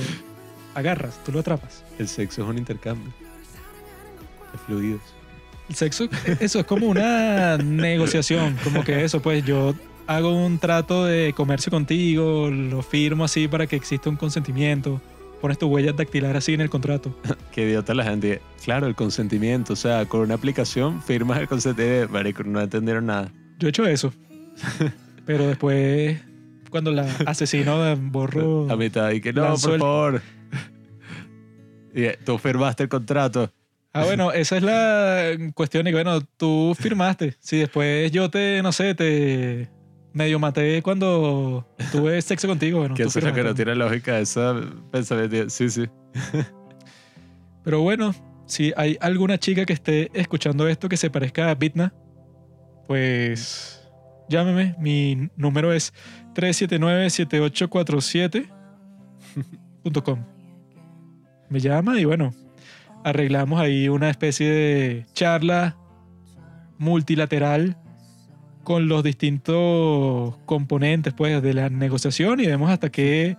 agarras, tú lo atrapas. El sexo es un intercambio fluidos. El sexo, eso es como una negociación, como que eso, pues yo hago un trato de comercio contigo, lo firmo así para que exista un consentimiento, pones tu huella dactilar así en el contrato. [LAUGHS] Qué idiota la gente. Claro, el consentimiento. O sea, con una aplicación firmas el consentimiento. Marico, no entendieron nada. Yo he hecho eso, [LAUGHS] pero después cuando la asesino borro... A mitad y que no, por favor. [LAUGHS] Y eh, tú firmaste el contrato. Ah, bueno, esa es la cuestión. Y bueno, tú firmaste. Si después yo te, no sé, te medio maté cuando tuve sexo contigo, bueno, que eso es lo que no tiene lógica, esa pensamiento. Sí, sí. Pero bueno, si hay alguna chica que esté escuchando esto que se parezca a Bitna, pues llámeme. Mi número es 379-7847.com. Me llama y bueno, arreglamos ahí una especie de charla multilateral con los distintos componentes pues, de la negociación y vemos hasta qué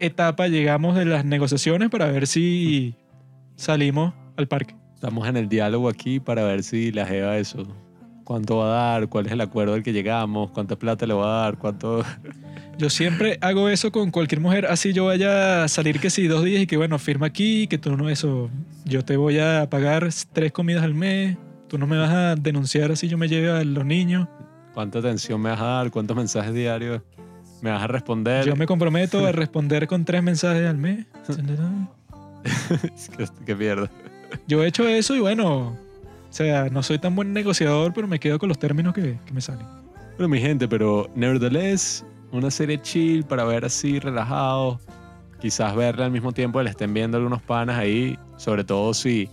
etapa llegamos de las negociaciones para ver si salimos al parque. Estamos en el diálogo aquí para ver si la jeva eso. ¿Cuánto va a dar? ¿Cuál es el acuerdo al que llegamos? ¿Cuánta plata le va a dar? ¿Cuánto...? [LAUGHS] Yo siempre hago eso con cualquier mujer, así yo vaya a salir que sí dos días y que bueno, firma aquí, que tú no eso, yo te voy a pagar tres comidas al mes, tú no me vas a denunciar así yo me lleve a los niños. ¿Cuánta atención me vas a dar? ¿Cuántos mensajes diarios me vas a responder? Yo me comprometo a [LAUGHS] responder con tres mensajes al mes. qué, qué mierda. Yo he hecho eso y bueno, sea, no soy tan buen negociador, pero me quedo con los términos que, que me salen. Bueno, mi gente, pero nevertheless, una serie chill para ver así, relajado. Quizás verla al mismo tiempo le estén viendo algunos panas ahí, sobre todo si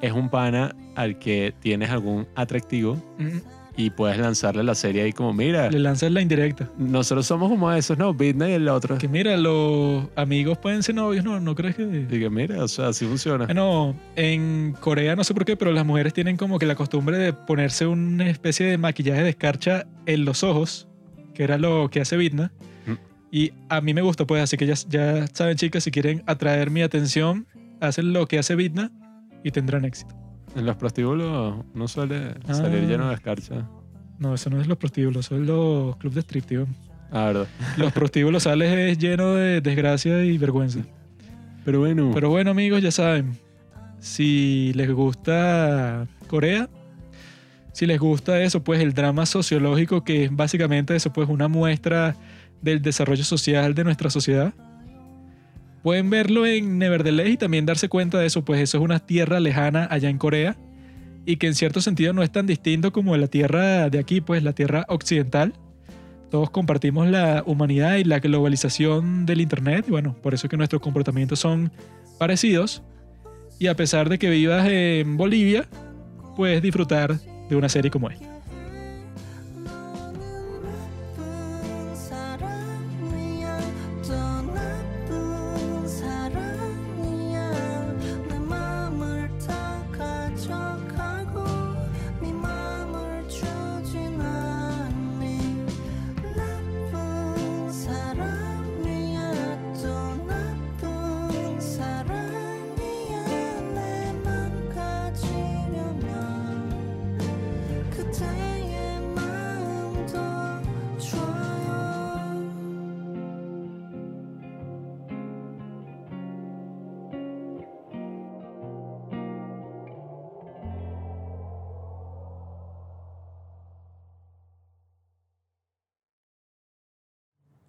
es un pana al que tienes algún atractivo Mm, y puedes lanzarle la serie ahí como, mira, Le lanzas la indirecta. nosotros somos como esos, ¿no? Britney y el otro. Que mira, los amigos pueden ser novios, ¿no? ¿No crees que...? Que mira, o sea, así funciona. Bueno, en Corea no sé por qué, pero las mujeres tienen como que la costumbre de ponerse una especie de maquillaje de escarcha en los ojos, que era lo que hace Vidna. Mm. Y a mí me gusta, pues, así que ya, ya saben, chicas, si quieren atraer mi atención, hacen lo que hace Vidna y tendrán éxito. En los prostíbulos no suele Ah. salir lleno de escarcha. No, eso no es los prostíbulos, son los clubes de strip, tío. Ah, verdad. Los prostíbulos sales es lleno de desgracia y vergüenza. Pero bueno, Pero bueno, amigos, ya saben. Si les gusta Corea, si les gusta eso, pues el drama sociológico, que es básicamente eso, pues una muestra del desarrollo social de nuestra sociedad. Pueden verlo en Nevertheless y también darse cuenta de eso, pues eso es una tierra lejana allá en Corea y que en cierto sentido no es tan distinto como la tierra de aquí, pues la tierra occidental. Todos compartimos la humanidad y la globalización del Internet y bueno, por eso es que nuestros comportamientos son parecidos. Y a pesar de que vivas en Bolivia, puedes disfrutar de una serie como esta.